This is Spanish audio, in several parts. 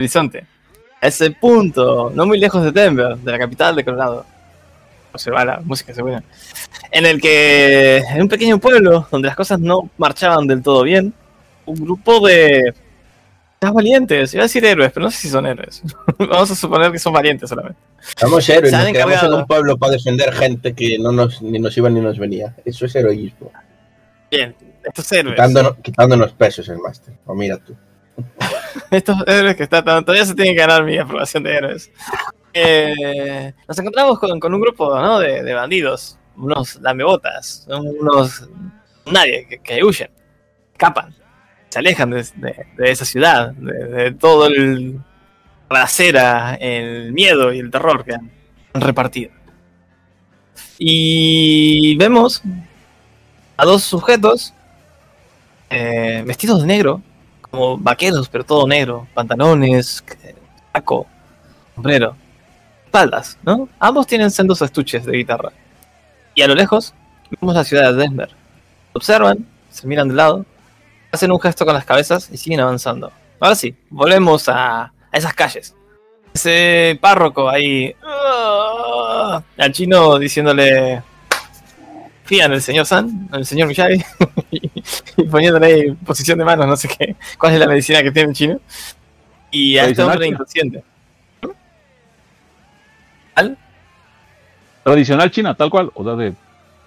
horizonte. A ese punto, no muy lejos de Denver, de la capital de Colorado. va la música se buena. En el que, en un pequeño pueblo donde las cosas no marchaban del todo bien, un grupo de más valientes, iba a decir héroes, pero no sé si son héroes. Vamos a suponer que son valientes solamente. Somos héroes, nos quedamos en un pueblo para defender gente que no nos, ni nos iba ni nos venía. Eso es heroísmo. Bien, estos héroes. Quitándonos, pesos el máster. O mira tú. estos héroes que están todavía se tienen que ganar mi aprobación de héroes. Eh, nos encontramos con, un grupo de, bandidos, unos lamebotas, unos nadie que, huyen, escapan se alejan de, esa ciudad, de, todo el la el miedo y el terror que han, repartido. Y vemos a dos sujetos eh, vestidos de negro, como vaqueros, pero todo negro, pantalones, saco, sombrero, espaldas, ¿no? Ambos tienen sendos estuches de guitarra. Y a lo lejos vemos la ciudad de Denver. Observan, se miran de lado hacen un gesto con las cabezas y siguen avanzando. Ahora sí, volvemos a, esas calles. Ese párroco ahí, ¡ah! al chino diciéndole, fía en el señor San, en el señor Miyagi, y, poniéndole ahí posición de manos, no sé qué, cuál es la medicina que tiene el chino. Y a este hombre inconsciente. ¿Al? Tradicional china, tal cual, o sea, de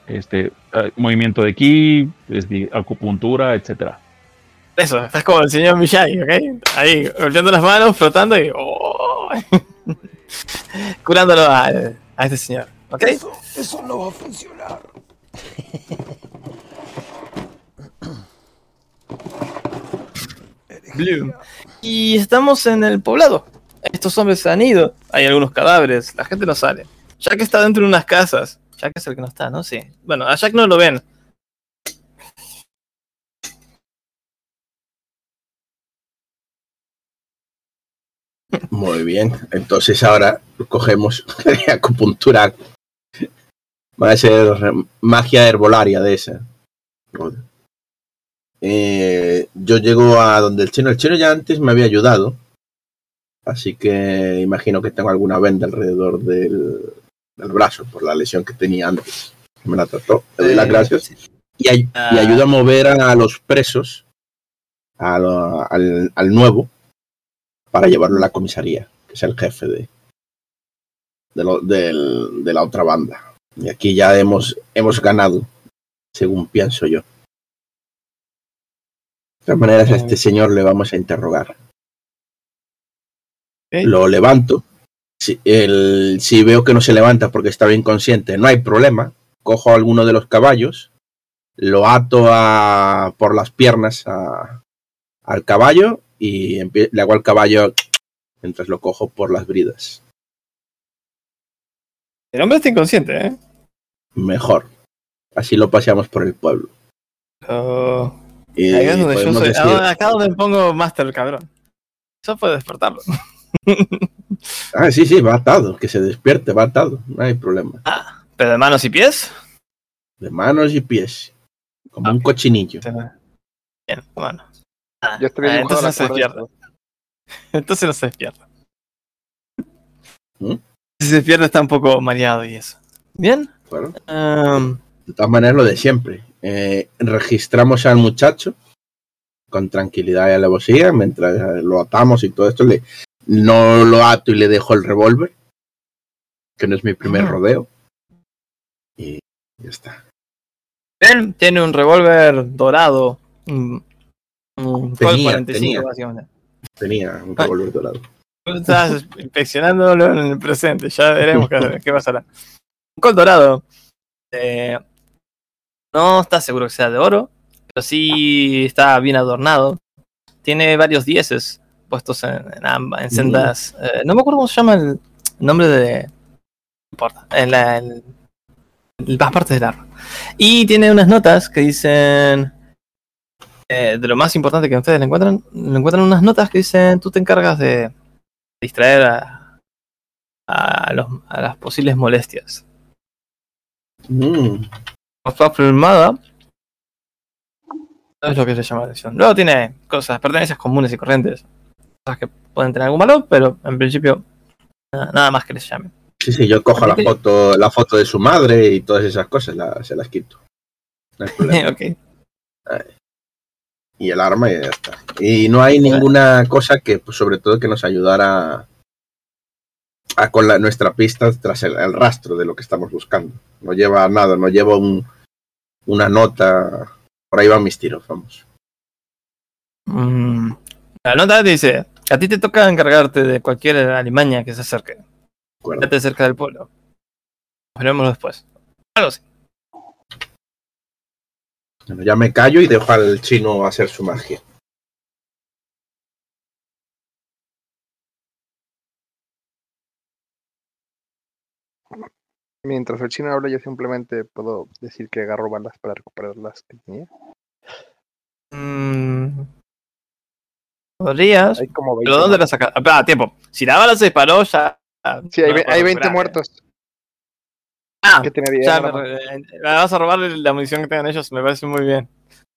este eh, movimiento de ki, acupuntura, etcétera. Eso, estás como el señor Miyagi, ¿ok? Ahí, golpeando las manos, flotando y. Oh, curándolo a, a, este señor, ¿ok? Eso, no va a funcionar. Blue. Y estamos en el poblado. Estos hombres se han ido. Hay algunos cadáveres. La gente no sale. Jack está dentro de unas casas. Jack es el que no está, ¿no? Sí. Bueno, a Jack no lo ven. Muy bien. Entonces ahora cogemos acupuntura. Va a ser magia herbolaria de esa. Eh, yo llego a donde el chino. El chino ya antes me había ayudado. Así que imagino que tengo alguna venda alrededor del, brazo por la lesión que tenía antes. Me la trató. Le doy las gracias. Y, y ah. ayuda a mover a los presos al, al nuevo para llevarlo a la comisaría, que es el jefe de, de, la otra banda. Y aquí ya hemos, hemos ganado, según pienso yo. De todas maneras, a este señor le vamos a interrogar. Lo levanto. Si, si veo que no se levanta porque estaba inconsciente, no hay problema. Cojo a alguno de los caballos, lo ato a, por las piernas al caballo y le hago al caballo mientras lo cojo por las bridas. El hombre está inconsciente, ¿eh? Mejor. Así lo paseamos por el pueblo. Oh. Ah, acá donde me pongo Master, cabrón. Eso puede despertarlo. ah, sí, sí, va atado. Que se despierte, va atado. No hay problema. Ah, ¿pero de manos y pies? De manos y pies. Como un cochinillo. Bien, bueno. Ah, entonces no se despierta. Entonces no se despierta. ¿Mm? Si se despierta está un poco mareado y eso. ¿Bien? Bueno. de todas maneras, lo de siempre. Eh, registramos al muchacho con tranquilidad y alevosía mientras lo atamos y todo esto. Le, no lo ato y le dejo el revólver, que no es mi primer rodeo. Y ya está. Él tiene un revólver dorado, tenía, tenía, un revólver dorado. Tú estás inspeccionándolo en el presente, ya veremos qué, qué pasará. Un col dorado. Eh, no está seguro que sea de oro, pero sí está bien adornado. Tiene varios dieces puestos en, en, sendas. Eh, no me acuerdo cómo se llama el nombre de. No importa. En, la, en, las partes del arma. Y tiene unas notas que dicen. Eh, de lo más importante que ustedes le encuentran, le encuentran unas notas que dicen tú te encargas de distraer a, a, los, a las posibles molestias. Mm. Está filmada. No es lo que se llama la atención. Luego tiene cosas, pertenencias comunes y corrientes. cosas que pueden tener algún valor, pero en principio nada, nada más que les llame. Sí, sí, yo cojo la foto, la foto de su madre y todas esas cosas, la- se las quito. No hay problema. ok. Y el arma y ya está. Y no hay ninguna cosa que, pues, sobre todo, que nos ayudara a, con la, nuestra pista tras el, el rastro de lo que estamos buscando. No lleva nada, no lleva un, una nota. Por ahí van mis tiros, vamos. Mm, La nota dice, a ti te toca encargarte de cualquier alimaña que se acerque. Quédate cerca del pueblo. Veremos después. Algo así. Bueno, ya me callo y dejo al chino hacer su magia. Mientras el chino habla, yo simplemente puedo decir que agarro balas para recuperar las que tenía. Mm, Podrías. Hay como 20. ¿Pero dónde la sacas? Ah, tiempo. Si la bala se disparó, ya. Sí, hay, hay 20 recuperar, muertos. Ah, que tenía 10 ya me, vas a robar la munición que tengan ellos, me parece muy bien.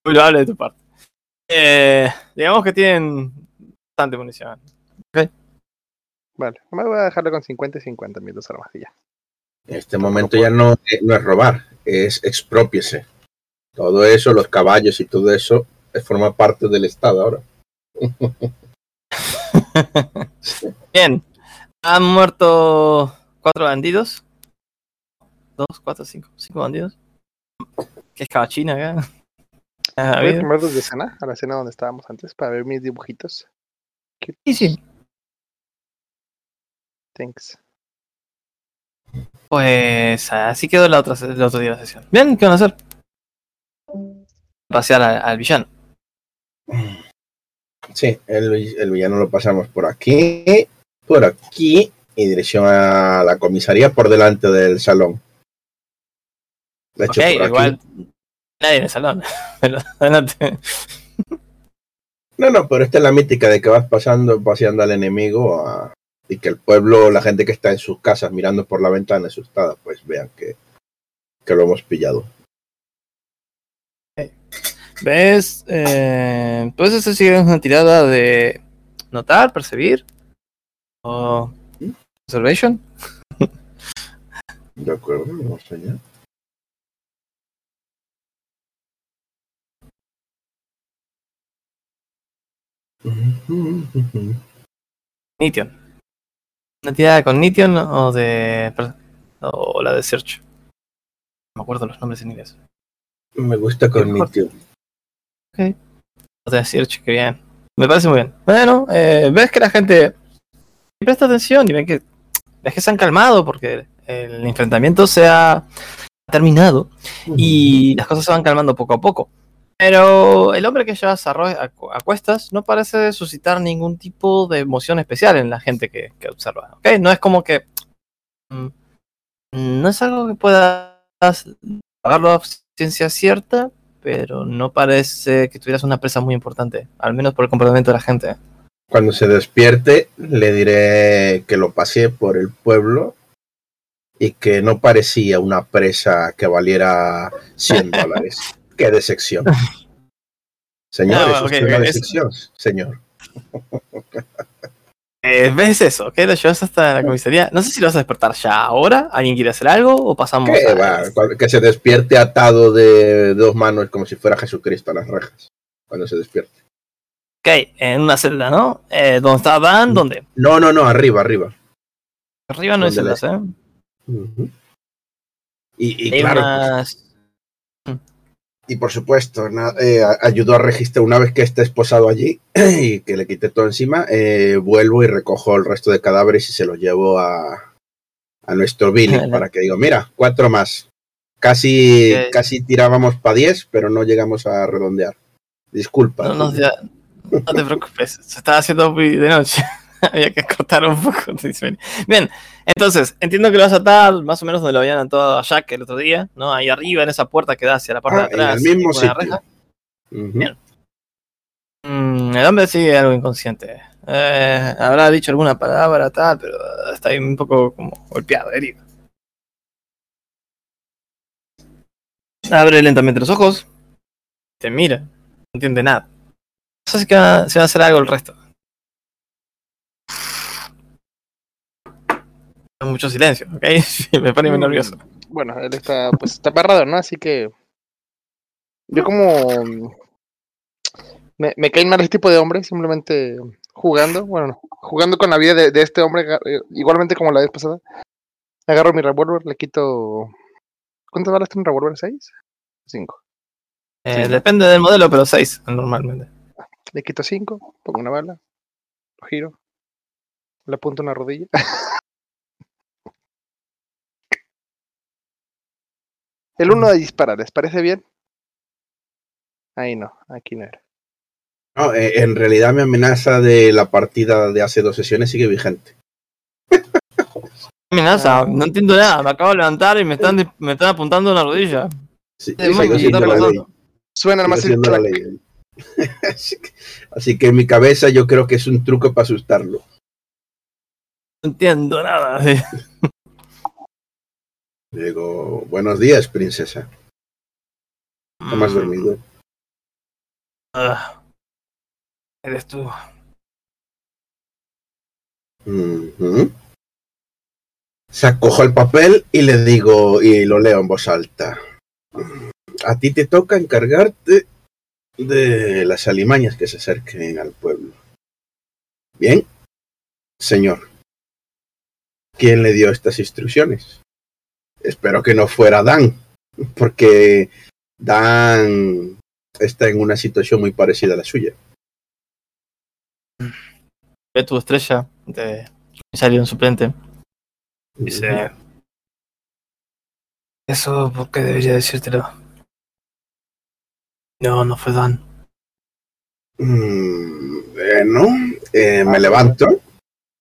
Muy loable de tu parte. Eh, digamos que tienen bastante munición. Vale, me voy a dejarlo con 50 y 50 mis dos armas y ya. En este momento ya no, eh, no es robar, es expropiese. Todo eso, los caballos y todo eso, eh, forma parte del Estado ahora. Bien. Han muerto cuatro bandidos. Dos, cuatro, cinco. Cinco bandidos. ¿Qué escabachina acá? Ah, Voy a primero desde escena, a la escena donde estábamos antes, para ver mis dibujitos. Sí, sí. Thanks. Pues así quedó la otra, el otro día de la sesión. Bien, ¿qué van a hacer? Pasear al, al villano. Sí, el, vi- el villano lo pasamos por aquí, por aquí, y dirección a la comisaría por delante del salón. De hecho, Ok, por aquí- igual nadie en el salón. Pero adelante. No, no, pero esta es la mítica de que vas pasando, paseando al enemigo a- y que el pueblo, la gente que está en sus casas mirando por la ventana asustada, pues vean que, que lo hemos pillado. ¿Ves? Eh, pues eso sí es una tirada de notar, percibir. O observation. De acuerdo, vamos allá. Nition. ¿Una tirada con Nition o de. o la de Search? No me acuerdo los nombres en inglés. Me gusta cognitivo. O de Search, que bien. Me parece muy bien. Bueno, eh, ves que la gente presta atención y ven que, ves que se han calmado porque el enfrentamiento se ha terminado y las cosas se van calmando poco a poco. Pero el hombre que llevas a, Roy a, a cuestas no parece suscitar ningún tipo de emoción especial en la gente que, que observa. ¿ok? No es como que. mm, no es algo que puedas pagarlo a ciencia cierta, pero no parece que tuvieras una presa muy importante, al menos por el comportamiento de la gente. Cuando se despierte, le diré que lo pasé por el pueblo y que no parecía una presa que valiera 100 dólares. ¡Qué decepción! Señor, Ah, ¿es usted ok, una ok, es- decepción, señor. Eh, ¿Ves eso? ¿Qué lo llevas hasta la comisaría? No sé si lo vas a despertar ya ahora. ¿Alguien quiere hacer algo? ¿O pasamos ¿Qué a- va? Cual- Que se despierte atado de dos manos como si fuera Jesucristo a las rejas. Cuando se despierte. Ok, en una celda, ¿no? Eh, ¿Dónde está Dan? ¿Dónde? No, no, no, arriba, arriba. Arriba no hay ¿Dónde celdas, ¿eh? Ujú. Y, y claro, unas- y por supuesto, na- eh, a- ayudó a registrar una vez que esté esposado allí y que le quité todo encima, eh, vuelvo y recojo el resto de cadáveres y se los llevo a, a nuestro Billy Vale. para que digo, mira, cuatro más. Casi, casi tirábamos para 10, pero no llegamos a redondear. Disculpa. No, no, ya- no te preocupes, se estaba haciendo muy de noche. Había que cortar un poco. Bien, entonces, entiendo que lo vas a atar más o menos donde lo habían atado a Jack el otro día, ¿no? Ahí arriba en esa puerta que da hacia la parte Ah, de en atrás. el mismo con la sitio. reja. Bien. Mm, el hombre sigue algo inconsciente. Eh, habrá dicho alguna palabra, tal, pero está ahí un poco como golpeado, herido. Abre lentamente los ojos. Te mira. No entiende nada. No sé si va a hacer algo el resto. Mucho silencio, ¿ok? me pone muy Mm, nervioso. Bueno, él está, pues está amarrado, ¿no? Así que. Yo como. mm, Me, me caen mal este tipo de hombres, simplemente jugando, bueno, no, jugando con la vida de, de este hombre, eh, igualmente como la vez pasada. Agarro mi revólver, le quito. ¿Cuántas balas tiene un revólver? ¿Seis? Cinco. Eh, Sí. Depende del modelo, pero 6 normalmente. Le quito cinco, pongo una bala, lo giro, le apunto una rodilla. El uno de disparar, ¿les parece bien? Ahí no, aquí no era. No, eh, en realidad mi amenaza de la partida de hace dos sesiones sigue vigente. Amenaza, Ah. no entiendo nada. Me acabo de levantar y me están, me están apuntando rodilla. Sí, está la ley. pasando. Suena más el clac. que, así que en mi cabeza yo creo que es un truco para asustarlo. No entiendo nada. sí. Digo, buenos días, princesa. ¿Cómo has Mm, dormido? ah. Eres tú. Ujú. Sacojo el papel y le digo, y lo leo en voz alta. A ti te toca encargarte de las alimañas que se acerquen al pueblo. Bien, señor. ¿Quién le dio estas instrucciones? Espero que no fuera Dan, porque Dan está en una situación muy parecida a la suya. Ve tu estrella de salió un suplente. Dice. Eso, ¿por qué debería decírtelo? No, no fue Dan. Mm, Bueno, eh, me levanto,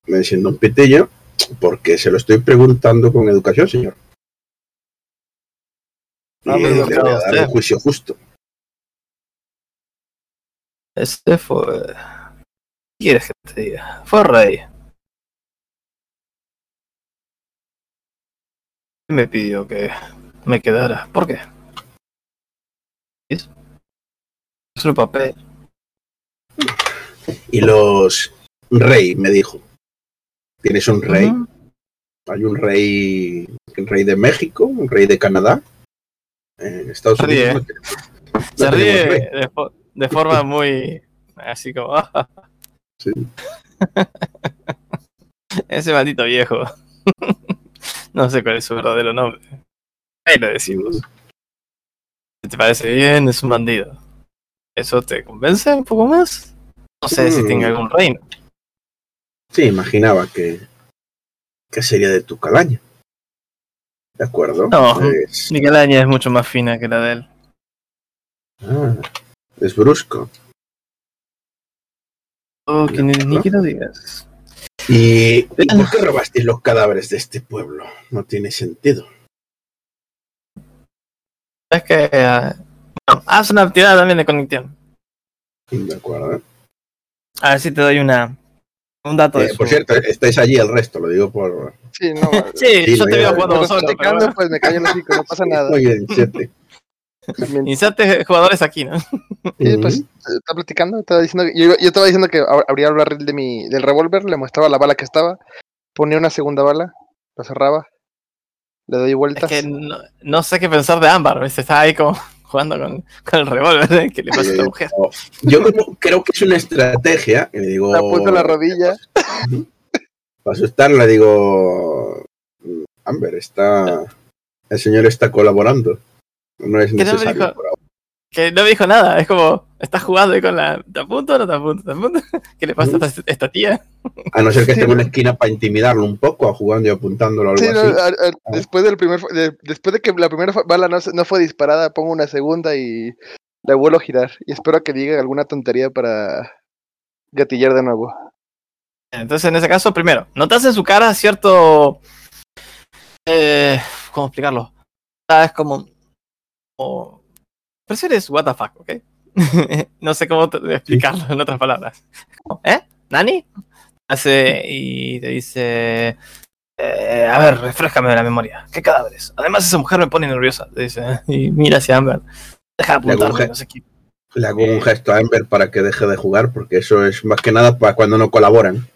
me enciendo un pitillo, porque se lo estoy preguntando con educación, señor. Ah, pero le voy a educado dar un juicio justo. Este fue. ¿Qué quieres que te diga? Fue rey. Me pidió que me quedara. ¿Por qué? ¿Es? Es un papel. Y los rey, me dijo. ¿Tienes un rey? Hay un rey, un rey de México, un rey de Canadá. En Estados Se ríe. Unidos no Se ríe de, fo- de forma muy. Así como. Sí. Ese maldito viejo. no sé cuál es su verdadero nombre. Ahí lo decimos. Si te parece bien, es un bandido. ¿Eso te convence un poco más? No sé si Mm. tenga algún reino. Sí, imaginaba que, que sería de tu calaña. ¿De acuerdo? No. Mi calaña es mucho más fina que la de él. ah, es brusco. Oh, que ni, ni que lo digas. ¿Y, ¿y por qué robasteis los cadáveres de este pueblo? No tiene sentido. Es que. ah, bueno, haz una tirada también de cognición. De acuerdo. A ver si te doy una. Un dato de Eh, su- por cierto, estáis allí el resto, lo digo por. Sí, no. Sí, Sí, yo te veo jugando Cuando vos estoy solo. pero checando, bueno. pues me callo el hocico, no pasa nada. Muy bien, siete. Inserte jugadores aquí, ¿no? Sí, pues está platicando, estaba diciendo que- yo, yo estaba diciendo que ab- abría el barril de mi, del revólver, le mostraba la bala que estaba, ponía una segunda bala, lo cerraba, le doy Es vueltas. que no, no sé qué pensar de Ámbar. ¿ves? Está ahí como jugando con, con el revólver. ¿eh? ¿Qué le pasa a esta mujer? Yo como- creo que es una estrategia. Y le digo. Le apunto la rodilla. Para asustarla, digo. Amber, está. El señor está colaborando. No es ¿Qué no me necesario. por ahora. Que no me dijo nada. Es como, estás jugando ahí con la. ¿Te apunto o no te apunto? ¿Te apunto? ¿Qué le pasa a esta, esta tía? A no ser que Sí, esté en una esquina para intimidarlo un poco, jugando y apuntándolo algo Sí, no, a- a- después del primer, de- después de que la primera bala no, no fue disparada, pongo una segunda y la vuelvo a girar. Y espero que diga alguna tontería para gatillar de nuevo. Entonces, en ese caso, primero, notas en su cara cierto. Eh, ¿Cómo explicarlo? Es como. como Expresiones what the fuck, ¿ok? no sé cómo explicarlo en otras palabras. ¿Eh? ¿Nani? Hace y te dice. eh, a ver, refrescame la memoria. ¿Qué cadáveres? Además, esa mujer me pone nerviosa. Te dice. Y mira hacia Amber. Deja de Le apuntarme, no sé qué. Le hago un gesto a Amber para que deje de jugar, porque eso es más que nada para cuando no colaboran.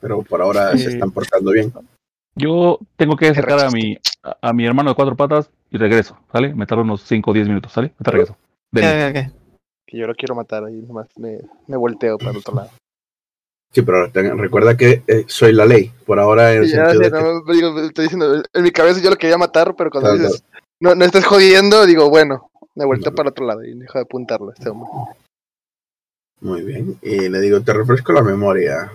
Pero por ahora se están portando bien. Yo tengo que sacar a mi, a mi hermano de cuatro patas y regreso, ¿sale? Me tardo unos 5 o 10 minutos, ¿sale? Me regreso. Ven. Ok, ok, ok. Que yo lo quiero matar ahí, nomás me, me volteo para el otro lado. Sí, pero ten- recuerda que eh, soy la ley. Por ahora, en el Y ya, sentido ya, de que- no, digo, estoy diciendo, en mi cabeza yo lo quería matar, pero cuando Claro, dices, no, no estás jodiendo, digo, bueno, me volteo para el otro lado y dejo de apuntarlo a este hombre. Muy bien. Y le digo, te refresco la memoria.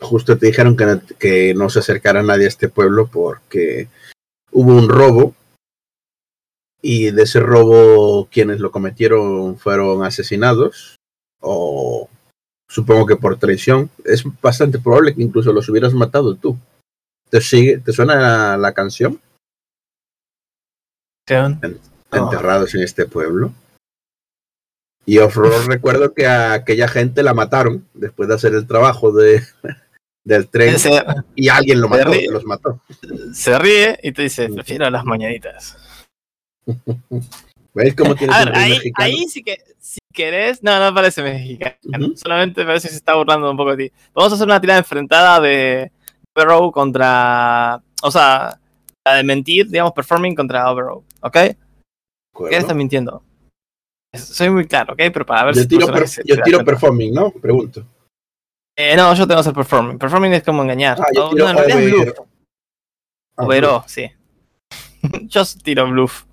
Justo te dijeron que no, que no se acercara nadie a este pueblo porque hubo un robo. Y de ese robo quienes lo cometieron fueron asesinados. O supongo que por traición. Es bastante probable que incluso los hubieras matado tú. ¿Te, sigue, ¿te suena la, canción? Oh. Enterrados en este pueblo. Y off-road recuerdo que a aquella gente la mataron después de hacer el trabajo de, del tren Se, y alguien lo mató, ríe. los mató. se ríe y te dice, prefiero las mañanitas. ¿Veis cómo tiene ver, ahí, mexicano? ahí sí que, si querés, no, no parece mexicano. Ujú. Solamente parece que se está burlando un poco de ti. Vamos a hacer una tirada enfrentada de Overrow contra, o sea, la de mentir, digamos, performing contra Overrow, ¿ok? ¿De ¿Qué estás mintiendo? Soy muy claro, ¿ok? Pero para ver Yo si tiro, per- yo tiro cuenta. performing, ¿no? Pregunto. Eh, no, yo tengo que hacer performing. Performing es como engañar. Ah, yo No, tiro no, es over- bluff. Ah, Overó, sí. yo tiro bluff.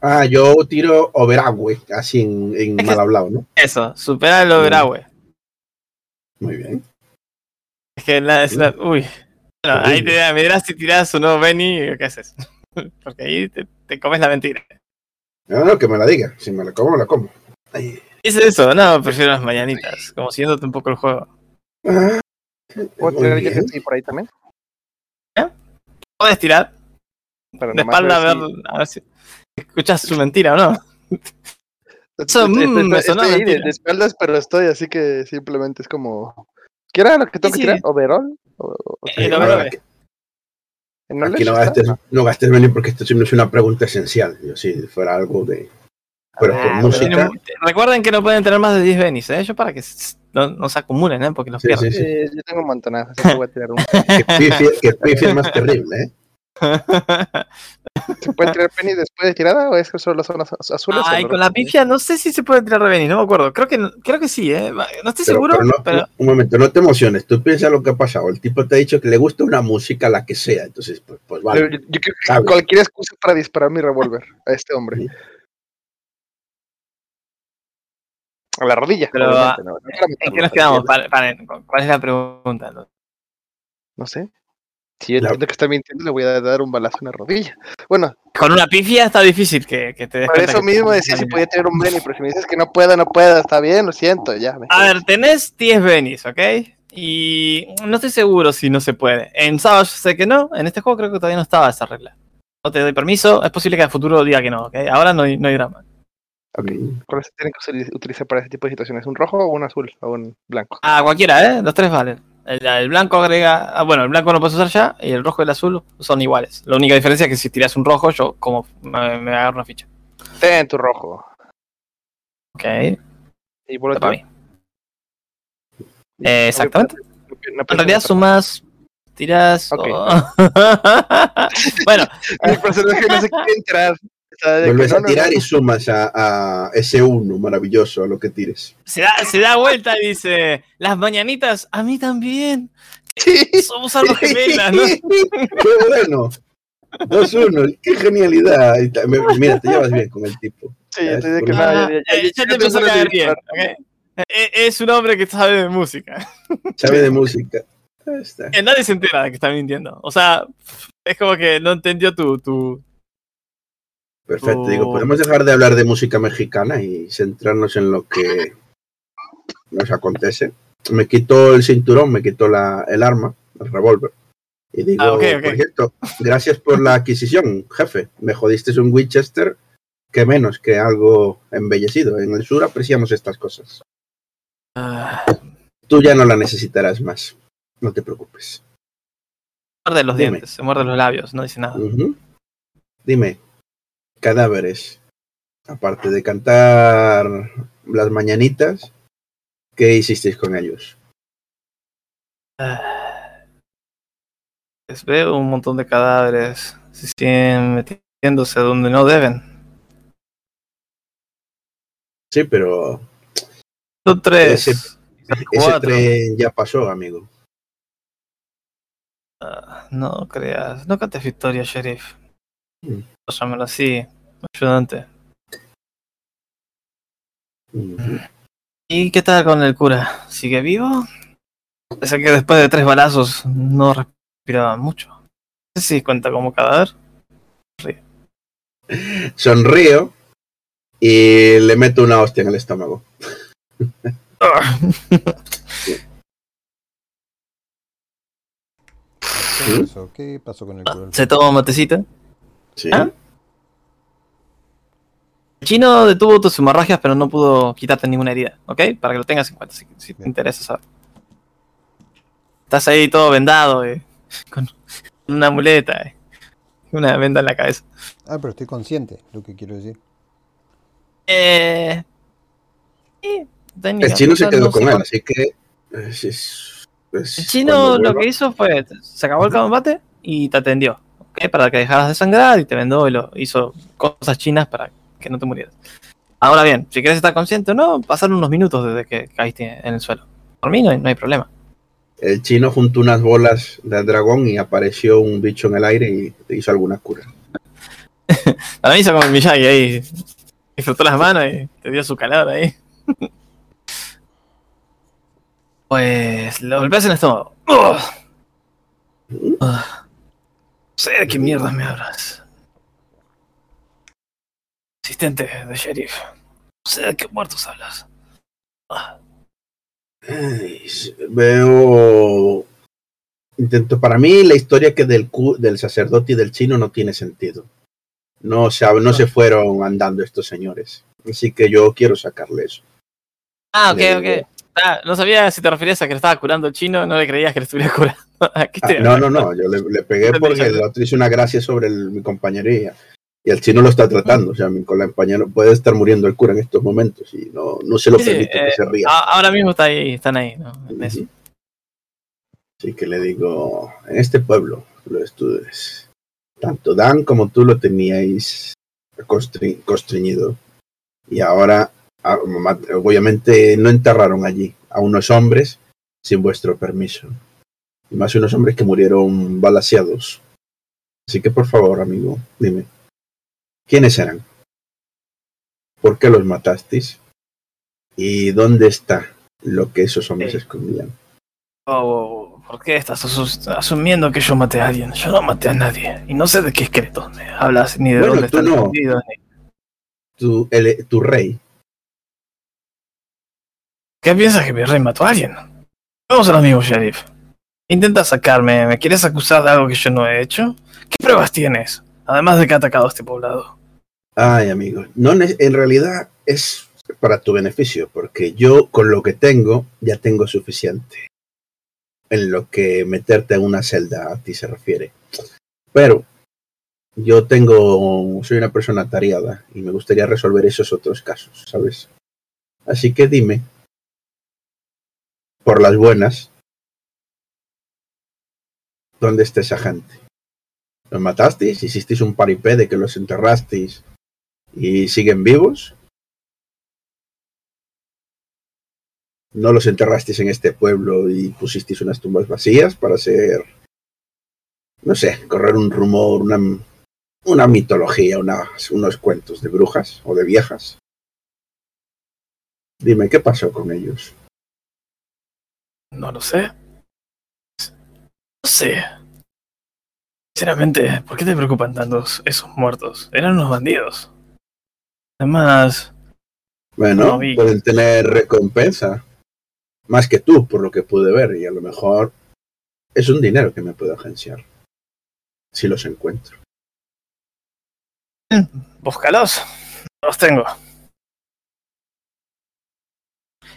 Ah, yo tiro overagüe, así en, en Es que- mal hablado, ¿no? Eso, supera el overagüe. Muy bien. Es que la, es la- uy. Bueno, ahí te, me dirás si tirás o no, Benny, qué haces. Porque ahí te, te comes la mentira. No, no, que me la diga. Si me la como, me la como. Ay. Dice eso, no, prefiero las mañanitas. Como siguiéndote un poco el juego. Ah, ¿Puedo tirar estoy por ahí también? Puedes tirar de espalda a ver, a ver si escuchas su mentira o no. Eso, Estoy- mm, estoy- me estoy sonó de, mentira. de espaldas, pero estoy así que simplemente es como. ¿Qué era lo que tengo Sí, que sí. tirar? ¿Overall? O- o- o- El overall. ¿En aquí no gastes, no gastes venir porque esto sí no es una pregunta esencial. Yo si fuera algo de. Pero por Ah, pero música. tiene mu- recuerden que no pueden tener más de 10 Bennys, ¿eh? Yo para que no, no se acumulen, ¿eh? Porque los Sí, pierden. sí, sí. Eh, yo tengo un montonazo, así que voy a tirar un. Que pifie es más terrible, ¿eh? ¿Se puede tirar penny después de tirada o es que solo son az- azules? Ay, con la pifia no sé si se puede tirar de Benny, no me acuerdo. Creo que, creo que sí, ¿eh? No estoy Pero, seguro, pero no, pero no, un momento, no te emociones. Tú piensas lo que ha pasado. El tipo te ha dicho que le gusta una música, la que sea. Entonces, pues, pues vale. yo- yo creo que cualquier excusa para disparar mi revólver a este hombre. Sí. A la rodilla. Pero, obviamente, no, no para ¿en qué nos quedamos? ¿Cuál es la pregunta? no? No sé. Si yo La- entiendo que está mintiendo, le voy a dar un balazo en la rodilla. Bueno, Con una pifia está difícil que, que te des por eso que- mismo decía si podía tener un Benny, pero si me dices que no puedo, no puedo, está bien, lo siento, ya. me A ver, tenés 10 Bennys, ¿ok? Y no estoy seguro si no se puede. En Savage sé que no, en este juego creo que todavía no estaba esa regla. No te doy permiso, es posible que en el futuro diga que no, ¿ok? Ahora no hay, no hay drama. Mm, ¿Cuáles se tienen que utilizar para ese tipo de situaciones? ¿Un rojo o un azul o un blanco? Ah, cualquiera, ¿eh? Los tres valen. El, el blanco agrega. ah, bueno, el blanco no puedes usar ya, y el rojo y el azul son iguales. La única diferencia es que si tiras un rojo, yo como me, me agarro una ficha. Ten tu rojo. Ok, Y por otro, mí. Eh, exactamente. no En realidad sumas. Tiras. Ok. oh. bueno, Mi personaje no se quiere entrar. O sea, de que Vuelves no, a tirar no. y sumas a, a ese uno maravilloso a lo que tires. se da, se da vuelta y dice: Las mañanitas, a mí también. Sí. Somos almas gemelas, ¿no? ¡Qué bueno! 2-1, qué genialidad. Mira, te llevas bien con el tipo. Sí, Ya, es que no, Ah, ya- te Es un hombre que sabe de música. Sabe de música. Está. Nadie se entera de que está mintiendo. O sea, es como que no entendió tu. tu... Perfecto, digo, Oh. podemos dejar de hablar de música mexicana y centrarnos en lo que nos acontece. Me quito el cinturón, me quito la, el arma, el revólver. Y digo, Ah, por cierto, gracias por la adquisición, jefe. Me jodiste un Winchester, que menos que algo embellecido. En el sur apreciamos estas cosas. Ah, Tú ya no la necesitarás más. No te preocupes. muerde los Dime. dientes, se muerde los labios, no dice nada. Dime, cadáveres, aparte de cantar las mañanitas, ¿qué hicisteis con ellos? Pues veo un montón de cadáveres. Se siguen metiéndose donde no deben. Sí, pero Son tres. Ese- tren ya pasó, amigo. Ah, no creas. No cantes victoria, sheriff. Llámalo así. Ayudante. ¿Y qué tal con el cura? ¿Sigue vivo? Pese que después de tres balazos no respiraba mucho. No sé si cuenta como cadáver. Sonrío y le meto una hostia en el estómago. Ah. ¿Qué pasó? ¿Qué pasó con el cura? Se toma un matecito. Sí. ¿Ah? El chino detuvo tus hemorragias, pero no pudo quitarte ninguna herida, ¿ok? Para que lo tengas en cuenta, si, si te interesa saber. Estás ahí todo vendado, eh, con una muleta, eh, una venda en la cabeza. Ah, pero estoy consciente, lo que quiero decir. Eh, sí, El chino se quedó con él, así que. es- es- es El chino lo que hizo fue, se acabó el combate y te atendió, Para que dejaras de sangrar y te vendó y lo hizo cosas chinas para que no te murieras. Ahora bien, si quieres estar consciente o no, pasaron unos minutos desde que caíste en el suelo. Por mí no hay, no hay problema. El chino juntó unas bolas del dragón y apareció un bicho en el aire y te hizo alguna cura. Para mí hizo como el Miyagi ahí, disfrutó las manos y te dio su calor ahí. Pues lo golpeas en el estómago. ¡Ugh! Sé de qué mierda me hablas. Asistente de sheriff. No sé de qué muertos hablas. Ah, Ay, Veo. Intento. Para mí, la historia que del, del sacerdote y del chino no tiene sentido. No, se, no se fueron andando estos señores. Así que yo quiero sacarle eso. Ah, ok, Le ok. Ah, no sabía si te referías a que le estaba curando el chino, no le creías que le estuviera curando. Aquí Ah, no, no, no. Yo le, le pegué porque el otro hizo una gracia sobre el- mi compañería. Y el chino lo está tratando. O sea, mi compañero puede estar muriendo el cura en estos momentos y no, no se lo Sí, permito que eh, se ría. Ahora mismo está ahí, están ahí, ¿no? Así que le digo, en este pueblo lo estudies. Tanto Dan como tú lo teníais constri- constreñido. Y ahora, ah, obviamente, no enterraron allí a unos hombres sin vuestro permiso. Y más unos hombres que murieron balaseados. Así que, por favor, amigo, dime, ¿quiénes eran? ¿Por qué los matasteis? ¿Y dónde está lo que esos hombres Sí. escondían? Oh, ¿Por qué estás asumiendo que yo maté a alguien? Yo no maté a nadie. Y no sé de qué esqueletos me hablas, ni de Bueno, dónde están no. escondidos. Ni... Tu, el- tu rey. ¿Qué piensas que mi rey mató a alguien? Vamos a lo mismo, sheriff. Intenta sacarme. ¿Me quieres acusar de algo que yo no he hecho? ¿Qué pruebas tienes? Además de que ha atacado a este poblado. Ay, amigo. No, en realidad es para tu beneficio, porque yo con lo que tengo ya tengo suficiente. En lo que meterte en una celda a ti se refiere. Pero yo tengo, soy una persona tareada y me gustaría resolver esos otros casos, ¿sabes? Así que dime, por las buenas, ¿dónde está esa gente? ¿Los matasteis? ¿Hicisteis un paripé de que los enterrasteis y siguen vivos? ¿No los enterrasteis en este pueblo y pusisteis unas tumbas vacías para hacer, no sé, correr un rumor, una, una mitología, unas- unos cuentos de brujas o de viejas? Dime, ¿qué pasó con ellos? No lo sé. Sé. Sinceramente, ¿por qué te preocupan tanto esos muertos? Eran unos bandidos. Además, Bueno, No vi. pueden tener recompensa. Más que tú, por lo que pude ver. Y a lo mejor es un dinero que me puedo agenciar. Si los encuentro. búscalos. No los tengo.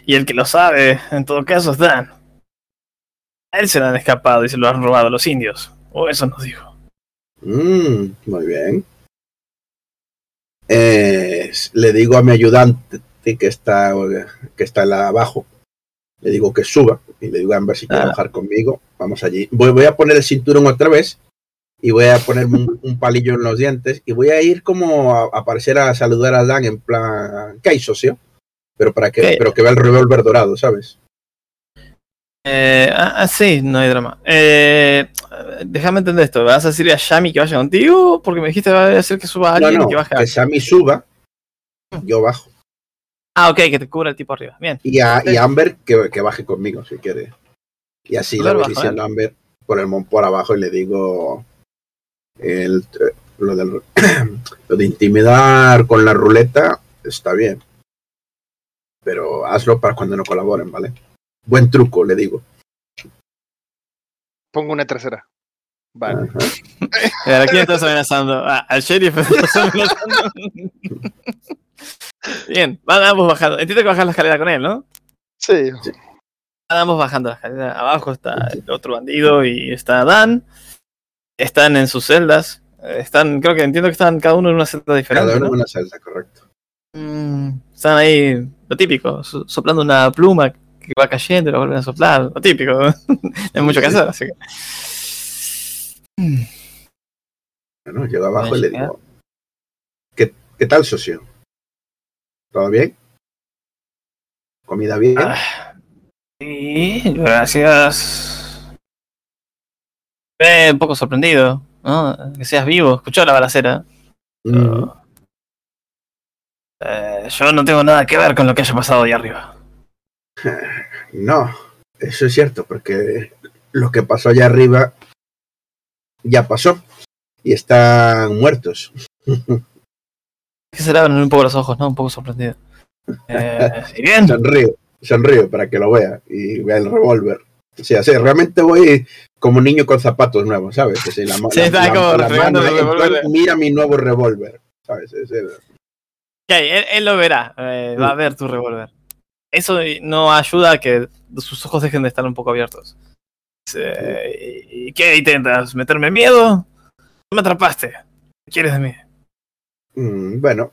Y el que lo sabe, en todo caso, es Dan. A él se le han escapado y se lo han robado los indios. O eso nos dijo. Mm, muy bien. Eh, le digo a mi ayudante que está, que está abajo. Le digo que suba y le digo a Amber si quiere Ah. bajar conmigo, vamos allí. Voy, voy a poner el cinturón otra vez y voy a ponerme un, un palillo en los dientes y voy a ir como a, a aparecer a saludar a Dan en plan, ¿qué hay, socio? Pero para que, ¿Qué? pero que vea el revólver dorado, ¿sabes? Eh, ah, ah, sí, no hay drama. Eh, déjame entender esto. ¿Vas a decirle a Yami que vaya contigo? Porque me dijiste va a hacer que suba a No, alguien no, y que baje. que suba, yo bajo. Ah, ok, que te cubra el tipo arriba. Bien. Y a, y a Amber que, que baje conmigo si quiere. Y así le voy baja, diciendo a Amber por el por abajo y le digo el, lo, del, lo de intimidar con la ruleta está bien. Pero hazlo para cuando no colaboren, ¿vale? Buen truco, le digo. Pongo una tercera. Vale. ¿A quién estás amenazando? Ah, al sheriff estás amenazando. Bien, van ambos bajando. Entiendo que bajas la escalera con él, ¿no? Sí. Van ambos bajando la escalera. Abajo está el otro bandido y está Dan. Están en sus celdas. Eh, Están, creo que entiendo que están cada uno en una celda diferente. Cada uno ¿no? en una celda, correcto. Mm, están ahí, lo típico, so- soplando una pluma que va cayendo y la vuelven a soplar, lo típico. no hay mucho que hacer, así que. Bueno, llego abajo y le digo, ¿qué, ¿qué tal, socio? ¿Todo bien? ¿Comida bien? Ah, sí, gracias. Eh, un poco sorprendido, ¿no? Que seas vivo, escuchó la balacera. Mm. Eh, yo no tengo nada que ver con lo que haya pasado ahí arriba. No, eso es cierto, porque lo que pasó allá arriba ya pasó y están muertos. Que se abren un poco los ojos, ¿no? Un poco sorprendido. Eh, y bien, Sonrío, sonrío para que lo vea y vea el revólver. O sea, sí, realmente voy como niño con zapatos nuevos, ¿sabes? La, Sí, está la- como la mano, el. Mira mi nuevo revólver, ¿sabes? Es el- Ok, él, él lo verá, eh, va a ver tu revólver. Eso no ayuda a que sus ojos dejen de estar un poco abiertos. ¿Y qué intentas? ¿Meterme miedo? No me atrapaste. ¿Qué quieres de mí? Mm, bueno.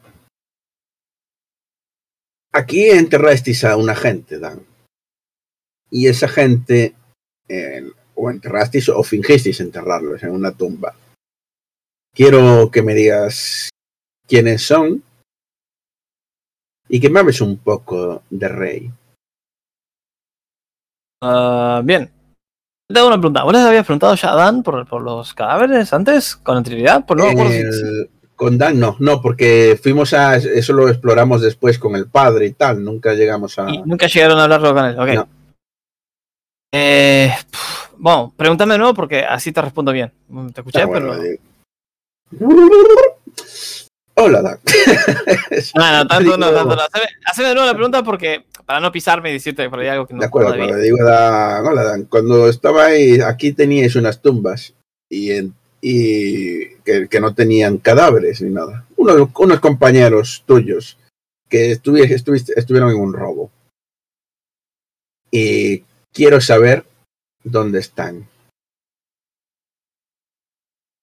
Aquí enterrasteis a una gente, Dan. Y esa gente, o enterrasteis o fingisteis enterrarlos en una tumba. Quiero que me digas quiénes son y que me hables un poco de Rey. Ah, bien. Te hago una pregunta. ¿Vos les habías preguntado ya a Dan por, por los cadáveres antes? ¿Con anterioridad? No El- Con Dan no, no, porque fuimos a, eso lo exploramos después con el padre y tal, nunca llegamos a... y nunca llegaron a hablarlo con él. Ok. No. Eh, bueno, pregúntame de nuevo porque así te respondo bien. Te escuché, Ah, bueno, pero. le Dan. No, no, tanto no, tanto no. Haceme, haceme de nuevo la pregunta porque para no pisarme y decirte que por ahí algo que no De acuerdo, cuando digo a Dan, hola Dan, cuando estaba ahí, aquí teníais unas tumbas y, en- y que, que no tenían cadáveres ni nada. Unos, unos compañeros tuyos que estuvi- estuvieron en un robo. Y quiero saber dónde están.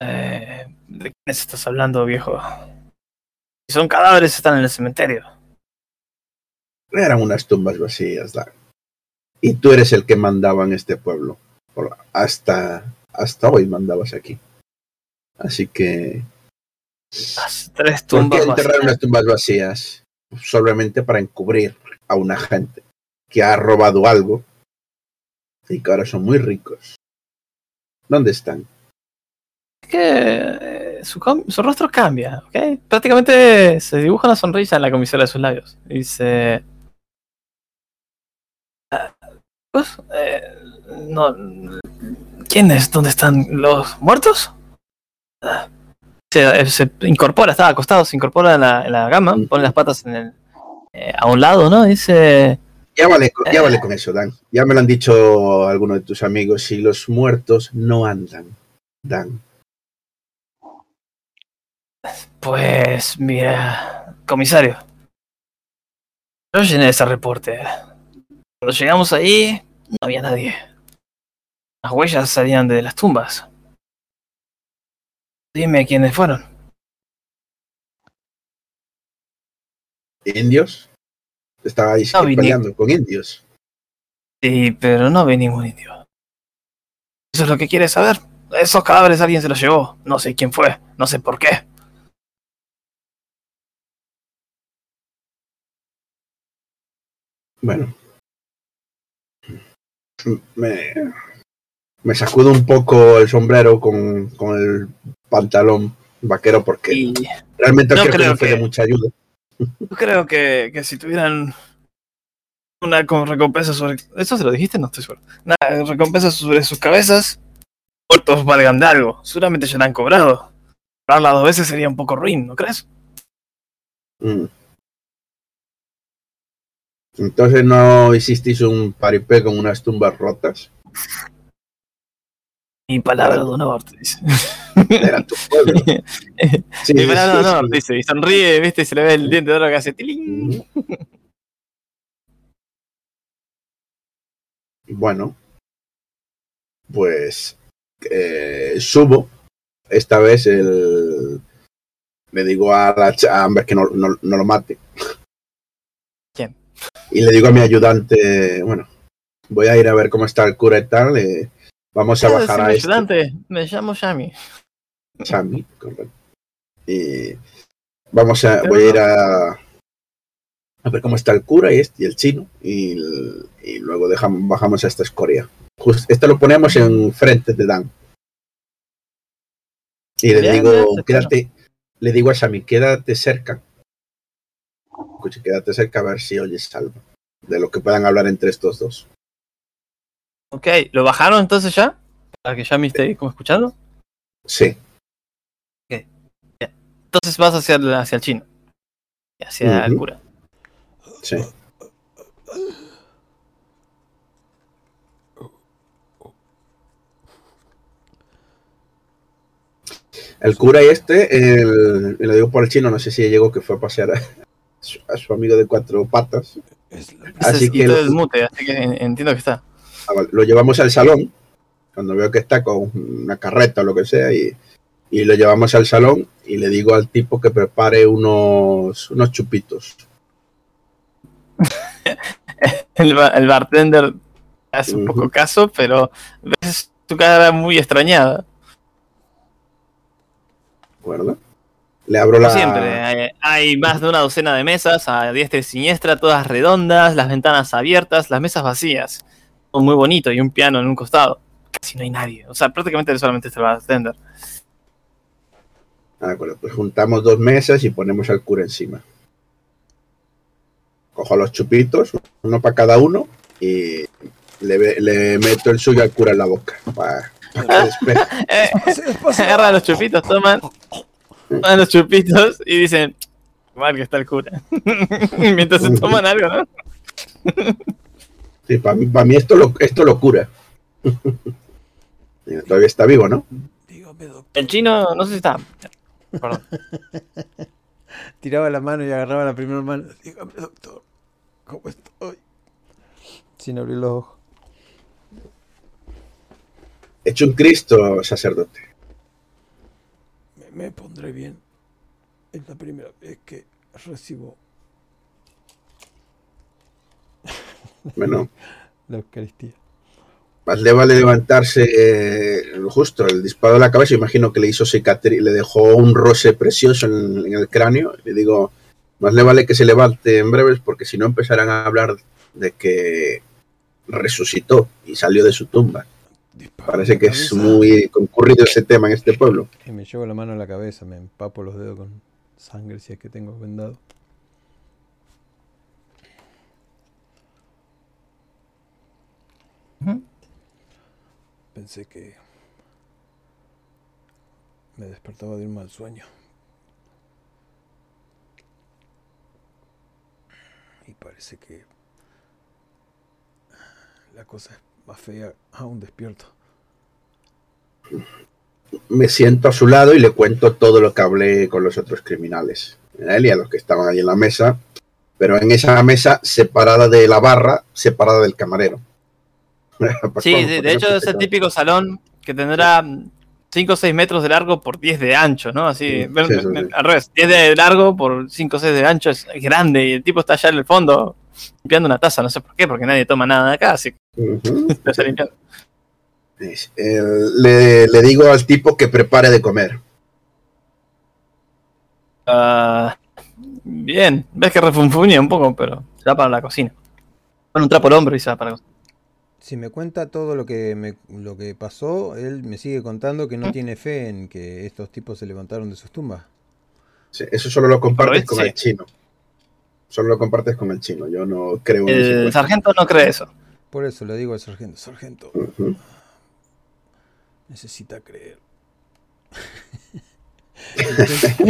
Eh, ¿De quiénes estás hablando, viejo? Son cadáveres, están en el cementerio. Eran unas tumbas vacías. Y tú eres el que mandaba en este pueblo. Por- hasta, hasta hoy mandabas aquí. Así que Las tres ¿Por tumbas qué enterrar vacías. unas tumbas vacías? Solamente para encubrir a una gente que ha robado algo y que ahora son muy ricos. ¿Dónde están? Es que su, rostro cambia, ¿ok? Prácticamente se dibuja una sonrisa en la comisura de sus labios. Dice... "Ah, Pues, eh, no... ¿Quiénes? ¿Dónde están los muertos? Ah, Se, se incorpora, estaba acostado, se incorpora en la, en la cama, pone las patas en el, eh, a un lado, ¿no? Dice... Ya vale, ya vale con eso, Dan. Ya me lo han dicho algunos de tus amigos. Si los muertos no andan, Dan. Pues mira, comisario. Yo llené ese reporte. Cuando llegamos ahí, no había nadie. Las huellas salían de las tumbas. Dime quiénes fueron. ¿Indios? Estaba No, peleando con indios. Sí, pero no vi ningún indio. Eso es lo que quieres saber. Esos cadáveres alguien se los llevó. No sé quién fue. No sé por qué. Bueno. Me, me sacudo un poco el sombrero con, con el pantalón vaquero porque Y realmente no creo que no fue que- de mucha ayuda. yo creo que, que si tuvieran una co- recompensa sobre... ¿Eso se lo dijiste? No estoy seguro. Una recompensa sobre sus cabezas, muertos valgan de algo. Seguramente ya la han cobrado. Cobrarla dos veces sería un poco ruin, ¿no crees? Mm. Entonces no hicisteis un paripé con unas tumbas rotas. Mi palabra de honor, dice. Era tu pueblo. Sí, Mi palabra de honor, dice. Y sonríe, viste, se le ve el diente de oro que hace tiling. Bueno, pues eh, subo. Esta vez el, le digo a, la, ch- a Amber que no, no- no lo mate. Y le digo a mi ayudante, bueno, voy a ir a ver cómo está el cura y tal. eh, vamos a ¿Puedo bajar a este. ayudante? Me llamo Yami. Chami, correcto. Y vamos a, voy a ir a, a ver cómo está el cura y, este, y el chino y, luego dejamos, bajamos a esta escoria. Just- esto lo ponemos en frente de Dan. Y le digo, quédate, le digo a Shami, quédate cerca. Escuche, quédate cerca a ver si oyes algo de lo que puedan hablar entre estos dos. Ok, ¿lo bajaron entonces ya? Para que Yami esté como escuchando. Sí, Entonces vas hacia el, hacia el chino. Y hacia el cura. sí. El cura y este, el, lo digo por el chino, no sé si llegó que fue a pasear a su, a su amigo de cuatro patas. Es Así que lo- el mute, así que en- entiendo que está. Ah, Lo llevamos al salón, cuando veo que está con una carreta o lo que sea, y, y lo llevamos al salón y le digo al tipo que prepare unos, unos chupitos. El, el bartender hace un poco caso, pero ves tu cara muy extrañada. ¿De acuerdo? Le abro Como la. siempre, hay, hay más de una docena de mesas a diestra y siniestra, todas redondas, las ventanas abiertas, las mesas vacías. Todo muy bonito y un piano en un costado. Casi no hay nadie. O sea, prácticamente solamente está el bartender. Ah, acuerdo, pues juntamos dos mesas y ponemos al cura encima. Cojo los chupitos, uno para cada uno, y le, le meto el suyo al cura en la boca. Para que despeje. Eh, agarran los chupitos, toman, toman los chupitos y dicen, mal que está el cura. Mientras se toman algo, ¿no? Sí, para mí, pa' mí esto lo, esto lo cura. Todavía está vivo, ¿no? El chino, no sé si está. Perdón. Tiraba la mano y agarraba la primera mano Dígame, doctor. ¿Cómo estoy? sin abrir los ojos. Hecho un Cristo, sacerdote. Me, pondré bien. Es la primera vez que recibo. Bueno, La Eucaristía. más le vale levantarse eh, justo el disparo de la cabeza. Imagino que le hizo cicatriz, le dejó un roce precioso en, en el cráneo. Le digo, más le vale que se levante en breves, porque si no empezarán a hablar de que resucitó y salió de su tumba. Parece que es muy concurrido ese tema en este pueblo. Y me llevo la mano a la cabeza, me empapo los dedos con sangre si es que tengo vendado. Pensé que me despertaba de un mal sueño. Y parece que la cosa es más fea aún despierto. Me siento a su lado y le cuento todo lo que hablé con los otros criminales. A él y a los que estaban ahí en la mesa. Pero en esa mesa separada de la barra, separada del camarero. Sí, de, de hecho es el típico salón que tendrá 5 o 6 metros de largo por 10 de ancho, ¿no? Así, Sí, sí, sí. al revés, 10 de largo por 5 o 6 de ancho es grande y el tipo está allá en el fondo limpiando una taza, no sé por qué, porque nadie toma nada de acá, así que limpiando. Le, le digo al tipo que prepare de comer. Ah, bien, ves que refunfuña un poco, pero se va para la cocina. Pone un trapo al hombro y se va para la cocina. Si me cuenta todo lo que me, lo que pasó, él me sigue contando que ¿Mm? no tiene fe en que estos tipos se levantaron de sus tumbas. Sí, eso solo lo compartes con sí. el chino. Solo lo compartes con el chino. Yo no creo en El sargento no cree eso. Por eso le digo al sargento, sargento. Necesita creer. intento,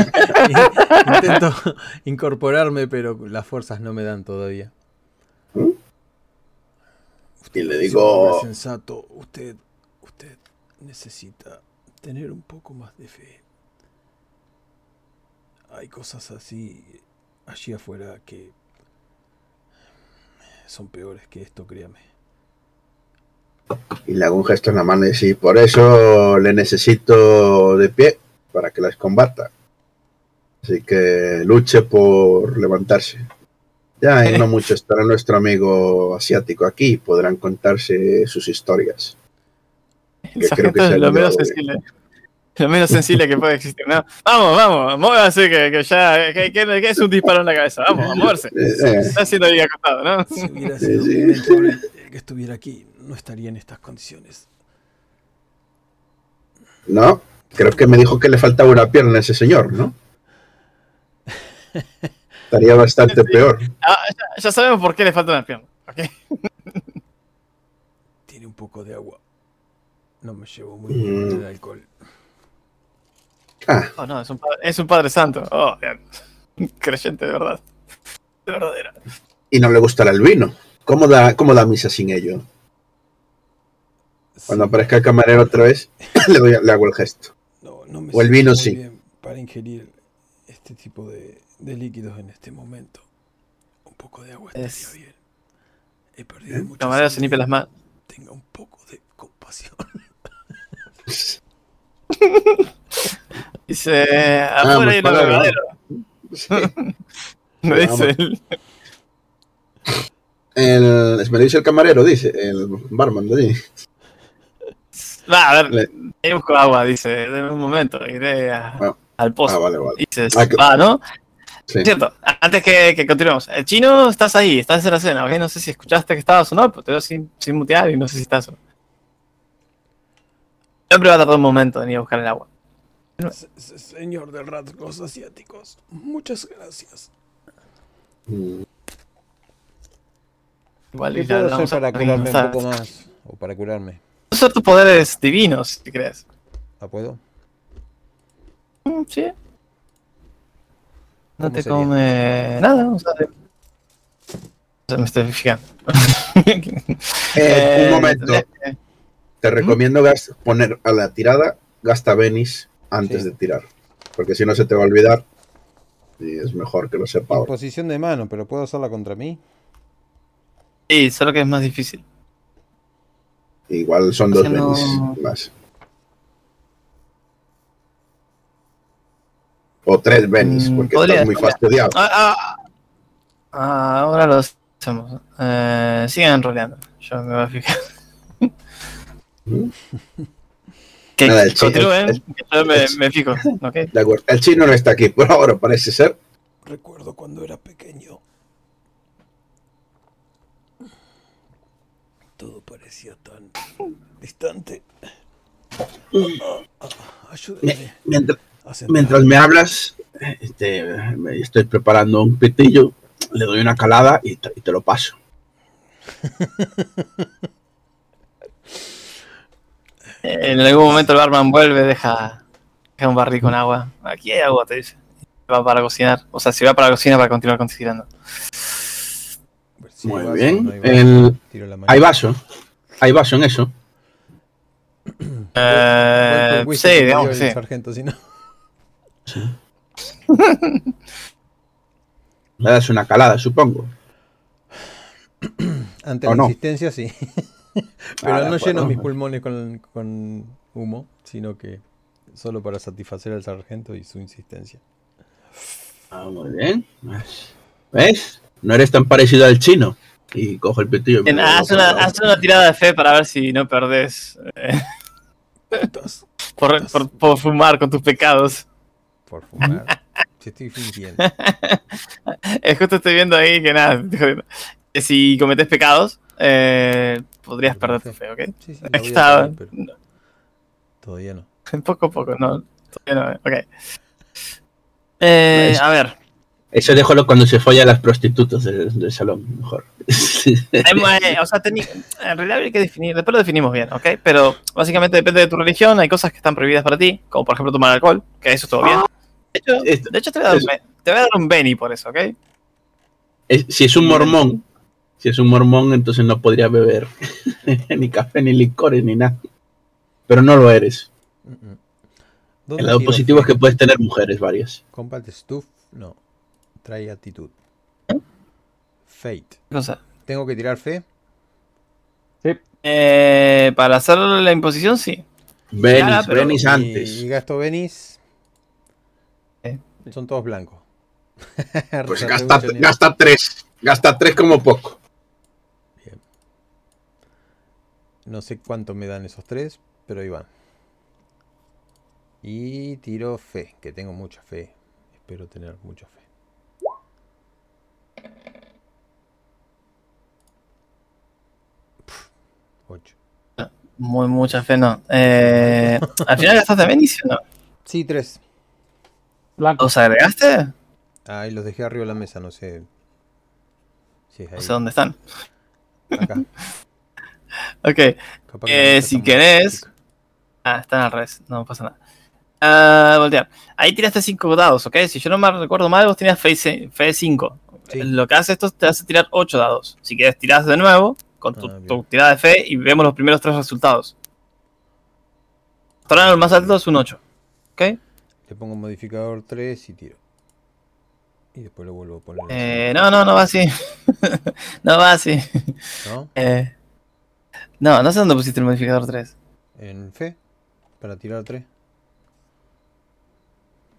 intento incorporarme, pero las fuerzas no me dan todavía. Y le digo, sensato, usted, usted necesita tener un poco más de fe. Hay cosas así allí afuera que son peores que esto, créame. Y le hago un gesto en la mano y sí, por eso le necesito de pie para que las combata. Así que luche por levantarse. Ya en no mucho estará nuestro amigo asiático aquí y podrán contarse sus historias. El creo que es lo menos sensible. Lo menos sensible que puede existir. ¿no? Vamos, vamos, muévase que, que ya que, que- que es un disparo en la cabeza. Vamos, a moverse. Eh, Está haciendo ahí acostado, ¿no? Si hubiera Sí, sido sí. el que estuviera aquí, no estaría en estas condiciones. No, creo que me dijo que le faltaba una pierna a ese señor, ¿no? Estaría bastante peor. Ah, ya, ya sabemos por qué le falta una pierna. Tiene un poco de agua. No me llevo muy bien con el alcohol. Ah, Oh, no, es un, padre, es un padre santo. Oh. Creyente de verdad. De verdadera. y no le gustará el vino. ¿Cómo da, cómo da misa sin ello? Cuando Sí, aparezca el camarero otra vez, le, doy, le hago el gesto. no, no me o el vino sí. bien para ingerir este tipo de, de líquidos en este momento. Un poco de agua estaría Es- bien. He perdido mucho. La manera se limpia las manos. Tenga un poco de compasión. Dice, afuera hay un verdadero. Me dice Vamos. él. El, me dice el camarero, dice, el barman de allí. Va, a ver, Le- ahí busco agua, dice. Deme un momento, iré a- Ah. al pozo. Ah, vale, vale. Y se Ah, que- va, ¿no? Sí. Cierto, antes que, que continuemos. El chino, estás ahí, estás en la cena, ¿ok? No sé si escuchaste que estabas o no, pero te veo sin, sin mutear y no sé si estás o no. Siempre va a tardar un momento en ir a buscar el agua. Se- se- Señor de rasgos asiáticos, muchas gracias. Mm, Igual ¿Qué y puedo hacer vamos a para curarme un poco más? O para curarme. Son tus poderes divinos, si crees. ¿La puedo? Mm, Sí. No ¿Cómo te sería? come nada, o sea, me estoy fijando. Eh, un momento. tendría que- Te recomiendo gas- poner a la tirada, gasta Venis antes Sí. de tirar. Porque si no se te va a olvidar. Y es mejor que lo sepa ahora. Posición de mano, pero ¿puedo hacerla contra mí? Sí, solo que es más difícil. Igual son dos Haciendo- Venis más. O tres Venis, Mm, porque podría, estás muy fastidiado. Ah, ah, ah, ahora lo hacemos. Eh, sigan roleando. Yo me voy a fijar. Mm. Que Nada, el chi- continúen, el- que yo me, el- me fijo. ¿ok? De acuerdo. El chino no está aquí por ahora, parece ser. Recuerdo cuando era pequeño. Todo parecía tan distante. Ah, ah, Ayúdeme Mientras, me hablas, este, me estoy preparando un pitillo, le doy una calada y te, y te lo paso. En algún momento el barman vuelve, deja, deja un barril con agua. Aquí hay agua, te dice. Va para cocinar. O sea, si va para la cocina para continuar cocinando. Muy vaso bien. no hay vaso. El- Tiro la mano. hay vaso. Hay vaso en eso. Eh, sí, digamos que sí. sargento, si no. Le das una calada, supongo. Ante ¿O la no? insistencia, sí. Pero Ah, no lleno mis pulmones con, con humo, sino que solo para satisfacer al sargento y su insistencia. Ah, muy bien. ¿Ves? No eres tan parecido al chino. Y cojo el pitillo y me haz, una, la- haz una tirada de fe para ver si no perdés eh, por, por- por fumar con tus pecados. Por fumar. Si estoy fingiendo. Es justo estoy viendo ahí que nada. Que si cometes pecados, eh, podrías perder tu fe, ¿ok? Sí, sí, Está, pero todavía no. poco a poco, no. Todavía no, ok. Eh, a ver, Eso déjalo cuando se folla a las prostitutas del, del salón, mejor. Eh, o sea, en realidad hay que definir, después lo definimos bien, ¿ok? Pero básicamente depende de tu religión, hay cosas que están prohibidas para ti, como por ejemplo tomar alcohol, que eso es todo bien. De hecho, de hecho te, voy a dar un, eso. be- te voy a dar un Benny por eso, ¿ok? Es- si es un mormón, si es un mormón, entonces no podría beber ni café, ni licores, ni nada. Pero no lo eres. Mm, mm. ¿Dónde El lado positivo es que puedes tener mujeres varias. Combat Stuff, no. Trae actitud. Fate. ¿Qué cosa? ¿Tengo que tirar fe? Eh, para hacer la imposición, sí. Venis, Ah, pero- Venis Y, antes. y gasto Venis. Eh. Son todos blancos. Pues gasta, gasta tres. Gasta tres como poco. No sé cuánto me dan esos tres, pero ahí van. Y tiro fe, que tengo mucha fe. Espero tener mucha fe. Pff, Ocho. Muy, mucha fe, no. Eh, ¿Al final gastaste Benny, sí o no? Sí, tres. Blanco. ¿Los agregaste? Ahí los dejé arriba de la mesa, no sé. Es ahí. No sé dónde están. Acá. Ok. Que Eh, si querés-. Ah, están al revés, no pasa nada. Ah, voltear. Ahí tiraste 5 dados, ¿ok? Si yo no me recuerdo mal, vos tenías fe 5. Sí. Lo que hace esto te hace tirar 8 dados. Si quieres, tirás de nuevo con tu, Ah, tu tirada de fe y vemos los primeros tres resultados. Hasta ahora el más alto es un 8. ¿Ok? Le pongo modificador 3 y tiro. Y después lo vuelvo a poner. Eh, no, no, no va así. no va así. ¿No? Eh, no, no sé dónde pusiste el modificador 3. En fe. Para tirar 3.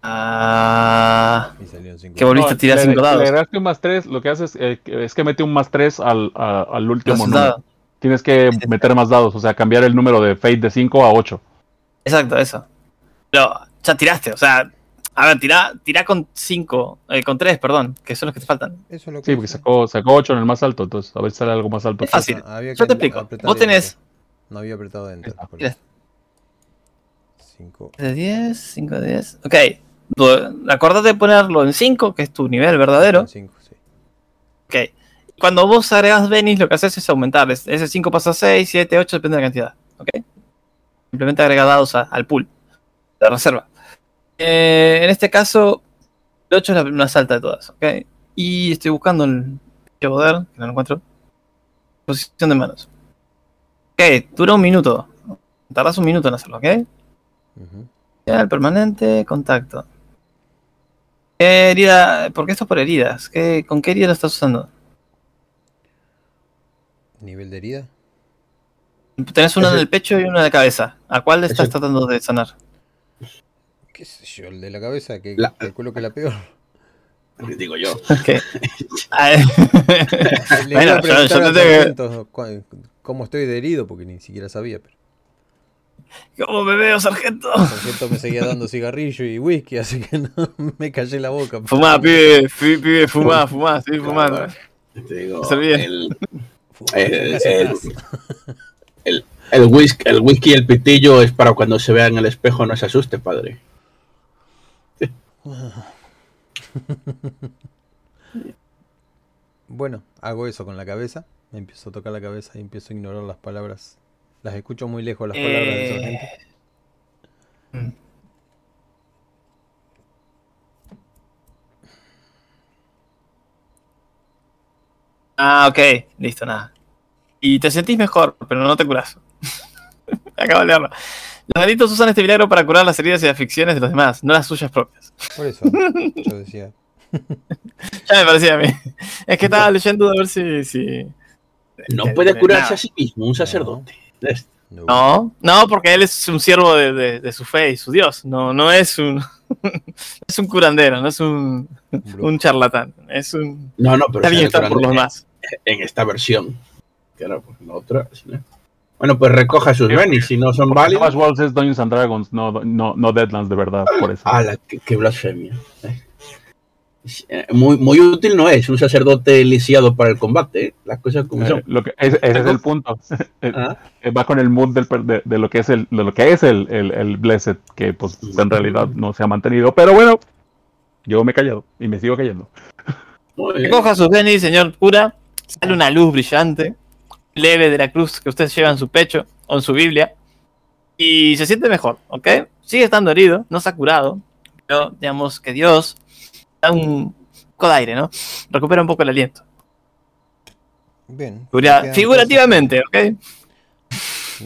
Ah, Y salió en 5. que volviste a tirar le- 5 Le dados. agregaste un más 3, lo que haces eh, es que mete un más 3 al, a- al último número. Tienes que meter más dados, o sea, cambiar el número de Fate de 5 a 8. Exacto, eso. Pero ya tiraste, o sea, a ver, tirá, tirá con 5, con 3, perdón, que son los que te faltan. Eso es lo que Sí, porque sacó, sacó 8 en el más alto, entonces a ver si sale algo más alto. Es fácil. Ah, había Yo te explico. Vos tenés enter. No había apretado enter. Mira. eso. 5. de 10, 5 de 10. Ok, acordate de ponerlo en 5, que es tu nivel verdadero. 5, sí. Ok. Cuando vos agregas Venice, lo que haces es aumentar. Es- Ese 5 pasa a 6, 7, 8, depende de la cantidad. Ok. Simplemente agrega dados a- al pool de reserva. Eh, en este caso, el 8 es la más alta de todas. Ok. Y estoy buscando el poder, que no lo encuentro. Posición de manos. Ok, dura un minuto. Tardas un minuto en hacerlo, ¿ok? Ya, el permanente, contacto. ¿Qué herida? ¿Por qué esto es por heridas? ¿Qué, ¿Con qué herida lo estás usando? Nivel de herida. Tenés una en el pecho y una en la cabeza. ¿A cuál le estás tratando de sanar? ¿Qué sé yo? El de la cabeza, que La- calculo que la peor. ¿Qué digo yo? Ok. Ah, eh. Bueno, yo- yo te cómo estoy de herido, porque ni siquiera sabía. Pero ¿Cómo me veo, sargento? el sargento me seguía dando cigarrillo y whisky, así que no me callé la boca. Fumá, pibe, pibe, fumá, fumá, seguí fumando. Te digo, el, el- whisky, el whisky y el pitillo es para cuando se vea en el espejo no se asuste, padre. Bueno, hago eso con la cabeza. Me empiezo a tocar la cabeza y empiezo a ignorar las palabras. Las escucho muy lejos las palabras del Eh, sargento. mm. Ah, ok, listo, nada. Y te sentís mejor, pero no te curás. Acabo de leerlo. Los malditos usan este milagro para curar las heridas y aflicciones de los demás, no las suyas propias. Por eso, yo decía. Ya me parecía a mí. Es que estaba leyendo a ver si. si No puede curarse nada. a sí mismo, un sacerdote. No. No, no, porque él es un siervo de, de- de su fe y su Dios. No, no es un, es un curandero, no es un, un charlatán. Es un. No, no, pero Está bien por los demás. en esta versión. Claro, pues en la otra. Bueno, pues recoja sus benis, si no son válidos. Worlds es Dungeons and Dragons, no, no, no Deadlands de verdad, por eso. ¡Hala! ¡Qué, qué blasfemia! Eh. Eh, Muy, muy útil no es un sacerdote lisiado para el combate, ¿eh? Las cosas como Eh, son. lo que, ese, ese es el punto. Eh, Ah, eh, Va con el mood del de, de lo que es el, de lo que es el, el, el Blessed, que pues en realidad no se ha mantenido. Pero bueno, yo me he callado y me sigo callando. Recoja sus venis, señor cura. Sale una luz brillante, leve de la cruz que usted lleva en su pecho o en su Biblia. Y se siente mejor, ¿ok? Sigue estando herido, no se ha curado. Pero digamos que Dios da un poco de aire, ¿no? Recupera un poco el aliento. Bien. Figura- figurativamente, ¿ok?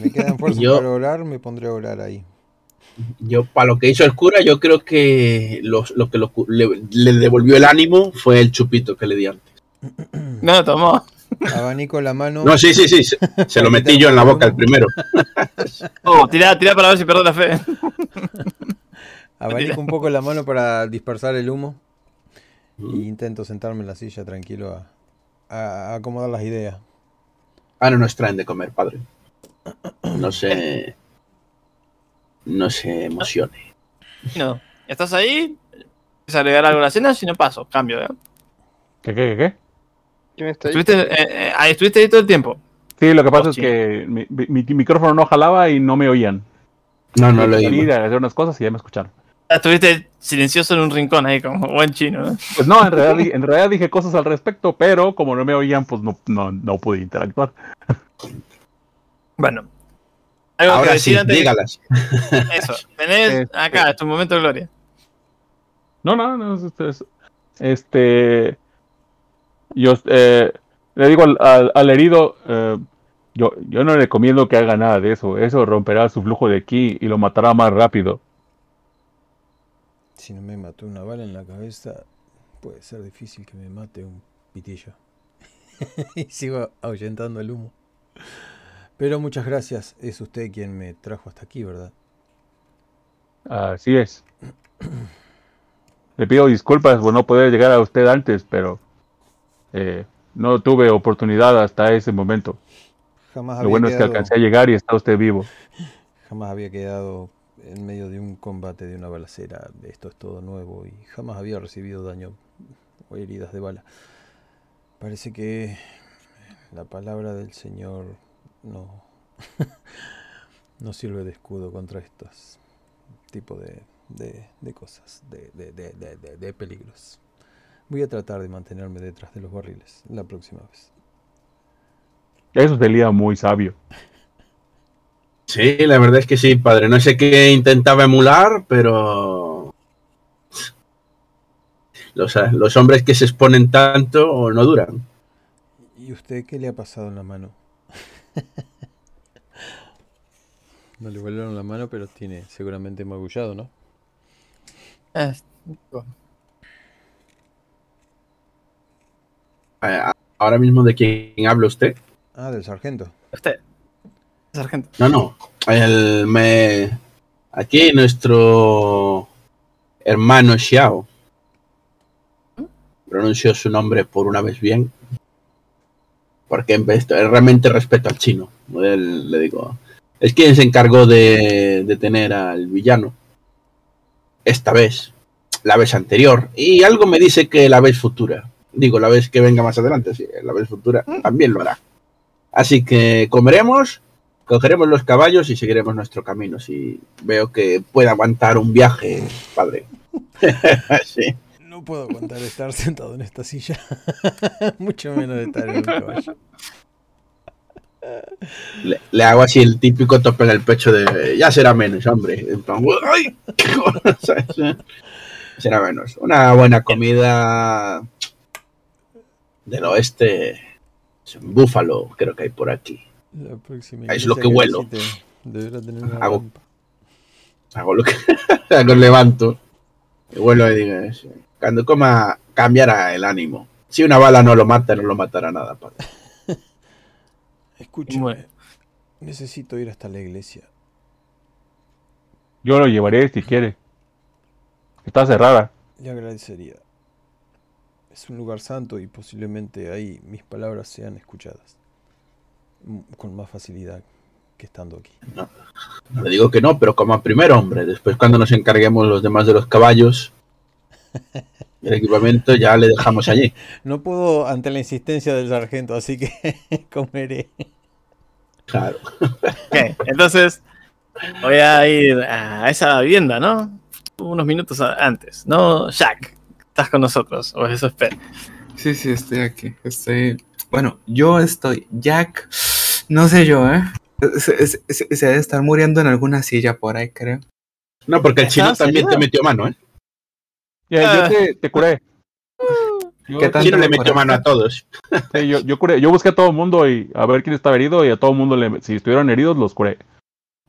Me quedan fuerzas Yo- para orar, me pondré a orar ahí. Yo, para lo que hizo el cura, yo creo que los- lo que lo le, le devolvió el ánimo fue el chupito que le di antes. No tomó. Abanico la mano. No, sí, sí, sí. Se, se lo metí yo en la boca el primero. Oh, tira, tira para ver si pierde la fe. Abanico un poco la mano para dispersar el humo. E intento sentarme en la silla tranquilo a, a- a acomodar las ideas. Ah, no nos traen de comer, padre. No se. No se emocione. No. ¿Estás ahí? ¿Quieres agregar algo a la cena? Si no paso, cambio, ¿eh? ¿Qué, qué, qué? qué? ¿Quién está ahí? Estuviste, eh, eh, ahí, estuviste ahí todo el tiempo. Sí, lo que pasa Oh, es que mi, mi- mi micrófono no jalaba y no me oían. No, no lo Salí digo. a hacer unas cosas y ya me escucharon. Estuviste silencioso en un rincón ahí, como buen chino, ¿no? Pues no, en realidad, di- en realidad dije cosas al respecto, pero como no me oían, pues no, no, no pude interactuar. Bueno. Algo que decir sí, antes de- dígalas. Eso. Tenés Este- acá, es tu momento de gloria. No, no, no. es- es- Este. Yo eh, le digo al, al- al herido. eh, yo, yo no le recomiendo que haga nada de eso. Eso romperá su flujo de ki y lo matará más rápido. Si no me mató una bala en la cabeza, puede ser difícil que me mate un pitillo. y sigo ahuyentando el humo. Pero muchas gracias. Es usted quien me trajo hasta aquí, ¿verdad? Así es. Le pido disculpas por no poder llegar a usted antes, pero eh, no tuve oportunidad hasta ese momento. Jamás Lo había, bueno es que alcancé a llegar y está usted vivo. jamás había quedado en medio de un combate de una balacera. Esto es todo nuevo y jamás había recibido daño o heridas de bala. Parece que la palabra del Señor no, no sirve de escudo contra estos tipos de, de- de cosas, de, de- peligros. Voy a tratar de mantenerme detrás de los barriles la próxima vez. Eso sería muy sabio. Sí, la verdad es que sí, padre. No sé qué intentaba emular, pero. Los, los hombres que se exponen tanto no duran. ¿Y usted qué le ha pasado en la mano? no le volaron la mano, pero tiene seguramente magullado, ¿no? Eh, Eh, Ahora mismo, ¿de quién habla usted? Ah, del sargento. usted. Sargento. No, no. El, me... Aquí nuestro hermano Xiao pronunció su nombre por una vez bien. Porque en vez de- realmente respeto al chino. Él, le digo, es quien se encargó de detener al villano. Esta vez, la vez anterior. Y algo me dice que la vez futura. Digo, la vez que venga más adelante, sí, la vez futura también lo hará. Así que comeremos, cogeremos los caballos y seguiremos nuestro camino. Si veo que puede aguantar un viaje, padre. sí. No puedo aguantar estar sentado en esta silla. Mucho menos estar en un caballo. Le, le hago así el típico tope en el pecho de ya será menos, hombre. En plan, ¡ay! ¿Sabes? será menos. Una buena comida del oeste. Es un búfalo, creo que hay por aquí. La próxima Es lo que huelo. Deberá tener una Hago- rampa. Hago lo que hago, levanto. Y digo, cuando coma cambiará el ánimo. Si una bala no lo mata, no lo matará nada, padre. Escúchame. Bueno. Necesito ir hasta la iglesia. Yo lo llevaré si quiere. Está cerrada. Le agradecería. Es un lugar santo y posiblemente ahí mis palabras sean escuchadas. Con más facilidad que estando aquí. Le digo que no, pero como primer hombre. Después, cuando nos encarguemos los demás de los caballos, el equipamiento ya le dejamos allí. No puedo ante la insistencia del sargento, así que comeré. Claro. Ok, entonces voy a ir a esa vivienda, ¿no? Unos minutos antes. No, Jack, estás con nosotros, o eso espero. Sí, sí, estoy aquí. Estoy. Bueno, yo estoy. Jack. No sé yo, ¿eh? Se, se- se- se debe estar muriendo en alguna silla por ahí, creo. No, porque el chino ¿Estás también te metió mano, ¿eh? Ya, Ah. yo te, te curé. Yo, ¿Qué El tanto chino le me metió mano a todos. sí, yo, yo curé. Yo busqué a todo el mundo y a ver quién estaba herido y a todo el mundo, le, si estuvieron heridos, los curé.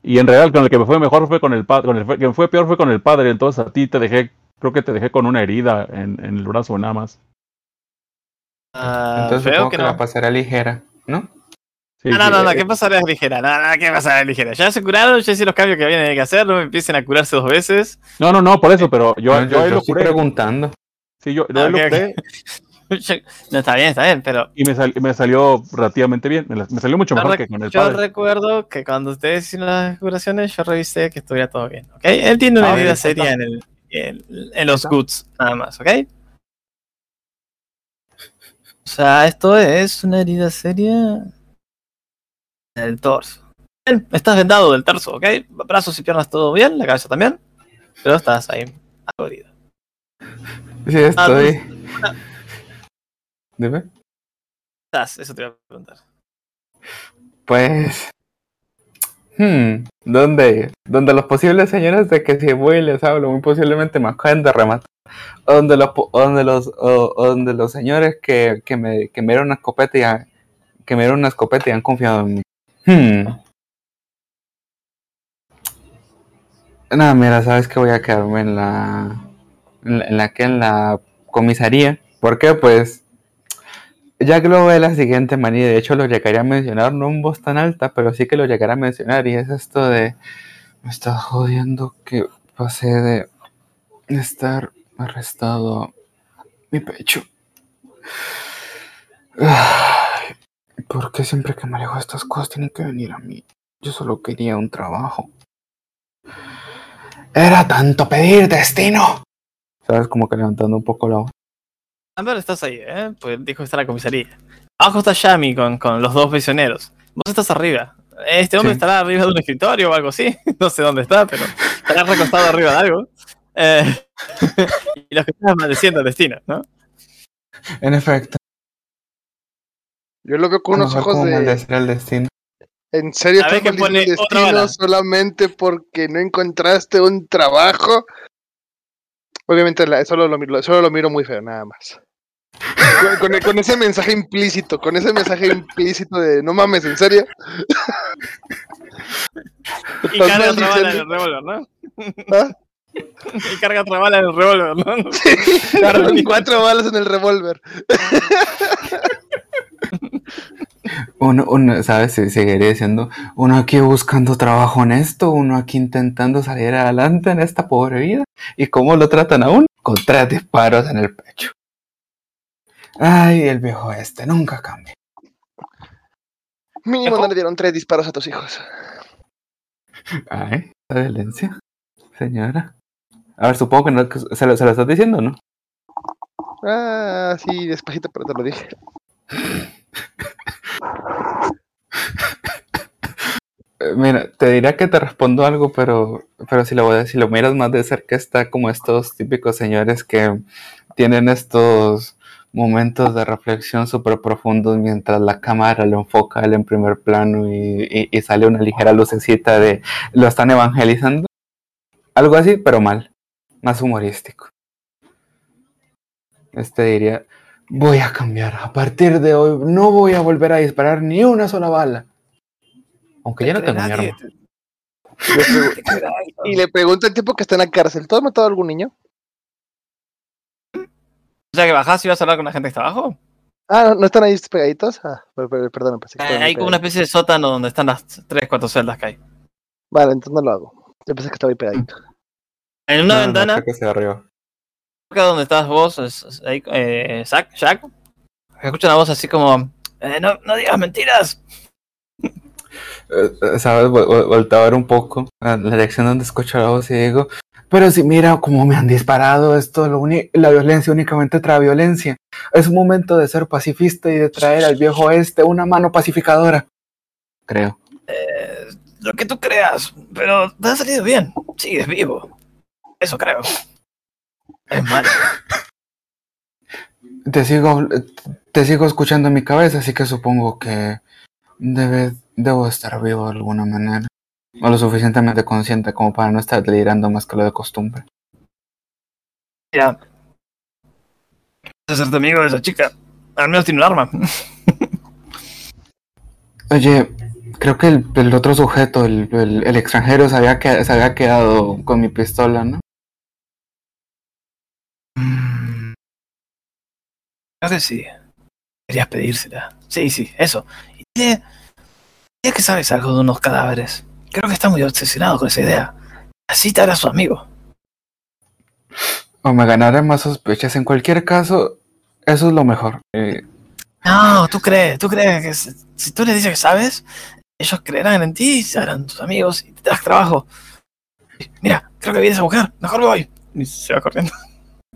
Y en realidad, con el que me fue mejor fue con el padre. Con el que me fue peor fue con el padre. Entonces a ti te dejé, creo que te dejé con una herida en, en el brazo nada más. Ah, Entonces veo supongo que que, no. la ligera, ¿no? Sí, no, sí, no, no, eh, ¿qué pasará ligera? No, no, ¿qué pasará ligera? Ya se curaron, ya hice los cambios que habían que hacer, no me empiecen a curarse dos veces. No, no, no, por eso, pero yo, No, yo, yo, ahí yo lo estoy curé. preguntando. Sí, yo, yo Ah, lo no, está bien, está bien, pero y me, sal- me salió relativamente bien. Me, la- me salió mucho Yo mejor que con el yo padre. recuerdo que cuando ustedes hicieron las curaciones, yo revisé que estuviera todo bien, ¿ok? Él tiene una Ah, bien, seria en, el, en, en los goods, nada más, ¿ok? O sea, esto es una herida seria en el torso. Bien, estás vendado del torso, ¿ok? Brazos y piernas todo bien, la cabeza también, pero estás ahí, algo herido. Sí, estoy. Dime. Estás, eso te iba a preguntar. Pues. Hmm, ¿dónde? Donde los posibles señores de que si voy y les hablo, muy posiblemente me acaban de rematar. Donde los, donde los, donde los señores que, que, me, que me dieron una escopeta y ha- que me dieron una escopeta y han confiado en mí. Hmm. Nada, mira, sabes que voy a quedarme en la, en la, en en la comisaría. ¿Por qué? Pues ya que lo de la siguiente manera, de hecho lo llegaría a mencionar, no en voz tan alta, pero sí que lo llegaré a mencionar, y es esto de, me está jodiendo que pasé de estar arrestado mi pecho. ¿Por qué siempre que me alejo de estas cosas tienen que venir a mí? Yo solo quería un trabajo. Era tanto pedir destino. ¿Sabes? Como que levantando un poco la voz. Amber, estás ahí, ¿eh? Pues dijo que está la comisaría. Abajo está Yami con, con los dos prisioneros. Vos estás arriba. Este hombre Sí. estará arriba de un escritorio o algo así. No sé dónde está, pero estará recostado arriba de algo. Eh, y los que están maldeciendo el destino, ¿no? En efecto. Yo lo veo con unos ojos de. maldecir el destino. ¿En serio estás pone maldiciendo el destino solamente porque no encontraste un trabajo? Obviamente solo, lo, miro- solo lo miro muy feo, nada más. Con, con- con ese mensaje implícito, con ese mensaje implícito de no mames, ¿en serio? Y carga otra bala en el revólver, ¿no? ¿Ah? Y carga otra bala en el revólver, ¿no? Con cuatro balas en el revólver. Uno, uno, ¿sabes? Se- Seguiré diciendo, uno aquí buscando trabajo honesto, uno aquí intentando salir adelante en esta pobre vida. ¿Y cómo lo tratan a uno? Con tres disparos en el pecho. Ay, el viejo este nunca cambia. Mínimo no le dieron tres disparos a tus hijos. Ay, la violencia, señora. A ver, supongo que, no, que se, lo, se lo estás diciendo, ¿no? Ah, sí, despacito, pero te lo dije. Eh, Mira, te diría que te respondo algo, pero, pero si lo, si lo miras más de cerca, está como estos típicos señores que tienen estos momentos de reflexión súper profundos mientras la cámara lo enfoca él en primer plano y, y- y sale una ligera lucecita de lo están evangelizando. Algo así, pero mal, más humorístico. Este diría, voy a cambiar, a partir de hoy no voy a volver a disparar ni una sola bala. Aunque ya no tengo mi arma. y le pregunto al tipo que está en la cárcel, ¿tú has matado a algún niño? O sea que bajás y vas a hablar con la gente que está abajo. Ah, ¿no están ahí pegaditos? Ah, per- per- perdón, pensé que Eh, hay como una especie de sótano donde están las tres, cuatro celdas que hay. Vale, entonces no lo hago. Yo pensé que estaba ahí pegadito. En una No, no, ventana, creo que sea arriba. cerca donde estás vos, es- es ahí, eh, Zack, Jack, escucha una voz así como, eh, no, no digas mentiras. Eh, eh, ¿Sabes? Vol- vol- Volteo a ver un poco a la dirección donde escucho la voz y digo, pero si mira cómo me han disparado, esto, lo la violencia únicamente trae violencia. Es un momento de ser pacifista y de traer al viejo oeste una mano pacificadora. Creo. Eh, lo que tú creas, pero te ha salido bien, sigues vivo. Eso creo. Es malo. Te sigo, te sigo escuchando en mi cabeza, así que supongo que debe, debo estar vivo de alguna manera. O lo suficientemente consciente como para no estar delirando más que lo de costumbre. Mira, hacerte amigo de esa chica. Al menos tiene un arma. Oye, creo que el, el otro sujeto, el, el- el extranjero, se había, se había quedado con mi pistola, ¿no? Creo que sí. Querías pedírsela. Sí, sí, eso. Y dile, dile que sabes algo de unos cadáveres. Creo que está muy obsesionado con esa idea. Así te hará su amigo. O me ganaré más sospechas. En cualquier caso, eso es lo mejor. Eh, No, tú crees, tú crees que si, si tú les dices que sabes, ellos creerán en ti y se harán tus amigos y te darás trabajo. Mira, creo que viene esa mujer. Mejor me voy. Y se va corriendo.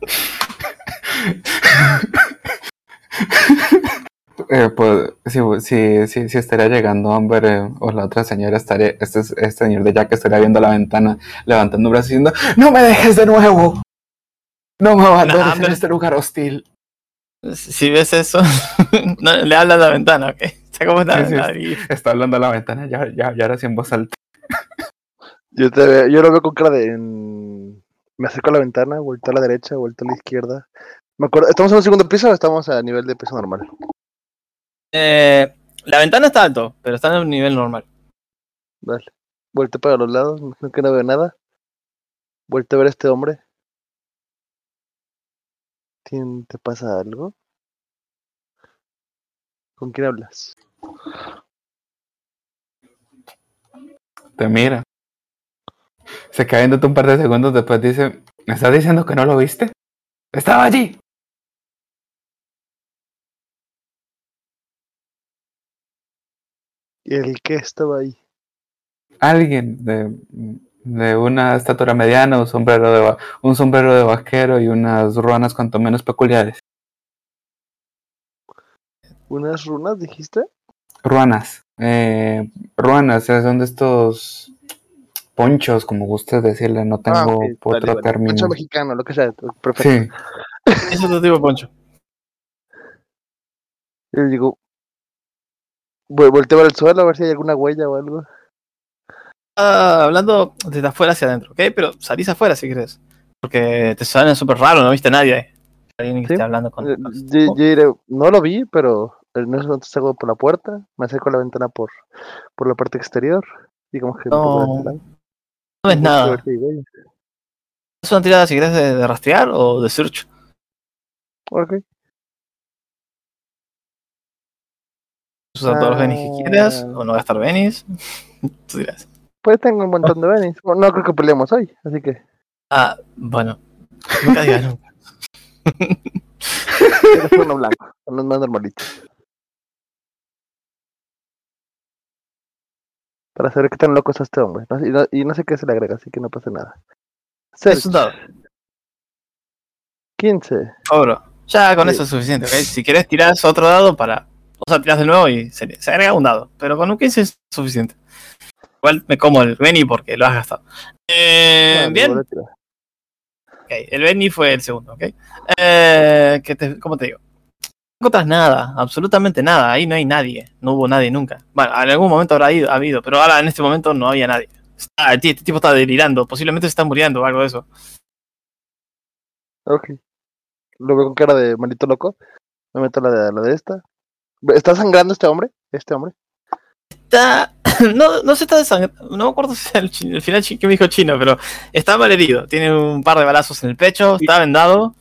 eh, pues, si, si, si, si estaría llegando Amber eh, o la otra señora, estaría, este, este señor de Jack estaría viendo la ventana, levantando un brazo diciendo, ¡No me dejes de nuevo! ¡No me abandones Amber- en este lugar hostil! Si ves eso, no, le habla a la ventana, ¿ok? Está como está Sí, sí. Está hablando a la ventana, ya, ya, ya ahora sí en voz alta. Yo, te veo- yo lo veo con cara de. mm, Me acerco a la ventana, vuelto a la derecha, vuelto a la izquierda. Me acuerdo, ¿estamos en un segundo piso o estamos a nivel de piso normal? Eh, la ventana está alto, pero está en un nivel normal. Vale. Vuelto para los lados, imagino que no veo nada. Vuelto a ver a este hombre. ¿Tien- ¿Te pasa algo? ¿Con quién hablas? Te mira. Se cae un par de segundos después dice, ¿me estás diciendo que no lo viste? ¡Estaba allí! El que estaba ahí? Alguien de, de una estatura mediana, un sombrero de, un sombrero de vaquero y unas ruanas cuanto menos peculiares. ¿Unas runas dijiste? Ruanas. Eh, ruanas, son de estos ponchos, como guste decirle, no tengo Ah, ok, otro término. Poncho mexicano, lo que sea. Perfecto. Sí, Es otro tipo de poncho. Yo digo, volteo al suelo a ver si hay alguna huella o algo. Ah, hablando desde afuera hacia adentro, ¿ok? Pero salís afuera si querés. Porque te suena súper raro, no viste a nadie ahí. Alguien que Sí. esté hablando con. Eh, Yo, yo diré, no lo vi, pero en ese momento salgo por la puerta, me acerco a la ventana por, por la parte exterior, digamos que No. No ves nada. ¿Es una tirada si querés de, de rastrear o de search? Ok. Usar todos los benis que quieras Ah. o no gastar benis. Tú dirás. Pues tengo un montón de venis. No creo que peleemos hoy, así que Ah, bueno. Nunca digas nunca. hacer uno blanco, uno más normalito. Para saber qué tan loco es este hombre. No y, no, y no sé qué se le agrega, así que no pasa nada. Es un dado. 15. Oro. Ya con Sí. eso es suficiente, ¿ok? Si querés tirás otro dado para. O sea, tirás de nuevo y se, se agrega un dado. Pero con un 15 es suficiente. Igual me como el Benny porque lo has gastado. Eh, bien. vuelvo a tirar. Ok, el Benny fue el segundo, ¿ok? Eh, ¿qué te, ¿Cómo te digo? No encontrás nada, absolutamente nada. Ahí no hay nadie. No hubo nadie nunca. Bueno, en algún momento habrá ido, habido, pero ahora en este momento no había nadie. Está- este tipo está delirando. Posiblemente se está muriendo o algo de eso. Ok. Lo veo con cara de maldito loco. Me meto la de, la de esta. ¿Está sangrando este hombre? Este hombre. Está. No, no se está desangrando. No me acuerdo si el, el final que me dijo chino, pero está mal herido. Tiene un par de balazos en el pecho, está vendado.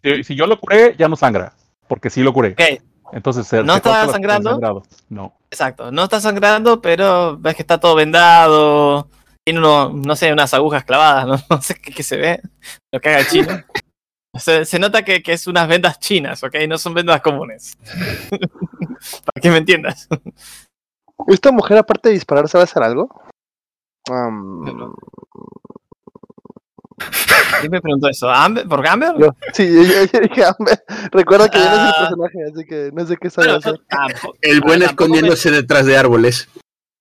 Si, si yo lo curé, ya no sangra. Porque sí lo curé. Ok, Entonces se ¿No se está sangrando? No. Exacto, no está sangrando, pero ves que está todo vendado. Tiene uno, no sé, unas agujas clavadas, no, No sé qué, qué se ve. Lo que haga el chino. Se, se nota que, que es unas vendas chinas, ¿ok? No son vendas comunes. Para que me entiendas. ¿Esta mujer, aparte de disparar, sabe hacer algo? Am, ¿Quién me preguntó eso? ¿Amber? ¿Por Amber? yo. Sí, yo, dije, "Amber". Recuerda que yo no soy el Ah. personaje, así que no sé qué sabe Bueno, hacer. tampoco- El buen me- escondiéndose detrás de árboles.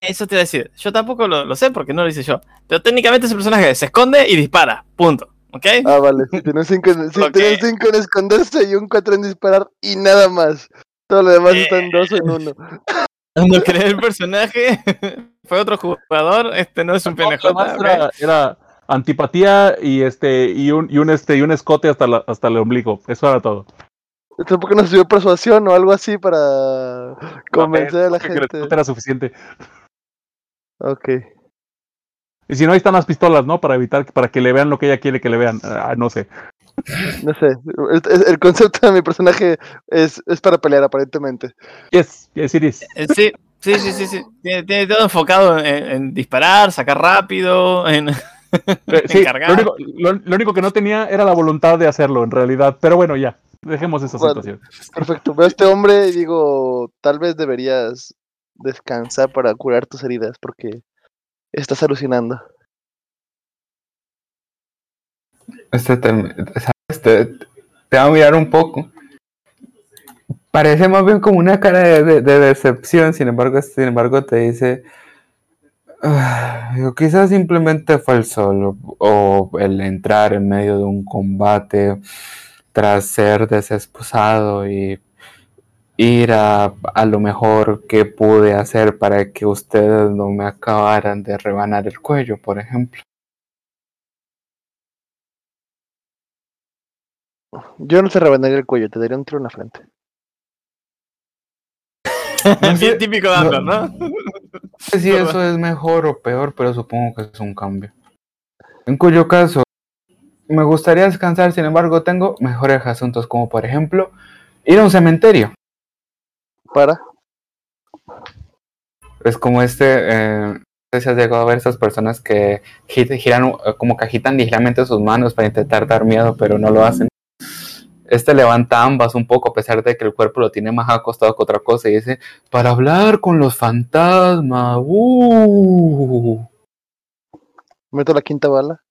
Eso te iba a decir. Yo tampoco lo, lo sé porque no lo hice yo. Pero técnicamente ese personaje se esconde y dispara. Punto. ¿Ok? Ah, vale. Si tiene un 5 en, sí, Ok. tiene un cinco en esconderse y un 4 en disparar y nada más. Todo lo demás Eh. está en 2 o en 1. No creé el personaje. Fue otro jugador. Este no es un PNJ. Era, era antipatía y este y un, y un este y un escote hasta la, hasta el ombligo. Eso era todo. Tampoco nos subió persuasión o algo así para convencer a la gente. escote era suficiente. Ok. Y si no, ahí están las pistolas, ¿no? Para evitar, para que le vean lo que ella quiere que le vean. Ah, no sé. No sé. El, concepto de mi personaje es, es para pelear, aparentemente. Yes, yes it is. Eh, Sí, sí, sí, sí. sí. Tiene, tiene todo enfocado en, en disparar, sacar rápido. En... Eh, sí, Encargar. lo único, lo- lo único que no tenía era la voluntad de hacerlo, en realidad. Pero bueno, ya. Dejemos esa Bueno. situación. Perfecto. Veo a este hombre y digo, tal vez deberías descansar para curar tus heridas porque estás alucinando. Este te, va a mirar un poco. Parece más bien como una cara de, de- de decepción, sin embargo, sin embargo te dice, "Ah, quizás simplemente fue el sol o, o el entrar en medio de un combate tras ser desesposado y ir a, a lo mejor que pude hacer para que ustedes no me acabaran de rebanar el cuello, por ejemplo. Yo no te rebanaría el cuello, te daría un tiro en la frente. Bien típico de Amber, ¿no? No sé si eso es mejor o peor, pero supongo que es un cambio. En cuyo caso, me gustaría descansar, sin embargo, tengo mejores asuntos, como por ejemplo, ir a un cementerio. Para. Es como este, eh, no sé si has llegado a ver esas personas que gi- giran, eh, como que agitan ligeramente sus manos para intentar dar miedo, pero no lo hacen. Este levanta ambas un poco, a pesar de que el cuerpo lo tiene más acostado que otra cosa, y dice, para hablar con los fantasmas. ¡uh!". Meto la quinta bala.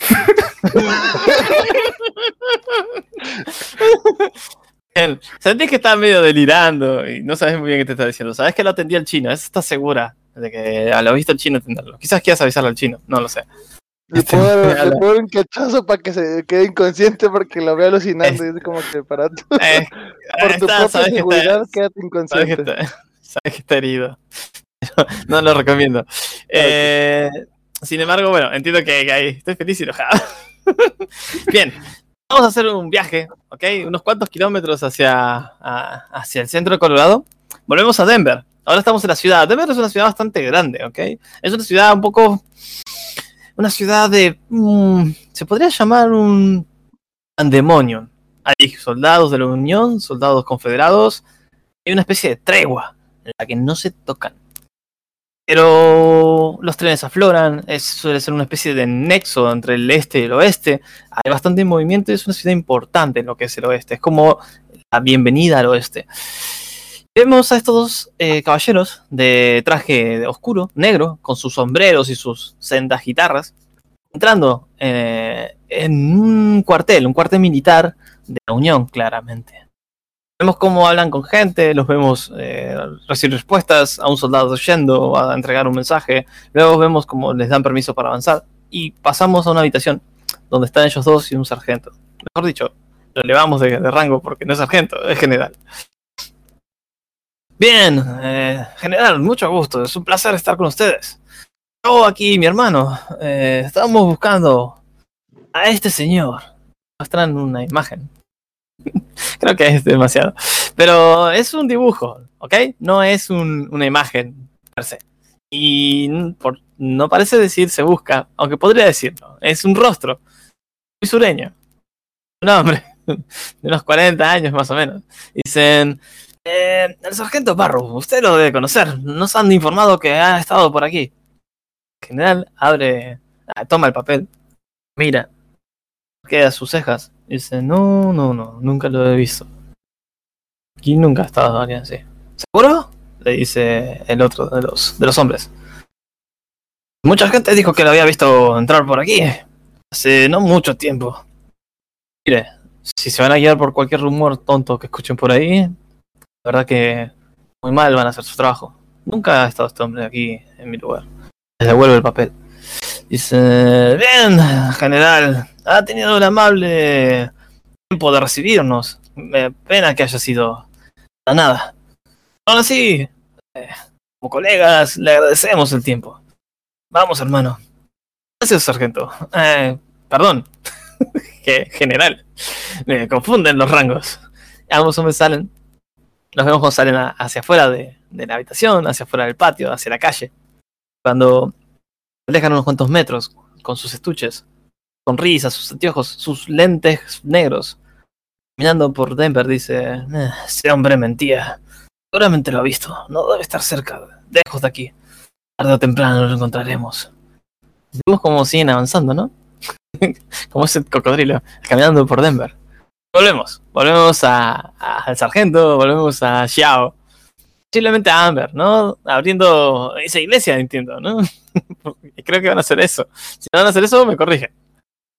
Sentís que está medio delirando y no sabes muy bien qué te está diciendo. Sabes que lo atendía el chino, eso estás segura de que a lo visto el chino atenderlo. Quizás quieras avisarle al chino, no lo sé. Le Este, puedo, un cachazo para que se quede inconsciente porque lo veo alucinando. Y es como que para tu, Eh, por tu está- propia sabes que seguridad, está, quédate sabes que inconsciente. está, sabes que está herido. No lo recomiendo. Eh, sin embargo, bueno, entiendo que, que ahí estoy feliz y enojado. Bien, vamos a hacer un viaje, ¿ok? Unos cuantos kilómetros hacia, a- hacia el centro de Colorado. Volvemos a Denver. Ahora estamos en la ciudad. Denver es una ciudad bastante grande, ¿ok? Es una ciudad un poco... Una ciudad de... mm, se podría llamar un pandemonium. Hay soldados de la Unión, soldados confederados. Hay una especie de tregua en la que no se tocan. Pero los trenes afloran, suele ser una especie de nexo entre el este y el oeste. Hay bastante movimiento y es una ciudad importante en lo que es el oeste. Es como la bienvenida al oeste. Vemos a estos dos eh, caballeros de traje oscuro, negro, con sus sombreros y sus sendas guitarras, entrando eh, en un cuartel, un cuartel militar de la Unión, claramente. Vemos cómo hablan con gente, los vemos eh, recibir respuestas a un soldado yendo a entregar un mensaje. Luego vemos cómo les dan permiso para avanzar. Y pasamos a una habitación donde están ellos dos y un sargento. Mejor dicho, lo elevamos de, rango porque no es sargento, es general. Bien, eh, general, mucho gusto. Es un placer estar con ustedes. Yo aquí, mi hermano, eh, estábamos buscando a este señor. Muestran una imagen. Creo que es demasiado. Pero es un dibujo, ¿ok? No es un- una imagen per se. Y por- no parece decir se busca, aunque podría decirlo. Es un rostro. Muy sureño. Un hombre. de unos 40 años más o menos. Dicen, eh, el sargento Barrow, usted lo debe conocer, nos han informado que ha estado por aquí. El general abre, ah, toma el papel, mira, queda sus cejas. Dice, no, no, no, nunca lo he visto. Aquí nunca ha estado alguien así. ¿Seguro? Le dice el otro de los, de los hombres. Mucha gente dijo que lo había visto entrar por aquí. Hace no mucho tiempo. Mire, si se van a guiar por cualquier rumor tonto que escuchen por ahí, la verdad que muy mal van a hacer su trabajo. Nunca ha estado este hombre aquí en mi lugar. Les devuelve el papel. Dice, bien, general, ha tenido el amable tiempo de recibirnos. Me pena que haya sido a nada. Aún así, eh, como colegas, le agradecemos el tiempo. Vamos, hermano. Gracias, sargento. Eh, perdón. general. Me confunden los rangos. Ambos hombres salen. Los vemos cuando salen a- hacia afuera de, de la habitación, hacia afuera del patio, hacia la calle. Cuando se alejan unos cuantos metros con sus estuches, sonrisas, sus anteojos, sus lentes negros. Mirando por Denver, dice: "Eh, Ese hombre mentía. Seguramente lo ha visto. No debe estar cerca. Lejos de aquí. Tarde o temprano lo encontraremos. Vemos como siguen avanzando, ¿no? como ese cocodrilo, caminando por Denver. Volvemos, volvemos a, a- al sargento, volvemos a Xiao. Posiblemente a Amber, ¿no? Abriendo esa iglesia, entiendo, ¿no? Creo que van a hacer eso. Si no van a hacer eso, me corrigen.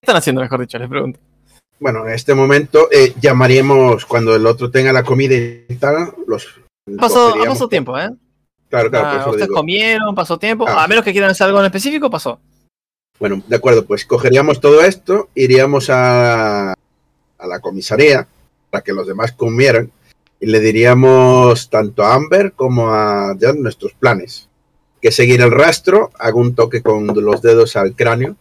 ¿Qué están haciendo, mejor dicho? Les pregunto. Bueno, en este momento eh, llamaríamos cuando el otro tenga la comida y tal. Los Pasó, ha pasado tiempo, ¿eh? Claro, claro, Ah, ustedes digo. comieron, pasó tiempo. Ah. A menos que quieran hacer algo en específico, pasó. Bueno, de acuerdo, pues cogeríamos todo esto, iríamos a, a la comisaría para que los demás comieran y le diríamos tanto a Amber como a John nuestros planes. Que seguir el rastro, hago un toque con los dedos al cráneo.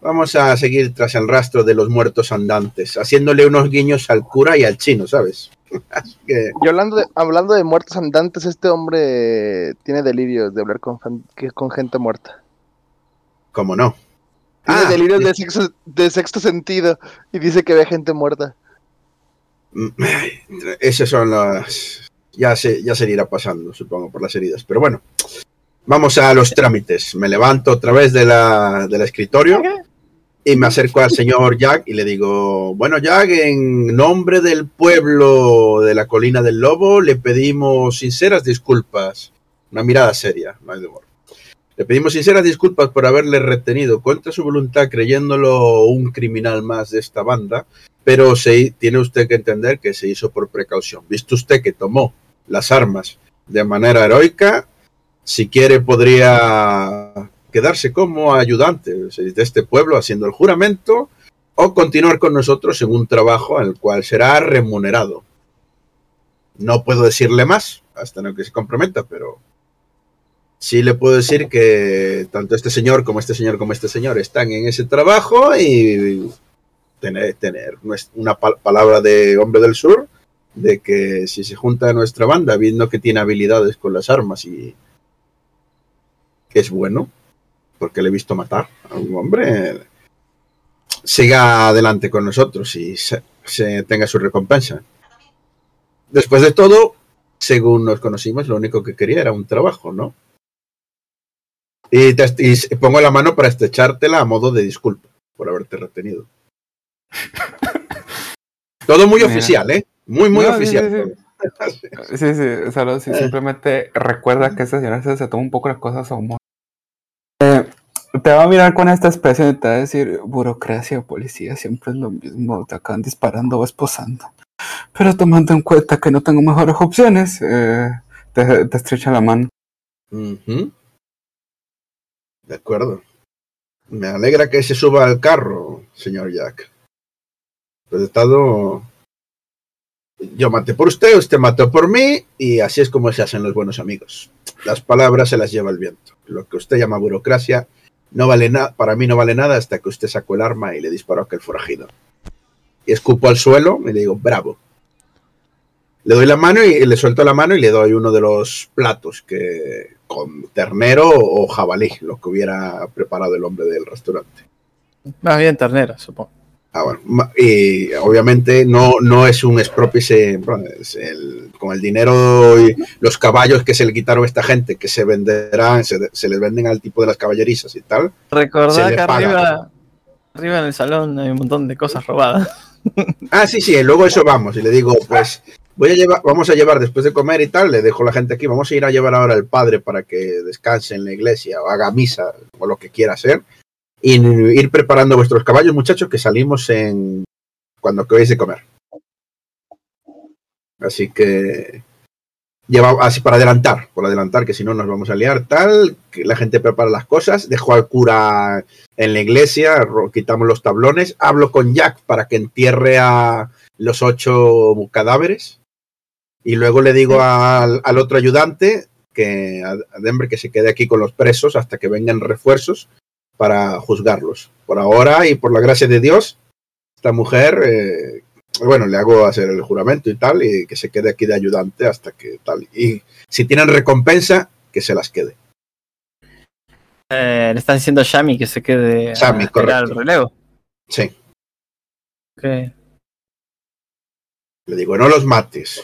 Vamos a seguir tras el rastro de los muertos andantes, haciéndole unos guiños al cura y al chino, ¿sabes? Así que, Y hablando de, hablando de muertos andantes, este hombre tiene delirios de hablar con, gente muerta. como no. Tiene Ah, delirios de sexto, de sexto sentido y dice que ve gente muerta. Mm, Esas son las. Ya se, ya se irá pasando, supongo, por las heridas. Pero bueno, vamos a los trámites. Me levanto otra vez de la, del escritorio y me acerco al señor Jack y le digo: Bueno, Jack, en nombre del pueblo de la Colina del Lobo, le pedimos sinceras disculpas. Una mirada seria, no hay demora. Le pedimos sinceras disculpas por haberle retenido contra su voluntad, creyéndolo un criminal más de esta banda pero se, tiene usted que entender que se hizo por precaución. Visto usted que tomó las armas de manera heroica, si quiere podría quedarse como ayudante de este pueblo haciendo el juramento o continuar con nosotros en un trabajo al cual será remunerado. No puedo decirle más hasta no que se comprometa, pero sí le puedo decir que tanto este señor como este señor como este señor están en ese trabajo y tener, tener una pal- palabra de hombre del sur de que si se junta a nuestra banda viendo que tiene habilidades con las armas y que es bueno, porque le he visto matar a un hombre, siga adelante con nosotros y se, se tenga su recompensa. Después de todo, según nos conocimos, lo único que quería era un trabajo, ¿no? Y, te- y pongo la mano para estrechártela a modo de disculpa por haberte retenido. Todo muy Mira. oficial, ¿eh? Muy, muy No, sí, oficial. sí, Sí, sí, solo si simplemente recuerda que esta señora se, se toma un poco las cosas a humor. Eh, te va a mirar con esta expresión y te va a decir, burocracia o policía siempre es lo mismo, te acaban disparando o esposando. Pero tomando en cuenta que no tengo mejores opciones, eh, te, estrecha la mano. De acuerdo. Me alegra que se suba al carro, señor Jack. Pues estado. Yo maté por usted, usted mató por mí, y así es como se hacen los buenos amigos. Las palabras se las lleva el viento. Lo que usted llama burocracia no vale nada, para mí no vale nada hasta que usted sacó el arma y le disparó a aquel forajido. Y escupo al suelo y le digo, bravo. Le doy la mano y le suelto la mano y le doy uno de los platos que con ternero o jabalí, lo que hubiera preparado el hombre del restaurante. Más bien ternero, supongo. Ah, bueno. Y obviamente no, no es un es el- con el dinero y los caballos que se le quitaron a esta gente, que se venderán, se, se les venden al tipo de las caballerizas y tal. Le que arriba, arriba en el salón hay un montón de cosas robadas. Ah, sí, sí, luego eso vamos. Y le digo, pues voy a llevar, vamos a llevar después de comer y tal, le dejo la gente aquí, vamos a ir a llevar ahora al padre para que descanse en la iglesia o haga misa o lo que quiera hacer. Y ir preparando vuestros caballos, muchachos, que salimos en cuando acabéis de comer. Así que lleva así para adelantar, por adelantar, que si no nos vamos a liar, tal, que la gente prepara las cosas, dejo al cura en la iglesia, quitamos los tablones, hablo con Jack para que entierre a los ocho cadáveres y luego le digo al, al otro ayudante que a Denver que se quede aquí con los presos hasta que vengan refuerzos para juzgarlos. Por ahora y por la gracia de Dios, esta mujer, eh, bueno, le hago hacer el juramento y tal y que se quede aquí de ayudante hasta que tal. Y si tienen recompensa, que se las quede. Eh, le están diciendo a Shami que se quede Shami, a correcto. el relevo. Sí. Ok. Le digo, no los mates.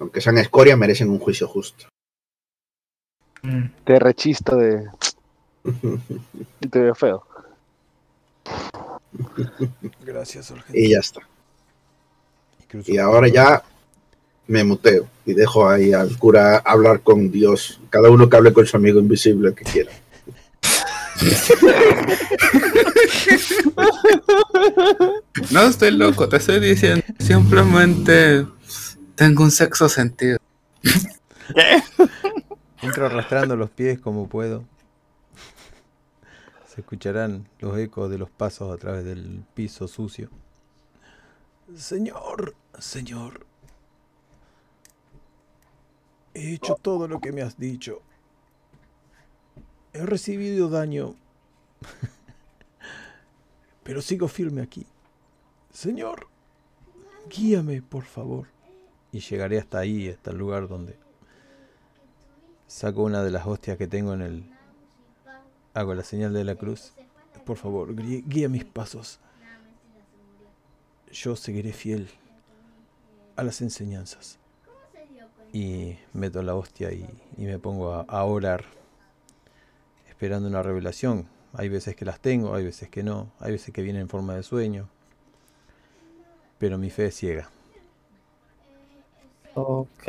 Aunque sean escoria, merecen un juicio justo. Mm. Te rechisto de. Y te veo feo. Gracias, sargento. y ya está. Y ahora ya me muteo y dejo ahí al cura hablar con Dios. Cada uno que hable con su amigo invisible que quiera. No estoy loco, te estoy diciendo. Simplemente tengo un sexo sentido. Entro arrastrando los pies como puedo. Se escucharán los ecos de los pasos a través del piso sucio. Señor, señor. He hecho todo lo que me has dicho. He recibido daño. Pero sigo firme aquí. Señor, guíame, por favor. Y llegaré hasta ahí, hasta el lugar donde saco una de las hostias que tengo en el... Hago la señal de la cruz. Por favor, guía mis pasos. Yo seguiré fiel a las enseñanzas. Y meto la hostia y, me pongo a orar. Esperando una revelación. Hay veces que las tengo, hay veces que no. Hay veces que vienen en forma de sueño. Pero mi fe es ciega. Ok.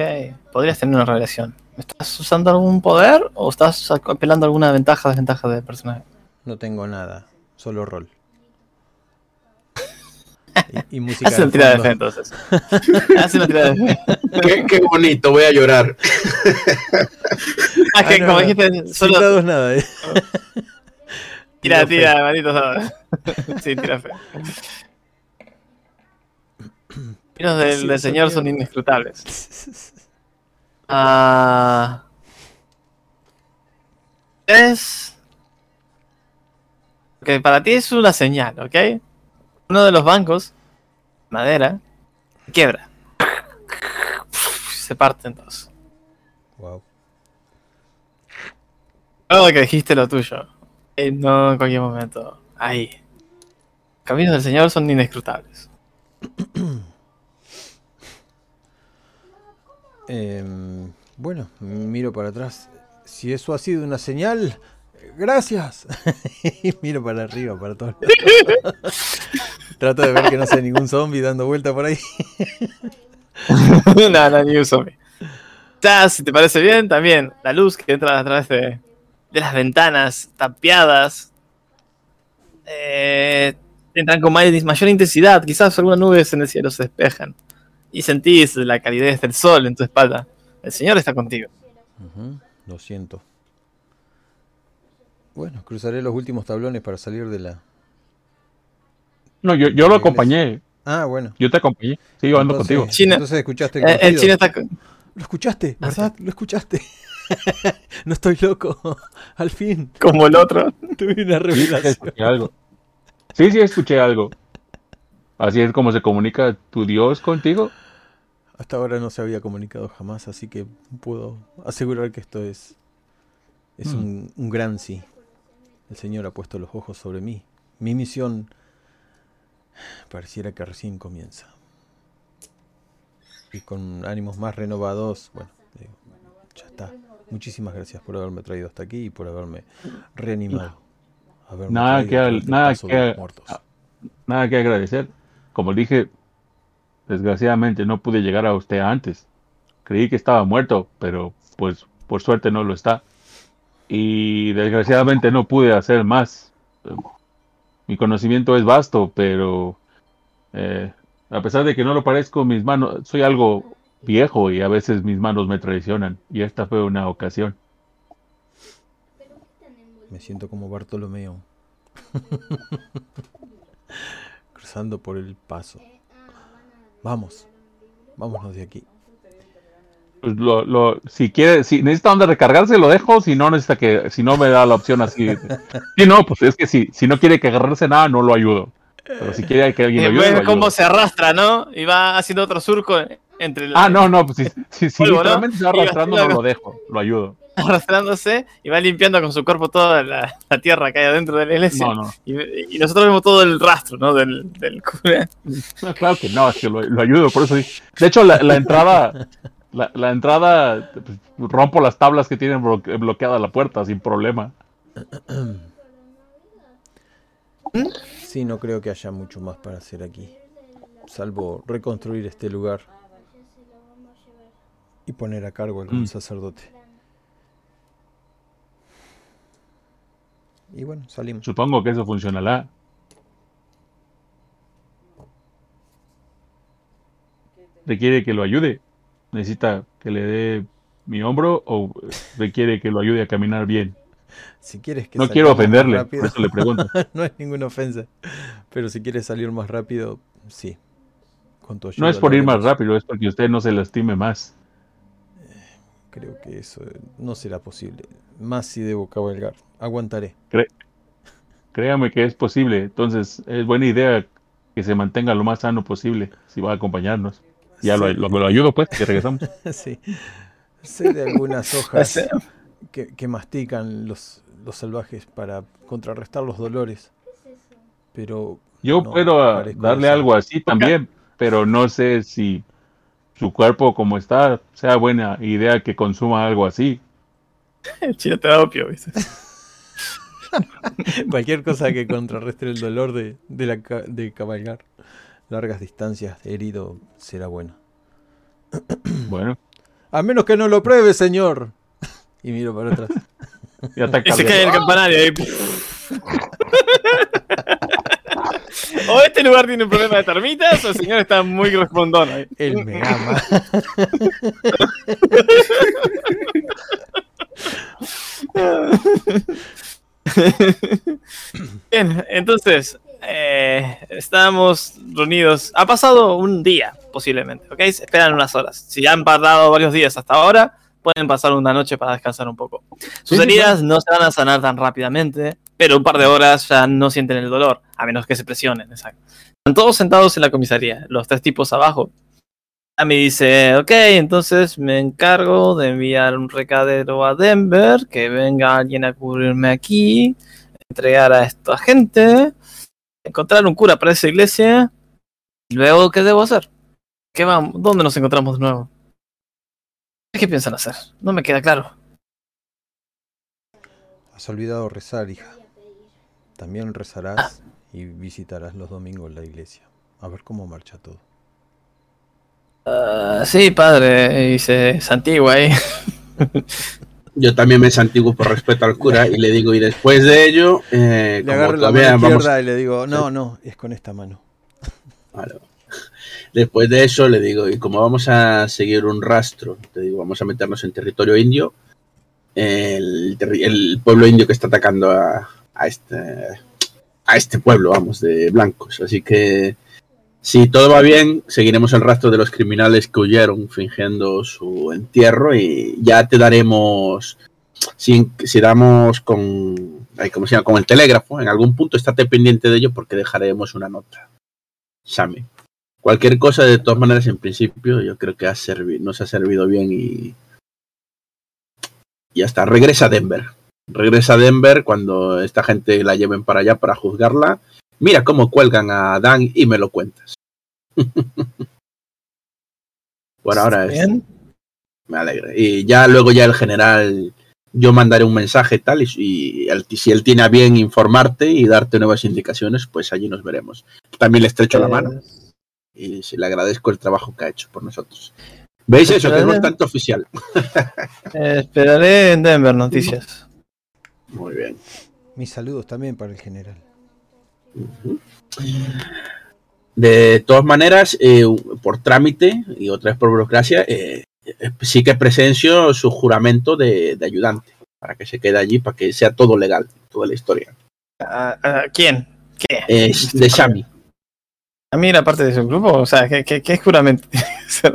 Podrías tener una revelación. ¿Estás usando algún poder o estás apelando a alguna ventaja o desventaja del personaje? No tengo nada, solo rol. Y, y música. Haz una tirada de fe entonces. Haz una tirada de fe. qué, qué bonito, voy a llorar. Ah, que Ah, no, como no. dijiste, solo dados nada, eh. tira, tira, maldito dados. Sí, tira fe. Los del, Sí, del señor son inescrutables. Ah. Es. Que para ti es una señal, ¿ok? Uno de los bancos, madera, quiebra. Se parte en dos. Wow. Luego que dijiste lo tuyo. eh, no en cualquier momento. Ahí. Caminos del Señor son inescrutables. Em, bueno, miro para atrás. Si eso ha sido una señal, gracias. y miro para arriba, para todos lados. Trato de ver que no sea ningún zombie dando vuelta por ahí. no, no, ni un zombie. Ya, si te parece bien, también la luz que entra a través de, las ventanas tapiadas. eh, entran con may- mayor intensidad. Quizás algunas nubes en el cielo se despejan. Y sentís la calidez del sol en tu espalda. El Señor está contigo. Ujú, lo siento. Bueno, cruzaré los últimos tablones para salir de la. No, yo, yo lo acompañé. Ah, bueno. Yo te acompañé. Sigo ando Entonces- contigo. China- Entonces escuchaste el Eh, el crujido. chino está. Lo escuchaste, ¿verdad? Lo escuchaste. no estoy loco. Al fin, como el otro. tuve una revelación. Escuché algo. Sí, sí, escuché algo. Así es como se comunica tu Dios contigo. Hasta ahora no se había comunicado jamás, así que puedo asegurar que esto es, es Mm. un, un gran sí. El Señor ha puesto los ojos sobre mí. Mi misión Pareciera que recién comienza. Y con ánimos más renovados, bueno, digo, ya está. Muchísimas gracias por haberme traído hasta aquí y por haberme reanimado. Haberme Nada que este nada que- Nada que agradecer. Como dije, desgraciadamente no pude llegar a usted antes. Creí que estaba muerto, pero pues por suerte no lo está. Y desgraciadamente no pude hacer más. Mi conocimiento es vasto, pero eh, a pesar de que no lo parezco, mis manos, soy algo viejo y a veces mis manos me traicionan. Y esta fue una ocasión. Me siento como Bartolomeo. Cruzando por el paso. Vamos. Vámonos de aquí. Pues lo, lo, si quiere, si necesita donde recargarse, lo dejo. Si no necesita que, si no me da la opción así. Sí, no, pues es que si, si no quiere que agarrarse nada, no lo ayudo. Pero si quiere que alguien lo Eh, ayude, ves lo cómo ayudo. se arrastra, ¿no? Y va haciendo otro surco entre el, Ah, no, no, pues si, si, si Polvo, ¿no? literalmente se va arrastrando, no lo dejo, lo ayudo. arrastrándose y va limpiando con su cuerpo toda la, la tierra que hay adentro de la iglesia. No, no. Y, y nosotros vemos todo el rastro, ¿no? Del, del cura. No, claro que no, es que lo, lo ayudo, por eso sí. De hecho, la, la entrada, la, la entrada, pues, rompo las tablas que tienen bloque- bloqueada la puerta sin problema. Sí, no creo que haya mucho más para hacer aquí. Salvo reconstruir este lugar. Y poner a cargo a algún Mm. sacerdote. Y bueno, salimos. Supongo que eso funcionará. ¿Requiere que lo ayude? ¿Necesita que le dé mi hombro o requiere que lo ayude a caminar bien? Si quieres que No quiero ofenderle, rápido- por eso le pregunto. no es ninguna ofensa. Pero si quieres salir más rápido, sí. Con tu No es por ir más rápido, es porque usted no se lastime más. Creo que eso eh, no será posible. Más si debo cabalgar. Aguantaré. Cre- Créame que es posible, entonces es buena idea que se mantenga lo más sano posible si va a acompañarnos. Ya lo, Sí. lo, lo ayudo pues, que regresamos. sí. Sé de algunas hojas que, que mastican los, los salvajes para contrarrestar los dolores. Pero Yo No, puedo darle algo así también, pero no sé si su cuerpo como está, sea buena idea que consuma algo así. El chino te da opio, ¿viste? cualquier cosa que contrarrestre el dolor de, de, la, de cabalgar largas distancias herido será bueno. Bueno, A menos que no lo pruebe, señor. Y miro para atrás. Y se cae el campanario ahí. o este lugar tiene un problema de termitas o el señor está muy respondón ahí. Él me ama. Bien, entonces, eh, estamos reunidos. Ha pasado un día, posiblemente, ¿ok? Esperan unas horas. Si ya han pasado varios días hasta ahora, pueden pasar una noche para descansar un poco. Sus Sí, sí, heridas no se van a sanar tan rápidamente, pero un par de horas ya no sienten el dolor, a menos que se presionen, exacto. Están todos sentados en la comisaría, los tres tipos abajo. A mí dice, ok, entonces me encargo de enviar un recadero a Denver, que venga alguien a cubrirme aquí, entregar a esta gente, encontrar un cura para esa iglesia, y luego, ¿qué debo hacer? ¿Qué vamos? ¿Dónde nos encontramos de nuevo? ¿Qué piensan hacer? No me queda claro. Has olvidado rezar, hija. También rezarás y visitarás los domingos la iglesia. A ver cómo marcha todo. Ah, sí, padre, dice Santigua ahí. Yo también me santiguo por respeto al cura y le digo, y después de ello, eh, Le como agarro la todavía mano vamos- izquierda y le digo, no, no, es con esta mano. Vale. Después de eso le digo, y como vamos a seguir un rastro, te digo, vamos a meternos en territorio indio, el, pueblo indio que está atacando a, a este a este pueblo, vamos, de blancos. Así que si todo va bien, seguiremos el rastro de los criminales que huyeron fingiendo su entierro y ya te daremos, si, damos con, ¿cómo se llama? con el telégrafo, en algún punto estate pendiente de ello porque dejaremos una nota. Same. Cualquier cosa, de todas maneras, en principio, yo creo que nos ha servido bien y. Y ya está. Regresa a Denver. Regresa a Denver cuando esta gente la lleven para allá para juzgarla. Mira cómo cuelgan a Dan y me lo cuentas. Por ahora es, Bien. me alegra. Y ya luego ya el general, yo mandaré un mensaje tal y, y el- si él tiene a bien informarte y darte nuevas indicaciones, pues allí nos veremos. También le estrecho la mano y se le agradezco el trabajo que ha hecho por nosotros. ¿Veis eso? Que es bastante oficial. Eh, esperaré en Denver noticias. Muy bien. Mis saludos también para el general. De todas maneras, eh, por trámite y otra vez por burocracia, eh, eh, sí que presencio su juramento de, de ayudante para que se quede allí, para que sea todo legal, toda la historia. ¿A, a quién? ¿Qué? Es de Shami. ¿A mí era parte de su grupo? O sea, ¿qué, qué, qué es juramento?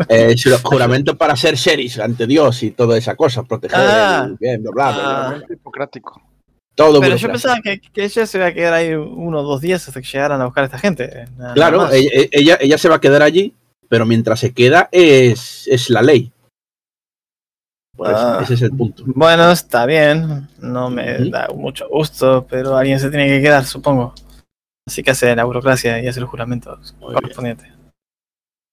Eh, juramento para ser sheriff ante Dios y toda esa cosa, proteger Ah. el bien, bla, bla, bla, bla, Ah. bla. Hipocrático. Todo Pero yo pensaba que, que ella se iba a quedar ahí uno o dos días hasta que llegaran a buscar a esta gente. nada Claro, más. ella, ella, ella se va a quedar allí, pero mientras se queda es, es la ley. Pues Ah. ese es el punto. Bueno, está bien. No me da mucho gusto, pero alguien se tiene que quedar, supongo. Así que hace la burocracia y hace el juramento Muy bien. correspondiente.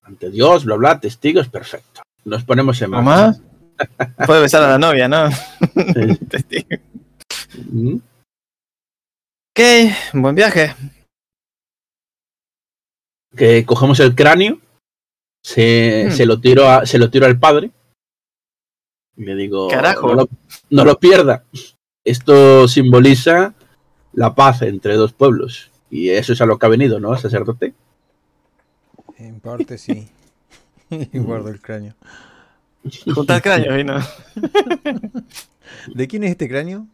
Ante Dios, bla, bla, testigos, perfecto. Nos ponemos en ¿No marcha. más? Puede besar a la novia, ¿no? Testigo. Ok, buen viaje. que cogemos el cráneo, se, Hmm. se lo tiro a, se lo tiro al padre y le digo Carajo. No, lo, no lo pierda. Esto simboliza la paz entre dos pueblos. Y eso es a lo que ha venido, ¿no? Sacerdote. En parte sí. Y guardo el cráneo. Juntar cráneos, vino. ¿De quién es este cráneo?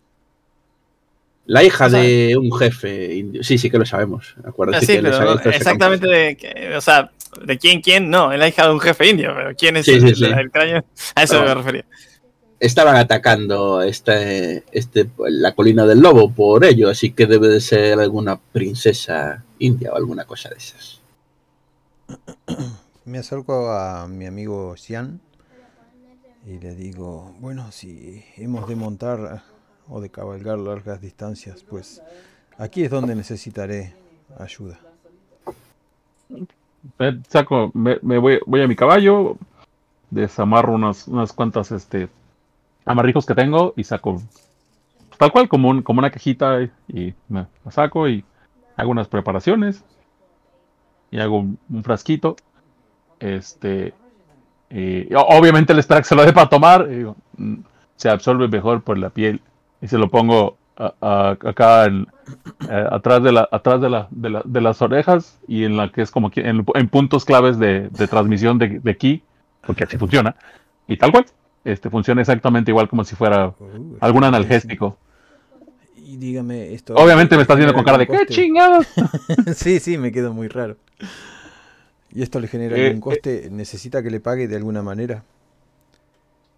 La hija O sea- de un jefe indio. Sí, sí que lo sabemos. Acuérdate Sí, que pero exactamente de, que- o sea, de quién, quién, no, es la hija de un jefe indio, pero quién es Sí, el, sí, el- sí. el cráneo, a eso me refería. estaban atacando este, este, la colina del lobo por ello, así que debe de ser alguna princesa india o alguna cosa de esas. Me acerco a mi amigo Xian y le digo, bueno, si hemos de montar o de cabalgar largas distancias, pues aquí es donde necesitaré ayuda. Saco, me, voy, voy a mi caballo, desamarro unas, unas cuantas este, amarrijos que tengo y saco tal cual como, un- como una cajita y, me la saco y hago unas preparaciones y hago un, frasquito. Este, y obviamente el extracto se lo de para tomar, y mm, se absorbe mejor por la piel y se lo pongo a- a- acá en, eh, atrás de la atrás de la, de la- de las orejas y en la que es como en, en puntos claves de, de transmisión de, de ki porque así funciona y tal cual este funciona exactamente igual como si fuera Uh, algún analgésico Y dígame esto. obviamente me estás viendo con cara de ¿genera qué chingados sí, sí, me quedo muy raro. ¿Y esto le genera Eh, algún coste? ¿Necesita que le pague de alguna manera?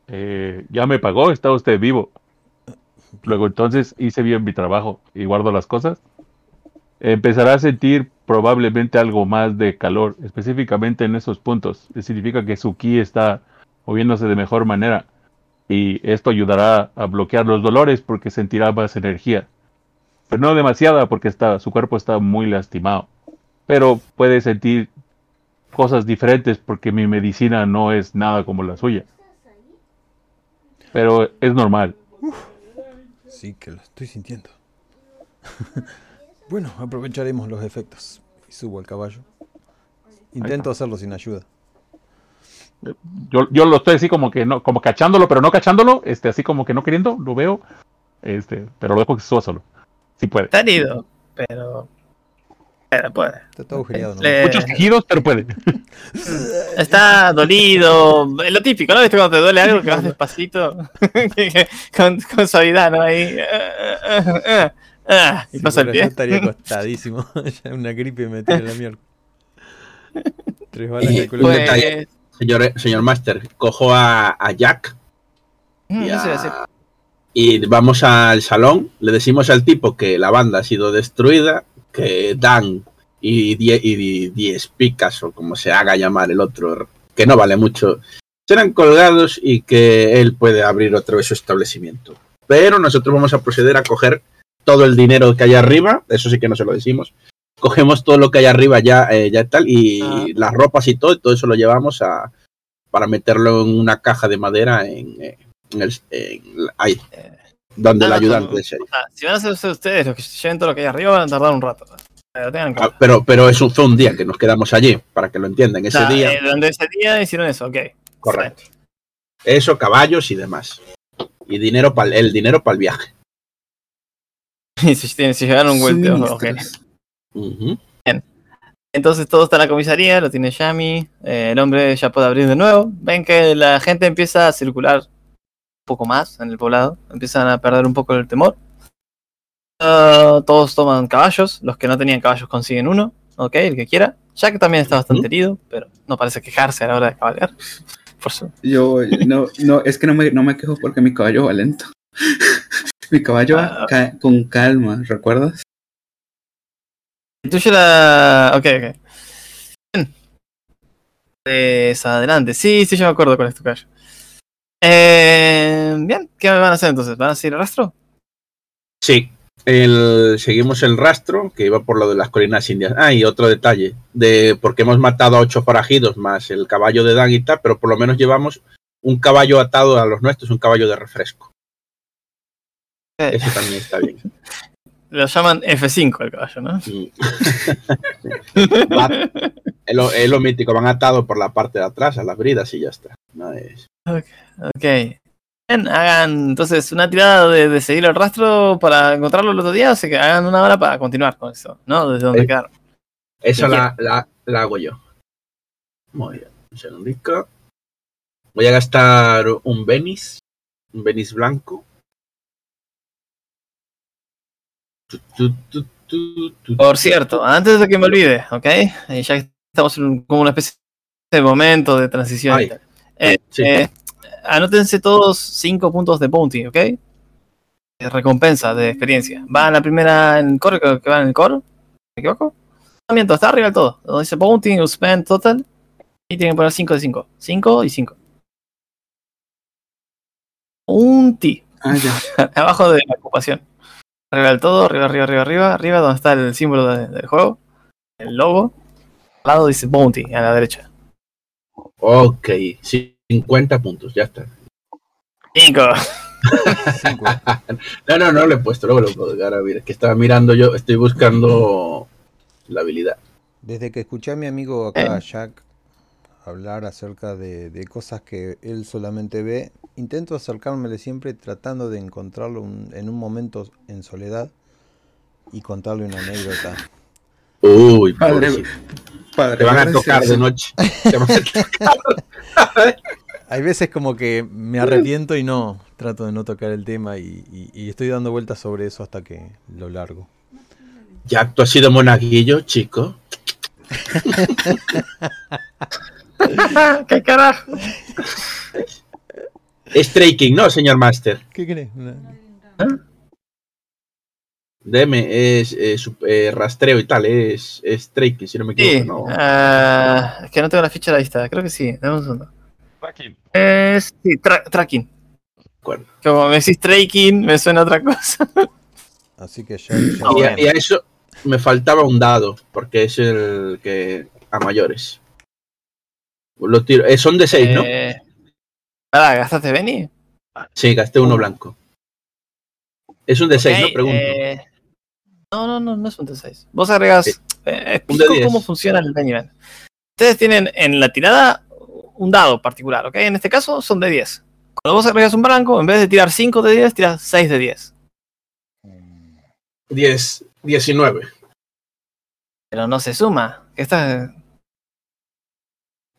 Eh, ya me pagó está usted vivo luego entonces hice bien mi trabajo y guardo las cosas empezará a sentir probablemente algo más de calor, específicamente en esos puntos. Significa que su ki está moviéndose de mejor manera y esto ayudará a bloquear los dolores porque sentirá más energía. Pero no demasiada porque está, su cuerpo está muy lastimado. Pero puede sentir cosas diferentes porque mi medicina no es nada como la suya. Pero es normal. Que lo estoy sintiendo. bueno, aprovecharemos los efectos. Y subo al caballo. Intento hacerlo sin ayuda. Yo, yo lo estoy así como que no, como cachándolo, pero no cachándolo, este, así como que no queriendo, lo veo, este, pero lo dejo que suba solo. Si puede. Está herido, pero. Pero puede. Está todo agujereado, ¿no? Le- Muchos quejidos, pero puede. Está dolido. Lo típico, ¿no? ¿Viste cuando te duele algo que vas despacito? Con, con suavidad, ¿no? Ahí. ah, ah, ah, ah, y Si pasa el fuera yo pie. estaría acostadísimo. ya una gripe me tira la mierda. Tres balas Y Pues- detalle, señor, señor Master, cojo a, a Jack Mm, a y vamos al salón, le decimos al tipo que la banda ha sido destruida, que Dan y Die, y Diez Picas, o como se haga llamar el otro, que no vale mucho, serán colgados y que él puede abrir otra vez su establecimiento. Pero nosotros vamos a proceder a coger todo el dinero que hay arriba, eso sí que no se lo decimos, cogemos todo lo que hay arriba ya, eh, ya tal, y Ah. las ropas y todo, y todo eso lo llevamos a para meterlo en una caja de madera en, eh, en el en ahí, donde el ah, ayudante no. sheriff. Ah, si van a ser ustedes los que lleven todo lo que hay arriba, van a tardar un rato. Pero tengan en Ah, pero, pero eso fue un día que nos quedamos allí, para que lo entiendan. Ese día, eh, durante ese día hicieron eso, ok. correcto. Eso, caballos y demás. Y dinero para el dinero para el viaje. Y si, si llegaron un vuelto, ok. Suministros. Ujú. Entonces todo está en la comisaría, lo tiene Yami, eh, el hombre ya puede abrir de nuevo. Ven que la gente empieza a circular poco más en el poblado, empiezan a perder un poco el temor. Ah, todos toman caballos, los que no tenían caballos consiguen uno, ok, el que quiera. Jack también está bastante herido, pero no parece quejarse a la hora de cabalgar. Por su... Yo, no, no, es que no me, no me quejo porque mi caballo va lento. mi caballo va Ah. ca- con calma, ¿recuerdas? Tuyo era... Ok, ok. Bien. Pues adelante. Sí, sí, yo me acuerdo cuál es tu caballo. Eh, bien, ¿qué van a hacer entonces? ¿Van a seguir el rastro? Sí, el, seguimos el rastro que iba por lo de las colinas indias. Ah, y otro detalle, de porque hemos matado a ocho forajidos más el caballo de Daguita, pero por lo menos llevamos un caballo atado a los nuestros, un caballo de refresco. Eh, Eso también está bien. Lo llaman F5 el caballo, ¿no? Va- es, lo, es lo mítico, van atados por la parte de atrás a las bridas y ya está. No es- Ok. Bien, hagan entonces una tirada de, de seguir el rastro para encontrarlo el otro día, así que hagan una hora para continuar con eso, ¿no? Desde donde Eh. quedaron. ¿De la, la, la hago yo. Muy bien, un segundito. Voy a gastar un Benis, un Benis blanco. Tu, tu, tu, tu, tu, Por cierto, antes de que me olvide, ¿ok? Eh, ya que estamos en un- como una especie de momento de transición. y Ay. Eh, Sí. eh, anótense todos 5 puntos de bounty, ¿ok? Recompensa de experiencia. Va en la primera en el core, creo que va en el core. ¿Me equivoco? No miento, está arriba del todo. Donde dice bounty, spend total. Y tienen que poner 5 de 5. 5 y 5. Un T. Ah, ya. abajo de la ocupación. Arriba del todo, arriba, arriba, arriba, arriba, arriba, donde está el símbolo de- del juego, el logo. Al lado dice Bounty, a la derecha. Ok, 50 puntos, ya está. 5. Cinco. No, no, no lo he puesto, luego lo puedo ahora mira, es que estaba mirando yo, estoy buscando la habilidad. Desde que escuché a mi amigo acá, Eh. Jack, hablar acerca de, de cosas que él solamente ve, intento acercármele siempre tratando de encontrarlo un- en un momento en soledad y contarle una anécdota. Uy, Padre, pobrecito. Padre, te van a tocar de noche. Te van a tocar. Hay veces como que me arrepiento y no, trato de no tocar el tema y, y- y estoy dando vueltas sobre eso hasta que lo largo. Ya tú has sido monaguillo, chico. ¿Qué carajo? Es King, ¿no, señor Master? ¿Qué crees? DM es eh, eh, rastreo y tal, es, es King, si no me equivoco. Sí, ¿no? ah, es que no tengo la ficha de la lista, creo que sí, dame un segundo. Tracking. Eh, sí, tra- tracking. acuerdo. Como me decís tracking, me suena otra cosa. Así que Ah, y, a, bueno. y a eso me faltaba un dado, porque es el que a mayores. Lo tiro. eh, son de 6, ¿no? Pará, ¿gastaste Benny? Sí, gasté uno blanco. Es un de 6, ¿no? Pregunto. eh, no, no, no, no es un D6. Vos agregás. Sí. eh, explico 10. cómo funciona el Band. Ustedes tienen en la tirada un dado particular, ¿ok? En este caso son de 10. Cuando vos agregas un blanco, en vez de tirar 5 de 10, tiras 6 de 10. 10, 19. Pero no se suma. Esta,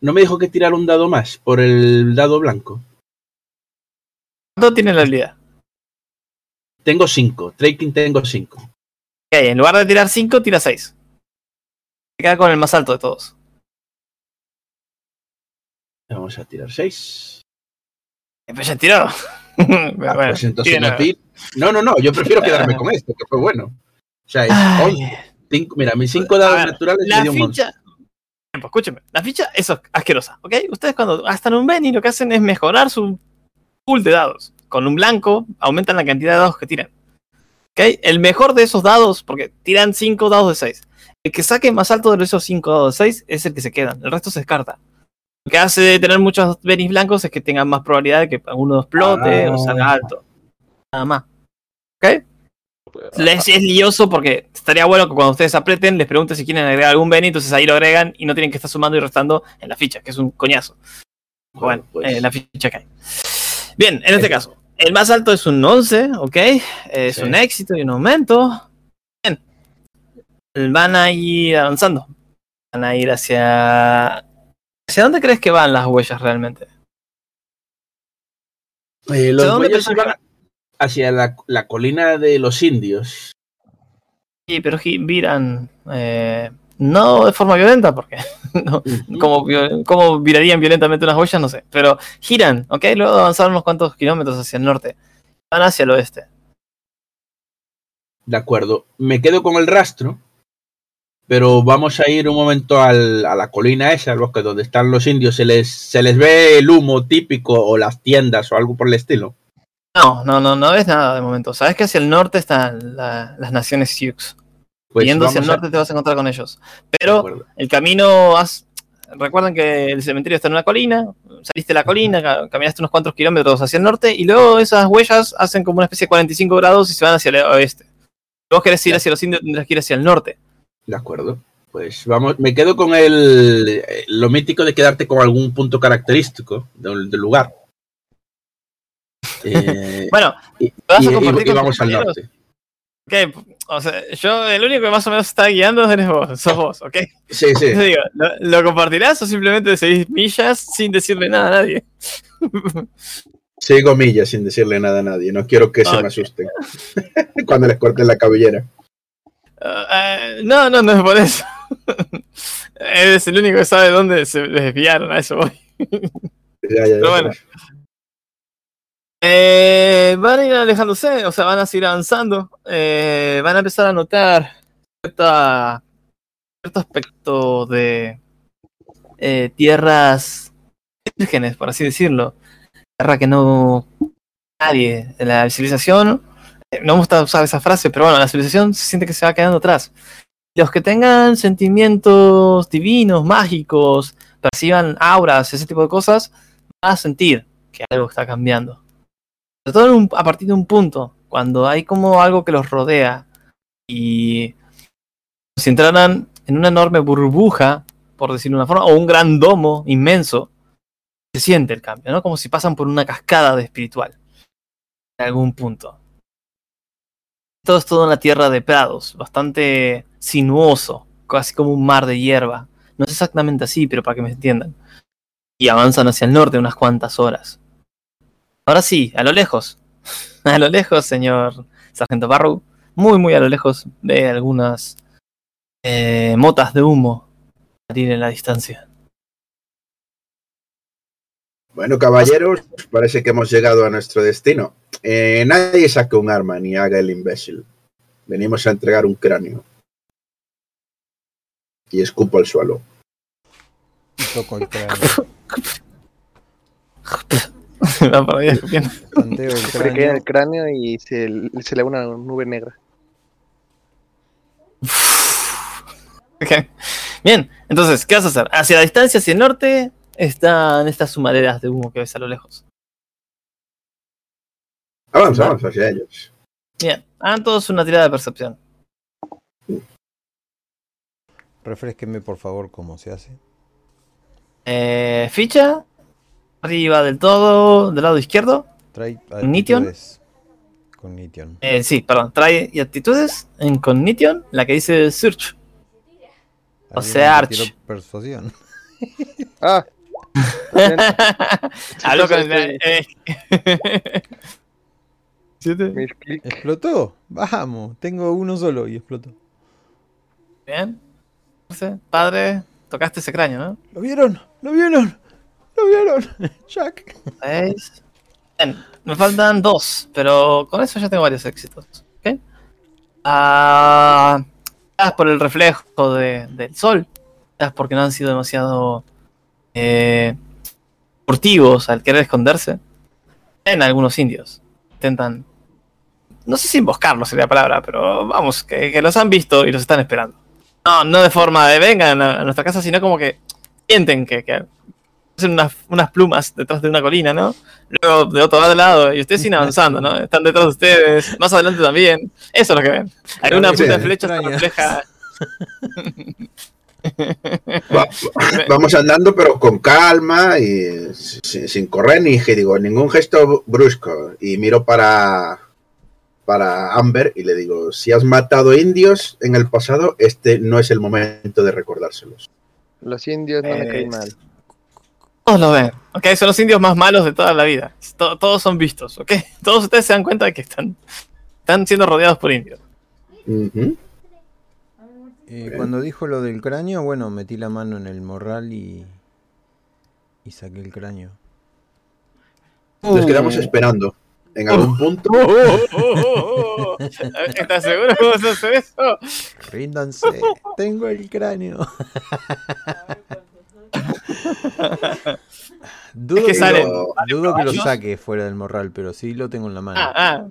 No me dijo que tirar un dado más por el dado blanco. ¿Cuánto tiene la habilidad? Tengo 5. Trading tengo 5. En lugar de tirar 5, tira 6. Se queda con el más alto de todos. Vamos a tirar 6. Eh, Pues ya tiró. Pero bueno, pues entonces no, no, no, no, yo prefiero quedarme con esto, que fue bueno. O sea, es Ay, 11. Cinco- mira, mis 5 A dados ver, naturales me La dio un 11. ficha. Tiempo, Escúcheme, la ficha es asquerosa, ¿ok? Ustedes cuando gastan un Benny lo que hacen es mejorar su pool de dados. Con un blanco aumentan la cantidad de dados que tiran. El mejor de esos dados, porque tiran 5 dados de 6. El que saque más alto de esos 5 o 6 es el que se queda. El resto se descarta. Lo que hace de tener muchos Benis blancos es que tengan más probabilidad de que alguno explote o salga alto. Nada más. ¿Ok? Les es lioso porque estaría bueno que cuando ustedes aprieten les pregunten si quieren agregar algún Beni, entonces ahí lo agregan y no tienen que estar sumando y restando en la ficha, que es un coñazo. Bueno, pues, en la ficha que hay. Bien, en este caso, el más alto es un 11, ¿ok? Es Sí. un éxito y un aumento. Bien. Van a ir avanzando. Van a ir hacia... ¿Hacia dónde crees que van las huellas realmente? eh, los pensás iban hacia la, la colina de los indios. Sí, pero gi- viran... eh, no de forma violenta, porque no, cómo virarían violentamente unas huellas, no sé. Pero giran, ¿ok? Luego de avanzar unos cuantos kilómetros hacia el norte. Van hacia el oeste. De acuerdo. Me quedo con el rastro. Pero vamos a ir un momento al- a la colina esa, al bosque donde están los indios. ¿Se les, ¿Se les ve el humo típico o las tiendas o algo por el estilo? No, no, no, no ves nada de momento. Sabes que hacia el norte están la- las naciones Sioux. Pues Yendo hacia el a- norte te vas a encontrar con ellos. Pero el camino. has- Recuerden que el cementerio está en una colina. Saliste de la colina, ca- caminaste unos cuantos kilómetros hacia el norte. Y luego esas huellas hacen como una especie de 45 grados y se van hacia el oeste. Si vos querés ir hacia los indios, tendrás que ir hacia el norte. De acuerdo. Pues vamos, me quedo con el eh, lo mítico de quedarte con algún punto característico del, del lugar. Eh, Bueno, y, ¿vas a y- vamos al norte. Ok, o sea, yo el único que más o menos está guiando eres vos, sos vos, ¿ok? Sí, sí. Te digo, ¿lo, lo compartirás o simplemente seguís millas sin decirle nada a nadie? Sigo millas sin decirle nada a nadie. No quiero que se me asusten cuando les corten la cabellera. Ah, eh, no, no, no es por eso. Eres el único que sabe dónde se desviaron, a eso voy. Ya, ya, ya. Pero bueno. Eh, van a ir alejándose, o sea, van a seguir avanzando. eh, van a empezar a notar cierta, cierto aspecto de eh, tierras vírgenes, por así decirlo. Tierra que no nadie de la civilización. No me gusta usar esa frase, pero bueno, la civilización siente que se va quedando atrás. Los que tengan sentimientos divinos, mágicos, perciban auras, ese tipo de cosas, van a sentir que algo está cambiando. Todo a partir de un punto, cuando hay como algo que los rodea y si entraran en una enorme burbuja, por decirlo de una forma, o un gran domo inmenso, se siente el cambio, ¿no? Como si pasan por una cascada de espiritual. En algún punto. Todo es todo en la tierra de prados, bastante sinuoso, casi como un mar de hierba. No es exactamente así, pero para que me entiendan. Y avanzan hacia el norte unas cuantas horas. Ahora sí, a lo lejos. A lo lejos, señor Sargento Barrow. Muy, muy a lo lejos ve algunas eh, motas de humo salir en la distancia. Bueno, caballeros, parece que hemos llegado a nuestro destino. Eh, nadie saque un arma ni haga el imbécil. Venimos a entregar un cráneo. Y escupo al suelo. Y toco el cráneo. Va el Se le en el cráneo. y se, se le va una nube negra. Bien, entonces, ¿qué vas a hacer? Hacia la distancia, hacia el norte, están estas humaredas de humo que ves a lo lejos. Avanza, avanza hacia ellos. Bien, hagan todos una tirada de percepción. Refresqueme por favor cómo se hace. Eh, ficha, arriba del todo, del lado izquierdo. Trae actitudes Con Nition. Eh, sí, perdón, trae y actitudes en Cognition, la que dice Search. O sea, Arch. persuasión. Ah, Hablo con el. ¿Siete? ¿Explotó? Vamos, tengo uno solo y explotó. Bien. Padre, tocaste ese cráneo, ¿no? ¿Lo vieron? ¿Lo vieron? ¿Lo vieron? Jack. Seis. Bien, me faltan dos, pero con eso ya tengo varios éxitos. ¿Ok? Ah, por el reflejo de- del sol, quizás porque no han sido demasiado eh, furtivos al querer esconderse. En algunos indios intentan, no sé si emboscarlos sería la palabra, pero vamos, que, que los han visto y los están esperando. No, no de forma de vengan a nuestra casa, sino como que sienten que, que hacen unas, unas plumas detrás de una colina, ¿no? Luego de otro lado, y ustedes siguen avanzando, ¿no? Están detrás de ustedes, más adelante también. Eso es lo que ven. Hay una Sí, punta de flecha refleja. Va- vamos andando, pero con calma y sin, sin correr ni que digo ningún gesto brusco. Y miro para para Amber y le digo: si has matado indios en el pasado, este no es el momento de recordárselos. Los indios no me caen mal. Todos lo ven, ¿ok? Son los indios más malos de toda la vida. To- todos son vistos, ¿ok? Todos ustedes se dan cuenta de que están, están siendo rodeados por indios. Eh, cuando dijo lo del cráneo, bueno, metí la mano en el morral y. y saqué el cráneo. Nos quedamos esperando. En algún punto, ¿Estás seguro que vas a hacer eso? Ríndanse, tengo el cráneo. dudo que que, sale- lo, dudo que lo caballos. saque fuera del morral, pero sí lo tengo en la mano. Ah, ah.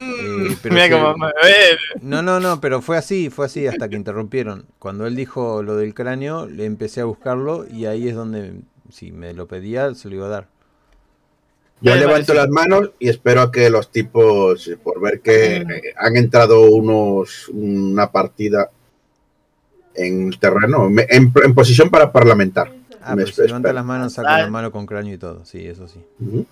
Eh, pero Mira sí- cómo me ve. No, no, no, pero fue así, fue así hasta que interrumpieron. Cuando él dijo lo del cráneo, le empecé a buscarlo y ahí es donde, si me lo pedía, se lo iba a dar. yo levanto las manos y espero a que los tipos, eh, por ver que eh, han entrado unos una partida en terreno, en posición para parlamentar. Ah, Me pero si espe- levanta las manos, saco la mano con cráneo y todo, sí, eso sí. Ujú.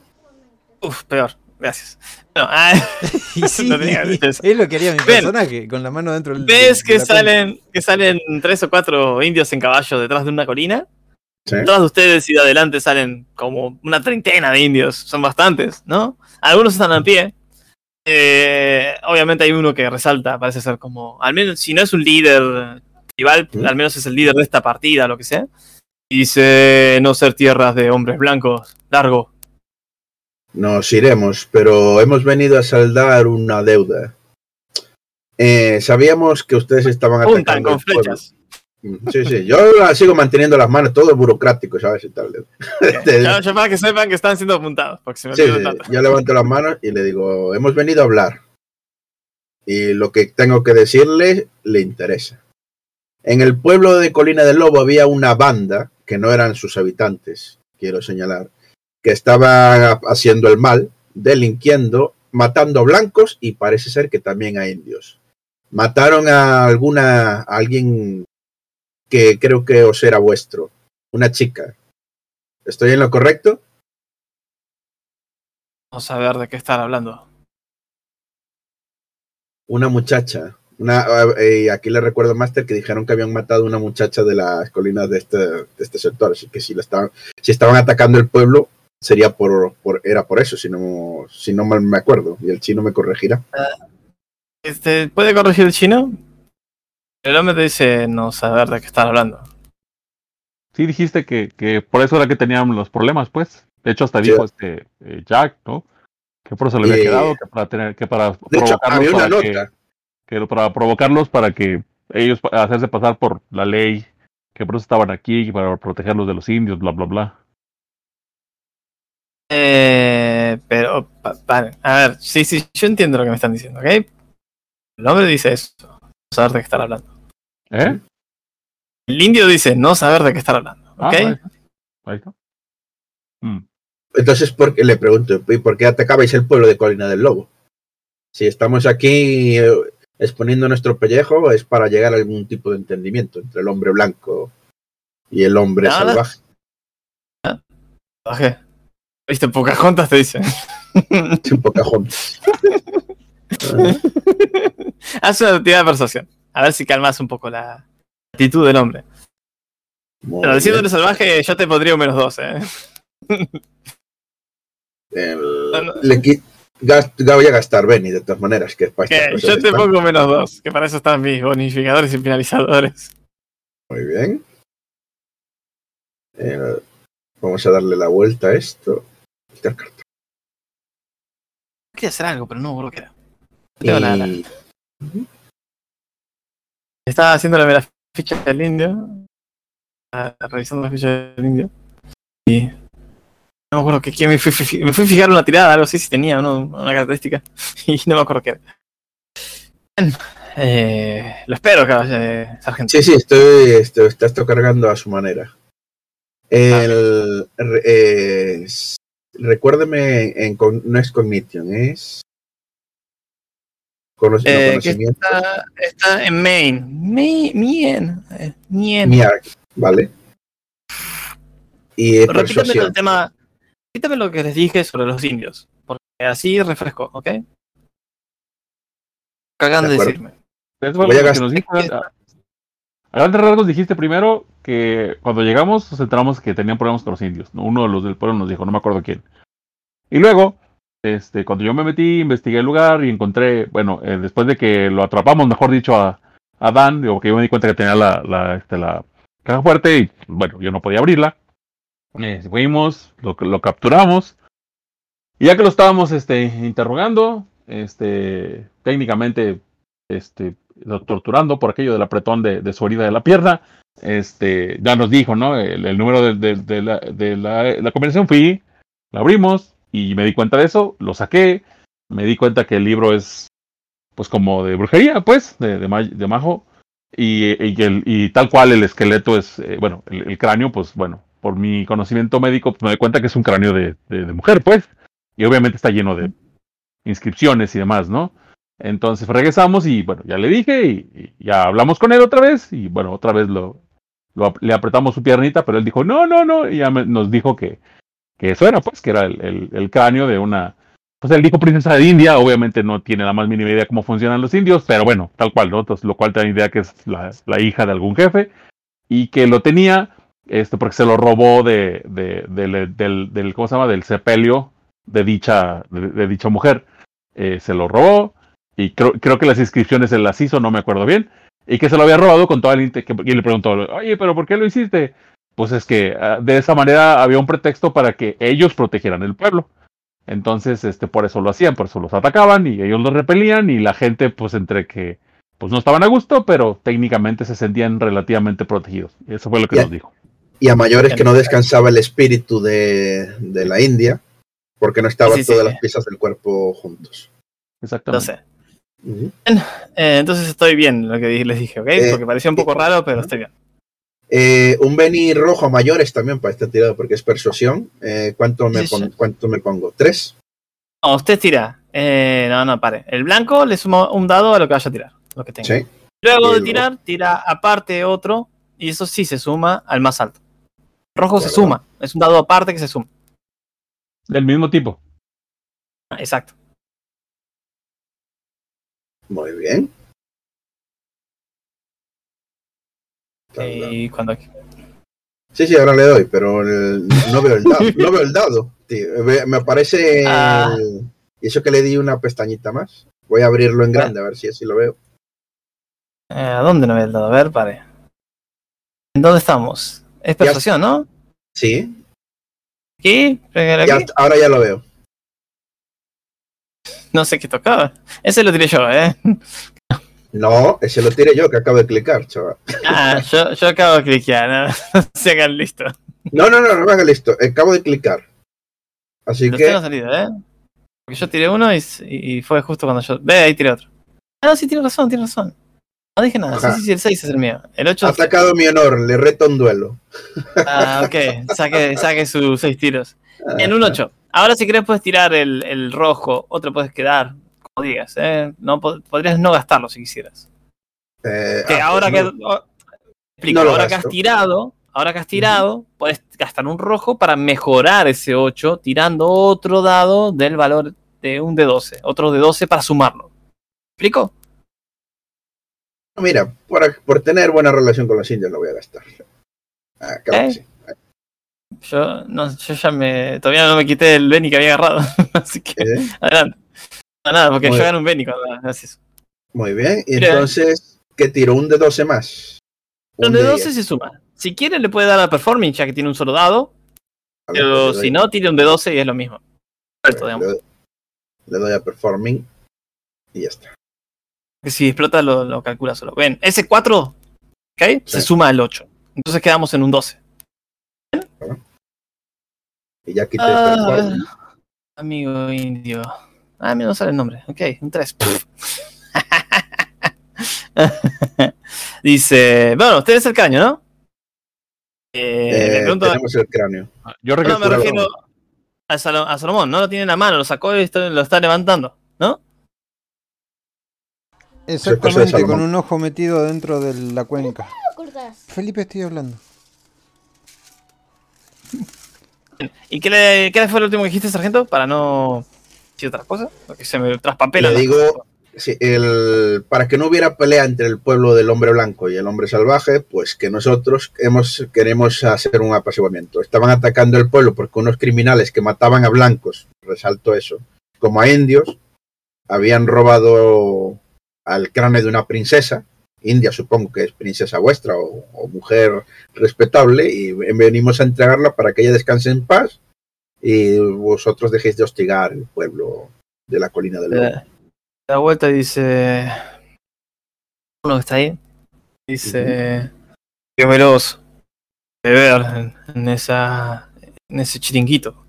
Uf, peor. Gracias. Bueno, ah, Y sí, No tenía es lo que haría mi Ven. personaje, con la mano dentro del... ¿Ves de que la cuenta. salen, que salen tres o cuatro indios en caballo detrás de una colina? Sí. Detrás de ustedes y de adelante salen como una treintena de indios. Son bastantes, ¿no? Algunos están a pie. Eh, obviamente hay uno que resalta, parece ser como, al menos si no es un líder tribal, ¿Mm? al menos es el líder de esta partida, lo que sea. Dice no ser tierras de hombres blancos. Largo. Nos iremos, pero hemos venido a saldar una deuda. Eh, sabíamos que ustedes estaban Puntan atacando con flechas. Mm, Sí, sí, yo sigo manteniendo las manos, todo burocrático, ¿sabes? Y tal. Ya, ya para que sepan que están siendo apuntados, porque se me Sí, sí, yo levanto las manos y le digo, hemos venido a hablar. Y lo que tengo que decirle le interesa. En el pueblo de Colina del Lobo había una banda, que no eran sus habitantes, quiero señalar, que estaban haciendo el mal, delinquiendo, matando blancos y parece ser que también a indios. Mataron a alguna, a alguien que creo que os era vuestro, una chica. ¿Estoy en lo correcto? Vamos a ver de qué estar hablando. una muchacha. Una, eh, aquí le recuerdo, Master, que dijeron que habían matado a una muchacha de las colinas de este, de este sector. Así que si, lo estaban, si estaban atacando el pueblo, sería por, por era por eso, si no, si no mal me acuerdo. Y el chino me corregirá. Este, ¿Puede corregir el chino? El hombre te dice no saber de qué estar hablando. Sí dijiste que, que por eso era que tenían los problemas, pues. De hecho, hasta Sí. dijo este eh, Jack, ¿no? Que por eso le había Eh, quedado, que para tener, que para De hecho, había una que, nota. Que para provocarlos para que ellos hacerse pasar por la ley, que por eso estaban aquí, para protegerlos de los indios, bla bla bla. Eh, pero, pa- paren. A ver, sí, sí, yo entiendo lo que me están diciendo, ¿ok? El hombre dice eso, no saber de qué estar hablando. ¿Eh? El indio dice no saber de qué estar hablando, Ah, ¿ok? ahí está. Ahí está. Mm. Entonces, ¿por qué le pregunto? ¿y por qué atacabais el pueblo de Colina del Lobo? Si estamos aquí eh, exponiendo nuestro pellejo, es para llegar a algún tipo de entendimiento entre el hombre blanco y el hombre Nada. salvaje. Bajé. ¿Viste? Pocahontas te dicen. Pocahontas. Ah, Haz una tirada de persuasión. A ver si calmas un poco la actitud del hombre. muy Pero diciéndole salvaje, yo te pondría un menos dos, ¿eh? El- le qui- gast- voy a gastar Benny de todas maneras, que es para estas Que cosas yo te están. pongo menos dos, que para eso están mis bonificadores y finalizadores. Muy bien. Eh, vamos a darle la vuelta a esto. Quitar carta. Quería hacer algo, pero no me acuerdo qué era. No tengo nada. Estaba haciéndole la ficha del indio. ah, revisando la ficha del indio. Y. No me acuerdo que quién me fui, me fui a fijar una tirada, algo así, si tenía ¿no? una característica. Y no me acuerdo qué era. Bien, Eh, lo espero, eh, sargento. Sí, sí, estoy, estoy, está esto cargando a su manera. El, eh, s- recuérdeme, en, no es cognition, es no, Eh, que conocimiento. está, está en. Maine, Mien. eh, Mien. Miark, ¿vale? Y el tema. Repítame lo que les dije sobre los indios. Porque así refresco, ¿ok? Cagan De de, decirme. Voy a gastar- nos dijo. A a grandes rasgos dijiste primero que cuando llegamos nos enteramos que tenían problemas con los indios. ¿no? Uno de los del pueblo nos dijo, no me acuerdo quién. Y luego, este, cuando yo me metí, investigué el lugar y encontré, bueno, eh, después de que lo atrapamos, mejor dicho, a, a Dan, digo que yo me di cuenta que tenía la, la, este, la caja fuerte y, bueno, yo no podía abrirla. Eh, fuimos, lo, lo capturamos. Y ya que lo estábamos este, interrogando, este, técnicamente este, lo torturando por aquello del apretón de, de su herida de la pierna. Este, ya nos dijo, ¿no? El, el número de, de- de la, la, la conversación fui, la abrimos y me di cuenta de eso, lo saqué, me di cuenta que el libro es, pues, como de brujería, pues, de, ma- majo, y, y, el- y tal cual el esqueleto es, eh, bueno, el, el cráneo, pues, bueno, por mi conocimiento médico, pues, me doy cuenta que es un cráneo de, mujer, pues, y obviamente está lleno de inscripciones y demás, ¿no? Entonces regresamos y bueno, ya le dije y, ya hablamos con él otra vez y bueno, otra vez lo, lo le apretamos su piernita, pero él dijo, no, no, no, y ya me- nos dijo que, eso era, pues, que era el, cráneo de una, pues él dijo princesa de India, obviamente no tiene la más mínima idea cómo funcionan los indios, pero bueno, tal cual, ¿no? Entonces, lo cual te da idea que es la hija de algún jefe y que lo tenía, este, porque se lo robó de, de- del, del, del, ¿cómo se llama? Del sepelio de dicha, de, dicha mujer. Eh, se lo robó y creo, creo que las inscripciones se las hizo, no me acuerdo bien, y que se lo había robado con toda la y le preguntó, oye, pero ¿por qué lo hiciste? Pues es que ah, de esa manera había un pretexto para que ellos protegieran el pueblo. Entonces, este, por eso lo hacían, por eso los atacaban y ellos los repelían y la gente, pues entre que, pues no estaban a gusto, pero técnicamente se sentían relativamente protegidos. Eso fue lo que nos dijo. Y a mayores que no descansaba el espíritu de, de la India, porque no estaban Sí, sí, todas sí. las piezas del cuerpo juntos. No Exactamente. sé. Ujú. Eh, entonces estoy bien lo que les dije, ¿ok? Eh, Porque parecía un poco raro, pero estoy bien. Eh, un Beni rojo a mayores también para esta tirada, porque es persuasión. Eh, ¿cuánto, me Sí, sí. pon- ¿Cuánto me pongo? ¿Tres? No, usted tira. Eh, no, no, pare. El blanco le suma un dado a lo que vaya a tirar, lo que tenga. Sí. Luego de tirar, tira aparte otro, y eso sí se suma al más alto. Rojo se suma, es un dado aparte que se suma. Del mismo tipo. Exacto. Muy bien. Y cuando Sí, sí, ahora le doy, pero el- no veo el dado. No veo el dado. tío. Me aparece. Ah. el- Y eso que le di una pestañita más. Voy a abrirlo en grande a ver si así lo veo. Eh, ¿A dónde no ve el dado? A ver, pare. ¿En dónde estamos? Es persuasión, ¿no? Sí. Pégale ya- ahora ya lo veo. No sé qué tocaba. Ese lo tiré yo, ¿eh? No, ese lo tiré yo que acabo de clicar, chaval. Ah, yo, yo acabo de cliquear, ¿no? Se hagan listo. No, no, no, no me haga listo. Acabo de clicar. Así Los que. tengo salido, ¿eh? Porque yo tiré uno y, y fue justo cuando yo. Ve, ahí tiré otro. Ah, no, sí, tiene razón, tiene razón. No dije nada. Sí, Ajá. sí, sí, el 6 es el mío. El 8 Ha es. atacado mi honor, le reto un duelo. Ah, ok. Saque, saque sus 6 tiros. En un 8. Ahora, si querés, puedes tirar el, el rojo. Otro puedes quedar. Como digas, ¿eh? No, po- podrías no gastarlo si quisieras. Eh, Que ah, ahora pues que. no. explico, No ahora que has tirado. Ahora que has tirado, puedes gastar un rojo para mejorar ese 8, tirando otro dado del valor de un de 12. Otro de 12 para sumarlo. ¿Explico? Mira, por, por tener buena relación con los indios lo voy a gastar. Ah, claro que ¿Eh? sí. Yo, no, yo ya me. Todavía no me quité el Benny que había agarrado. Así que, ¿Eh? adelante. No, nada, porque Muy yo bien. gano un Benny cuando haces eso. Muy bien. Y Mira. entonces, ¿qué tiro? Un de 12 más. El Un de de 12 10. se suma. Si quiere, le puede dar a Performing, ya que tiene un solo dado. Ver, Pero si no, tire un de 12 y es lo mismo. Digamos. le, doy, le doy a performing y ya está. Que si explota, lo, lo calcula solo. Ven, ese 4, ¿ok? Se Sí. suma al 8. Entonces quedamos en un 12. Y ya quité Ah, performing. amigo indio. Ah, mira, no sale el nombre. Ok, un 3. Dice, bueno, usted es el caño, ¿no? Eh, Eh, pregunto, tenemos el cráneo. Yo no, me refiero a, Salo- a Salomón, no lo tiene en la mano, lo sacó y lo está levantando, ¿no? Exactamente, con un ojo metido dentro de la cuenca. lo cortás? Felipe, estoy hablando. ¿Y qué le, qué fue lo último que dijiste, sargento? Para no decir otra cosa, porque se me traspapela. Le digo, cosa. sí, el, para que no hubiera pelea entre el pueblo del hombre blanco y el hombre salvaje, pues que nosotros hemos, queremos hacer un apaciguamiento. Estaban atacando el pueblo porque unos criminales que mataban a blancos, resalto eso, como a indios, habían robado al cráneo de una princesa, india supongo que es princesa vuestra o, o mujer respetable, y venimos a entregarla para que ella descanse en paz y vosotros dejéis de hostigar el pueblo de la colina del Le lobo. da- da vuelta y dice. Uno que está ahí. Dice. Qué veloz de ver en, en esa. en ese chiringuito.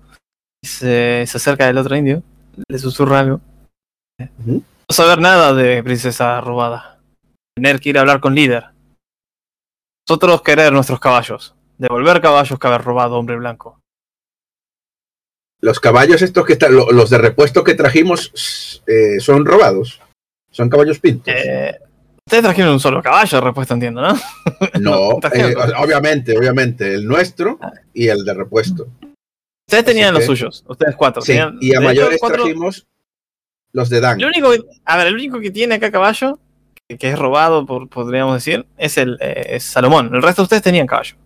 Se acerca del otro indio. Le susurra algo. Saber nada de princesa robada. Tener que ir a hablar con líder. Nosotros querer nuestros caballos. Devolver caballos que haber robado hombre blanco. Los caballos estos que están, lo- los de repuesto que trajimos eh, son robados. Son caballos pintos. Eh, ustedes trajeron un solo caballo de repuesto, entiendo, ¿no? no, eh, obviamente, obviamente, el nuestro y el de repuesto. Ustedes tenían Así los que- suyos, ustedes cuatro. Sí, tenían- y a mayores cuatro- trajimos los de Dan. El único, a ver, el único que tiene acá caballo, que, que es robado, por, podríamos decir, es el eh, es Salomón. El resto de ustedes tenían caballo.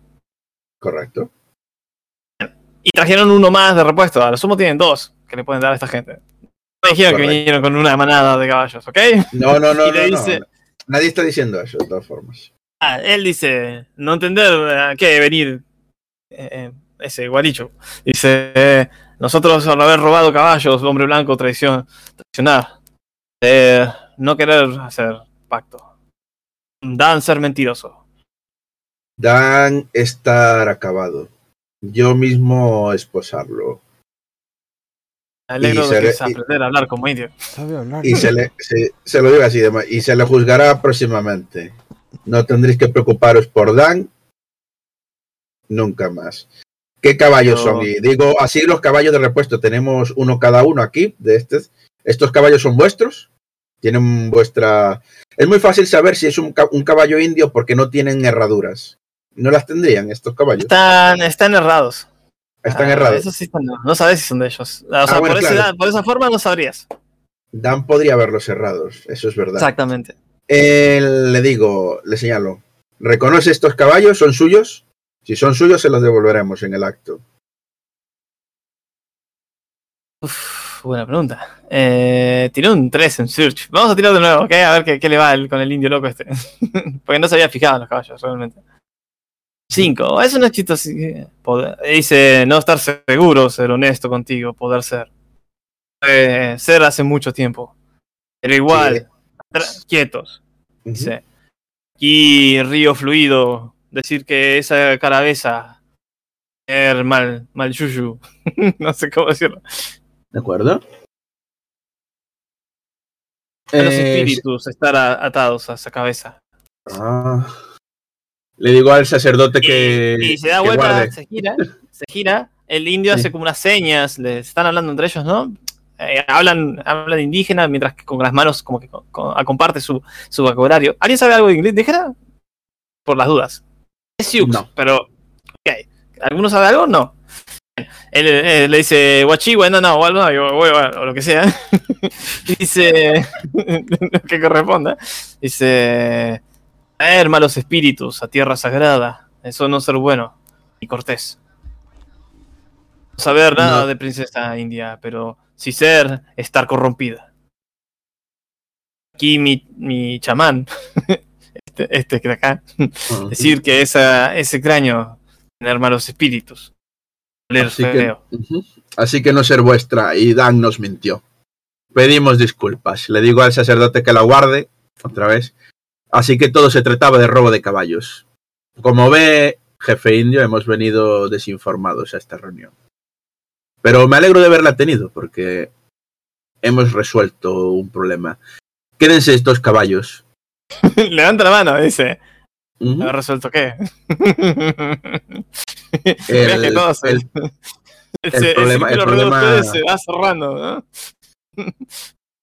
Correcto. Y trajeron uno más de repuesto. A lo sumo tienen dos que le pueden dar a esta gente. Me dijeron que vinieron con una manada de caballos, ¿ok? No, no, no, Y le no, no. dice- Nadie está diciendo eso, de todas formas. Ah, él dice, no entender a qué venir eh, eh, ese guaricho. Dice, eh, nosotros al haber robado caballos, hombre blanco, traición, traicionar, eh, no querer hacer pacto. Dan ser mentiroso. Dan estar acabado. Yo mismo esposarlo. Me alegro Y de se que le- es aprender a hablar como indio. Sabe hablar. Y se le, se, se lo digo así, y se le juzgará próximamente. No tendréis que preocuparos por Dan nunca más. ¿Qué caballos No. son? Y digo, así los caballos de repuesto, tenemos uno cada uno aquí, de estos. ¿Estos caballos son vuestros? Tienen vuestra... Es muy fácil saber si es un, un caballo indio porque no tienen herraduras. No las tendrían estos caballos. Están, están errados. Están Ah, errados. Eso sí están, no sabes si son de ellos. O sea, Ah, bueno, por, esa, claro. por esa forma no sabrías. Dan podría haberlos errados, eso es verdad. Exactamente. Eh, le digo, le señalo, ¿reconoce estos caballos? ¿Son suyos? Si son suyos, se los devolveremos en el acto. Uf, buena pregunta. Eh, tiré un 3 en Search. Vamos a tirar de nuevo, ¿ok? A ver qué, qué le va el- con el indio loco este. Porque no se había fijado en los caballos, realmente. 5. Eso no es chistoso. Dice, no estar seguro, ser honesto contigo, poder ser. Eh, ser hace mucho tiempo. Pero igual, tra- quietos. Dice. Aquí, río fluido. Decir que esa carabeza. Er mal, mal yuyu. no sé cómo decirlo. ¿De acuerdo? A los Eh, espíritus estar a- atados a esa cabeza. ah. le digo al sacerdote que, y, y se da vuelta, guarde. se gira, se gira. El indio Sí. hace como unas señas, les están hablando entre ellos, ¿no? Eh, hablan, hablan indígena mientras que con las manos como que co- co- comparte su, su vocabulario. ¿Alguien sabe algo de inglés indígena? Por las dudas. Es No. pero. ok. ¿Alguno sabe algo? No. Él, él le dice guachi, bueno, no, o, no, yo- o- o lo que sea. Dice. lo que corresponda. Dice. Traer malos espíritus a tierra sagrada. Eso no ser bueno. Y cortés. No saber nada No. de princesa india, pero sí ser estar corrompida. Aquí mi, mi chamán, este, este que de acá, Ujú. decir que esa, ese cráneo tener malos espíritus. Así que. Así que no ser vuestra, y Dan nos mintió. Pedimos disculpas. Le digo al sacerdote que la guarde, otra vez. Así que todo se trataba de robo de caballos. Como ve, jefe indio, hemos venido desinformados a esta reunión. Pero me alegro de haberla tenido, porque hemos resuelto un problema. Quédense estos caballos. Levanta la mano, dice. Ujú. ¿Ha resuelto qué? El- Veas que todo se- el- ese- el problema- el se va cerrando, ¿no?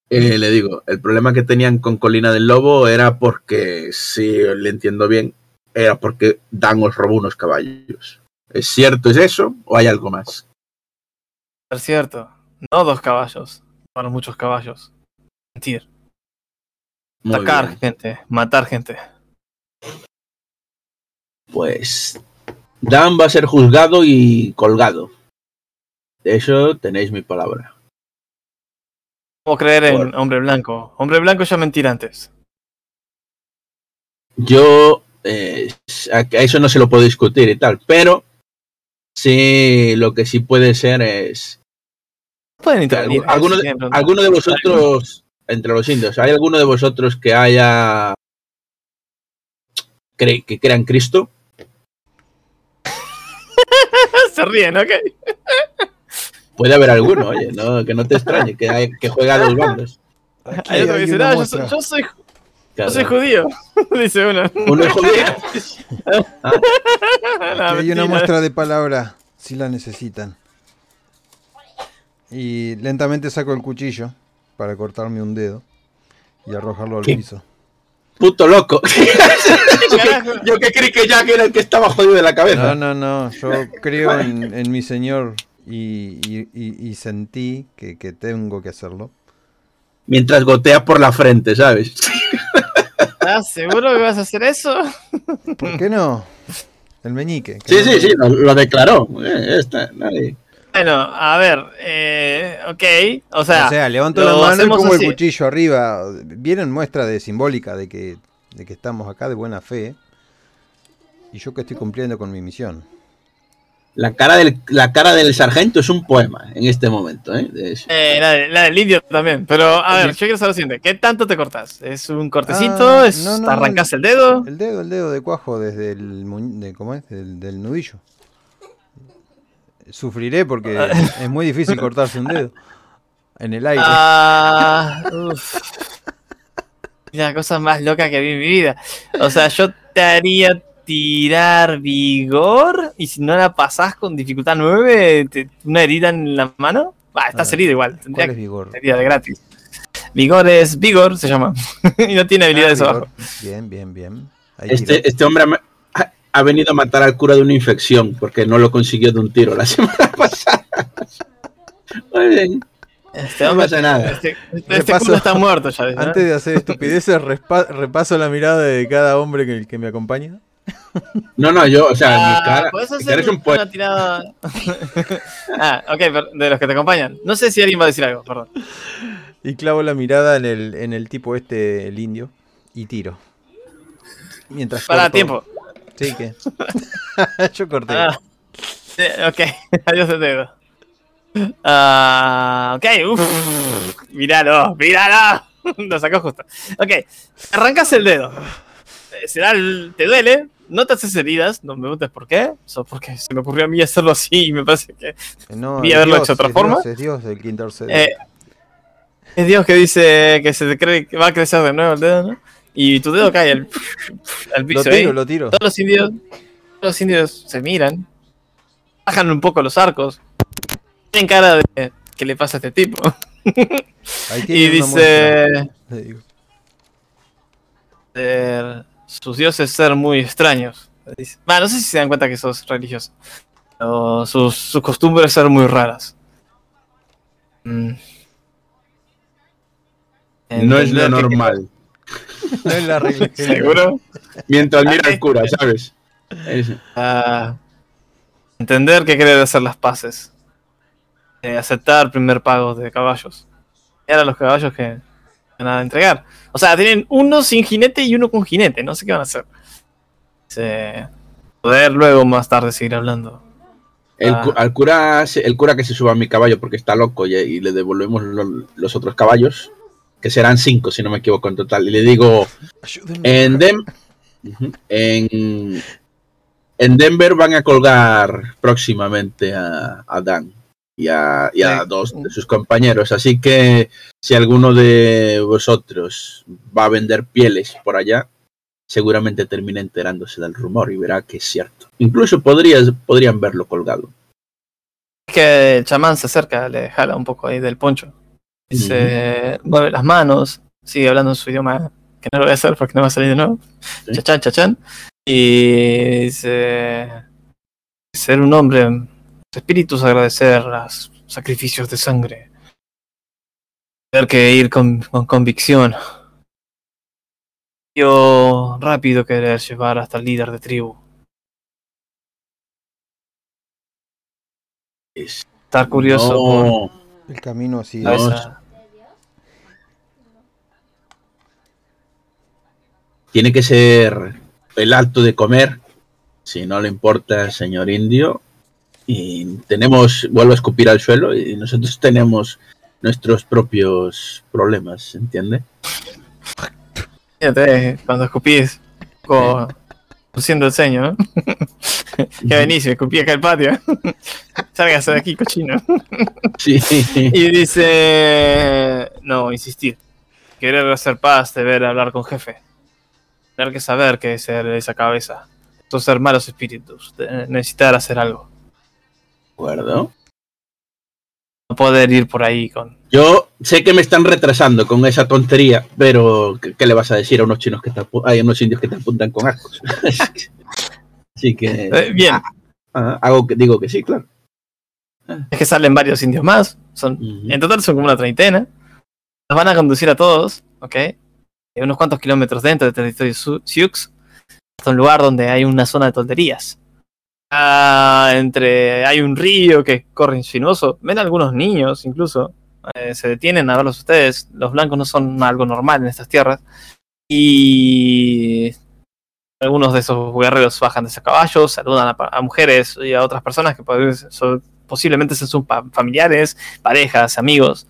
Eh, le digo, el problema que tenían con Colina del Lobo era porque, si le entiendo bien, era porque Dan os robó unos caballos. ¿Es cierto, es eso o hay algo más? Es cierto. No dos caballos. Bueno, muchos caballos. Mentir. Muy Atacar bien. gente. Matar gente. Pues Dan va a ser juzgado y colgado. De eso tenéis mi palabra. ¿Cómo creer en hombre blanco? Hombre blanco ya mentir antes. Yo eh, a eso no se lo puedo discutir y tal, pero sí lo que sí puede ser es Pueden intervenir. de, alguno de vosotros entre los indios, ¿hay alguno de vosotros que haya cre- que crea en Cristo? Se ríen, ¿ok? Puede haber alguno, oye, no, que no te extrañe, que, hay- que juega a dos bandos. Aquí Hay otro que hay dice, no, yo soy, muestra. yo soy, yo Claro. soy judío. dice uno. Uno es judío. Aquí hay una muestra de palabra, si la necesitan. Y lentamente saco el cuchillo para cortarme un dedo y arrojarlo al ¿Qué? piso. Puto loco. Carajo. Yo que creí que Jack era el que estaba jodido de la cabeza. No, no, no, yo creo en, en mi señor y, y- y- y sentí que, que tengo que hacerlo. Mientras gotea por la frente, ¿sabes? ¿Estás seguro que vas a hacer eso? ¿Por qué no? El meñique. que Sí, no- sí, sí, lo, lo declaró. Eh, nadie. Bueno, a ver, eh, ok, o sea, O sea, levanto la mano y pongo así. el cuchillo arriba. Vienen muestra de simbólica de que, de que estamos acá de buena fe. Y yo que estoy cumpliendo con mi misión. La cara, del, la cara del sargento es un poema en este momento, ¿eh? De eso. eh, la, de- la del indio también, pero a ver, yo quiero saber lo siguiente, ¿qué tanto te cortas? ¿Es un cortecito? Ah, ¿Es, no, no, ¿Te arrancas el dedo? El dedo, el dedo de cuajo desde el de, ¿cómo es? Del, del nudillo. Sufriré porque es muy difícil cortarse un dedo en el aire. Ah. La cosa más loca que vi en mi vida. O sea, yo te haría tirar vigor y si no la pasás con dificultad 9, te- una herida en la mano. Va, estás Ah, herido igual. Tendría ¿Cuál es que vigor? herida de gratis. Vigor es vigor, se llama. y no tiene habilidades Ah, abajo. Bien, bien, bien. Este, este hombre ha, venido a matar al cura de una infección porque no lo consiguió de un tiro la semana pasada. Muy bien. Este No pasa nada. este, este Repaso. culo está muerto ya. ¿no? Antes de hacer estupideces, repaso la mirada de cada hombre que, que me acompaña. No, no, yo, o sea, Ah, mi cara, ¿puedes mi hacer un una tirada? ah, ok, pero de los que te acompañan. No sé si alguien va a decir algo, perdón. Y clavo la mirada en el, en el tipo este, el indio, y tiro. Mientras Para corto- tiempo. Sí, que. Yo corté. Ah, ok, adiós de dedo. Ah, ok, uff. Míralo, míralo. Lo sacó justo. Ok, arrancas el dedo. Eh, Será el- te duele, no te haces heridas, no me preguntes por qué. Eso porque se me ocurrió a mí hacerlo así y me parece que No, vi es haberlo Dios, hecho de otra es forma. Dios, es Dios el que intercede. Eh, es Dios que dice que se te cree que va a crecer de nuevo el dedo, ¿no? Y tu dedo cae al, al lo piso. tiro, ¿eh? lo tiro. Todos los indios, todos los indios se miran, bajan un poco los arcos, tienen cara de ¿qué le pasa a este tipo? Ahí y dice muestra, le digo. eh, sus dioses ser muy extraños. Dice. Va, no sé si se dan cuenta que sos religioso. Pero sus, sus costumbres ser muy raras. Mm. No es lo normal. No es la regla. ¿Seguro? Mientras mira al cura, ¿sabes? Es- Ah, entender que quiere hacer las paces. Eh, aceptar primer pago de caballos. Y ahora los caballos que van a entregar. O sea, tienen uno sin jinete y uno con jinete. No sé qué van a hacer. Se- poder luego más tarde seguir hablando. El, Ah. al cura, el cura que se suba a mi caballo porque está loco y, y le devolvemos lo- los otros caballos, que serán cinco si no me equivoco en total. Y le digo, en, Dem- en, en Denver van a colgar próximamente a, a Dan. y a, y a Sí. dos de sus compañeros. Así que si alguno de vosotros va a vender pieles por allá, seguramente termina enterándose del rumor y verá que es cierto. Incluso podrías, podrían verlo colgado. Es que el chamán se acerca, le jala un poco ahí del poncho. Dice, mueve las manos, sigue hablando en su idioma, que no lo voy a hacer porque no va a salir de nuevo. Sí. Chachán, chachán. Y dice, ser un hombre, espíritus agradecer los sacrificios de sangre. Tener que ir con, con convicción. Yo rápido querer llevar hasta el líder de tribu. Es- Estar curioso por El camino así es. tiene que ser el alto de comer, si no le importa, señor indio. Y tenemos, vuelvo a escupir al suelo, y nosotros tenemos nuestros propios problemas, ¿entiende? Fíjate, cuando escupís, como luciendo el ceño, ¿no? que venís me escupí acá al patio. Sálgase de aquí, cochino. Sí, Y dice, no, insistir. Querer hacer paz, deber hablar con jefe. Tener que saber qué es esa cabeza. Estos ser malos espíritus. de- Necesitar hacer algo. ¿De acuerdo? Poder ir por ahí con... Yo sé que me están retrasando con esa tontería, pero ¿qué, qué le vas a decir a unos chinos que te hay unos indios que te apuntan con arcos? Así que Eh, bien, ah, hago que digo que sí, claro. es que salen varios indios más. Son. En total son como una treintena. Nos van a conducir a todos, ¿ok? Eh, unos cuantos kilómetros dentro del territorio Sioux, hasta un lugar donde hay una zona de tonterías. Ah, entre hay un río que corre insinuoso. Ven algunos niños, incluso. eh, se detienen a verlos ustedes. Los blancos no son algo normal en estas tierras. Y algunos de esos guerreros bajan de sus caballos, saludan a, mujeres y a otras personas que son- posiblemente sean sus familiares, parejas, amigos.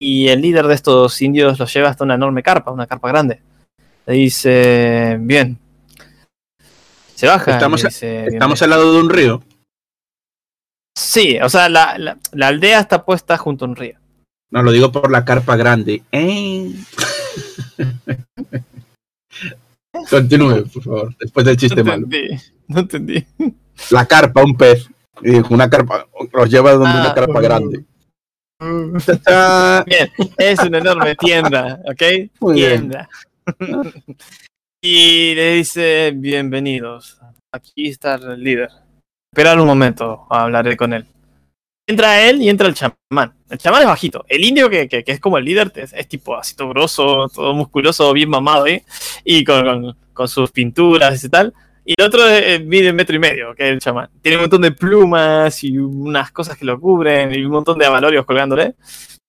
Y el líder de estos indios los lleva hasta una enorme carpa, una carpa grande. Le dice, bien. Se baja. Estamos- dice, Estamos al lado de un río. Sí, o sea, la, la- la aldea está puesta junto a un río. No, lo digo por la carpa grande. Eh. Continúe, por favor, después del chiste no malo. entendí. No entendí. La carpa, un pez. Una carpa, los lleva donde Ah. una carpa grande. Bien, es una enorme tienda, ¿ok? Muy bien. y le dice, bienvenidos. Aquí está el líder. Esperar un momento, hablaré con él. Entra él y entra el chamán. El chamán es bajito. El indio, que, que- es como el líder, es, es tipo así todo grosso, todo musculoso, bien mamado, ¿eh? Y con, con- sus pinturas y tal. Y el otro eh, mide un metro y medio, que es el chamán. Tiene un montón de plumas y unas cosas que lo cubren y un montón de avalorios colgándole.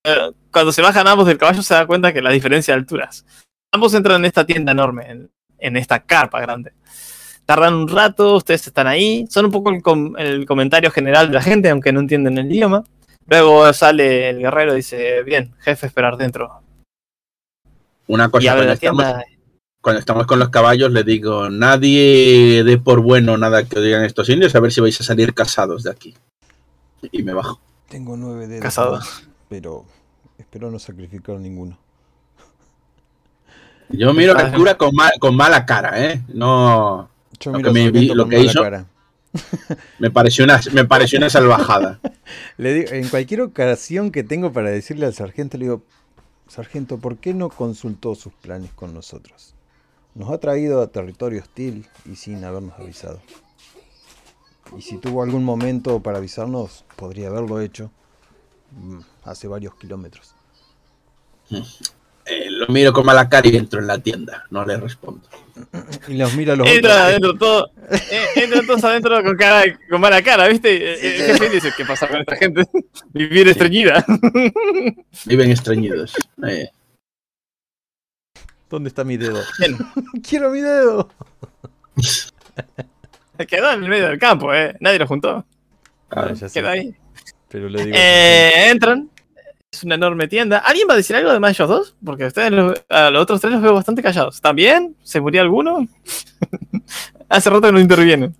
Eh, cuando se bajan ambos del caballo se da cuenta que la diferencia de alturas. Ambos entran en esta tienda enorme, en, en esta carpa grande. Tardan un rato, ustedes están ahí. Son un poco el, com- el comentario general de la gente, aunque no entienden el idioma. Luego sale el guerrero y dice, bien, jefe, esperar dentro. Una cosa, cuando la estamos, cuando estamos con los caballos, le digo, nadie dé por bueno nada que digan estos indios, a ver si vais a salir casados de aquí. Y me bajo. Tengo nueve dedos. Casado. más, pero espero no sacrificar ninguno. Yo miro al cura con, ma- con mala cara, ¿eh? No, Yo Lo que a me vi- lo que hizo- cara. me pareció una, me pareció una salvajada. Le digo, en cualquier ocasión que tengo para decirle al sargento, le digo, sargento, ¿por qué no consultó sus planes con nosotros? Nos ha traído a territorio hostil y sin habernos avisado. Y si tuvo algún momento para avisarnos, podría haberlo hecho mm, hace varios kilómetros. Eh, lo miro con mala cara y entro en la tienda. No le respondo. Y los mira a los Entra otros. adentro todo. eh, Entran todos adentro con, cara, con mala cara, ¿viste? Eh, El jefe dice, ¿qué pasa con esta gente? Vivir estreñida. Viven estreñidos. Eh, ¿Dónde está mi dedo? Bien. Quiero mi dedo. Quedó en el medio del campo, ¿eh? Nadie lo juntó. claro. Ah, Quedó ahí. Pero le digo. Eh, entran. Es una enorme tienda. ¿Alguien va a decir algo además de ellos dos? Porque ustedes, los- a los otros tres los veo bastante callados. ¿Están bien? ¿Se murió alguno? Hace rato que no intervienen.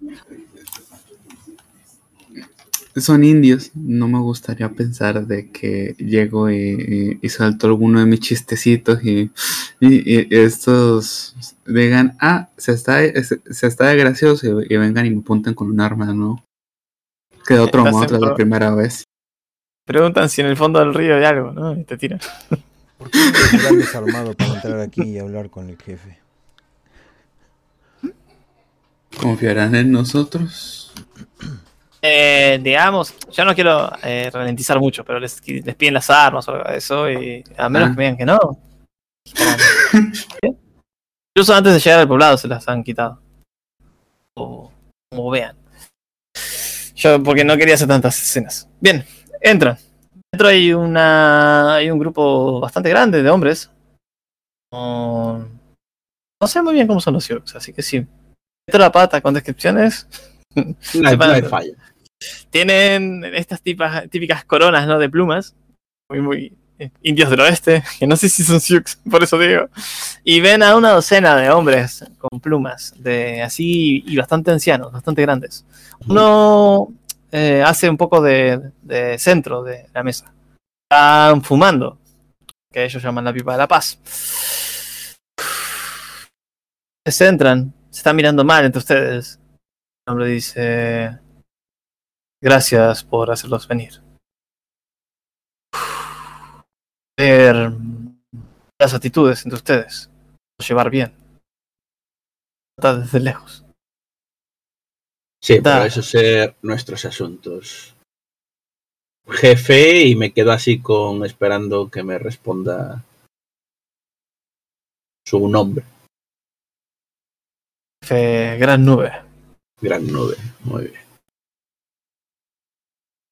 son indios. No me gustaría pensar de que llego y, y, y salto alguno de mis chistecitos y, estos digan, ah, se está, se, se está de gracioso y, vengan y me apunten con un arma, ¿no? Que de otro Estás modo, en tras la primera vez. Preguntan si en el fondo del río hay algo, ¿no? Y te tiran. ¿Por qué no desarmado para entrar aquí y hablar con el jefe? ¿Confiarán en nosotros? Eh, digamos, yo no quiero eh, ralentizar mucho, pero les, les piden las armas o algo de eso, y a menos Ah. que me digan que no. Incluso antes de llegar al poblado se las han quitado. O como vean. Yo, porque no quería hacer tantas escenas. Bien, entran. Dentro hay una. hay un grupo bastante grande de hombres. No sé muy bien cómo son los Sioux, así que sí. Meto la pata con descripciones. No no hay falla. tienen estas tipas, típicas coronas, ¿no? De plumas. Muy, muy eh, indios del oeste, que no sé si son Sioux, por eso digo. Y ven a una docena de hombres con plumas, de así, y bastante ancianos, bastante grandes. Uno eh, hace un poco de, centro de la mesa. Están fumando, que ellos llaman la pipa de la paz. Se centran, se están mirando mal entre ustedes. El hombre dice... Gracias por hacerlos venir. Ver las actitudes entre ustedes. Llevar bien. Tratar desde lejos. Sí, Da. pero eso ser nuestros asuntos. Jefe, y me quedo así con esperando que me responda su nombre. Jefe, gran nube. Gran nube. Muy bien.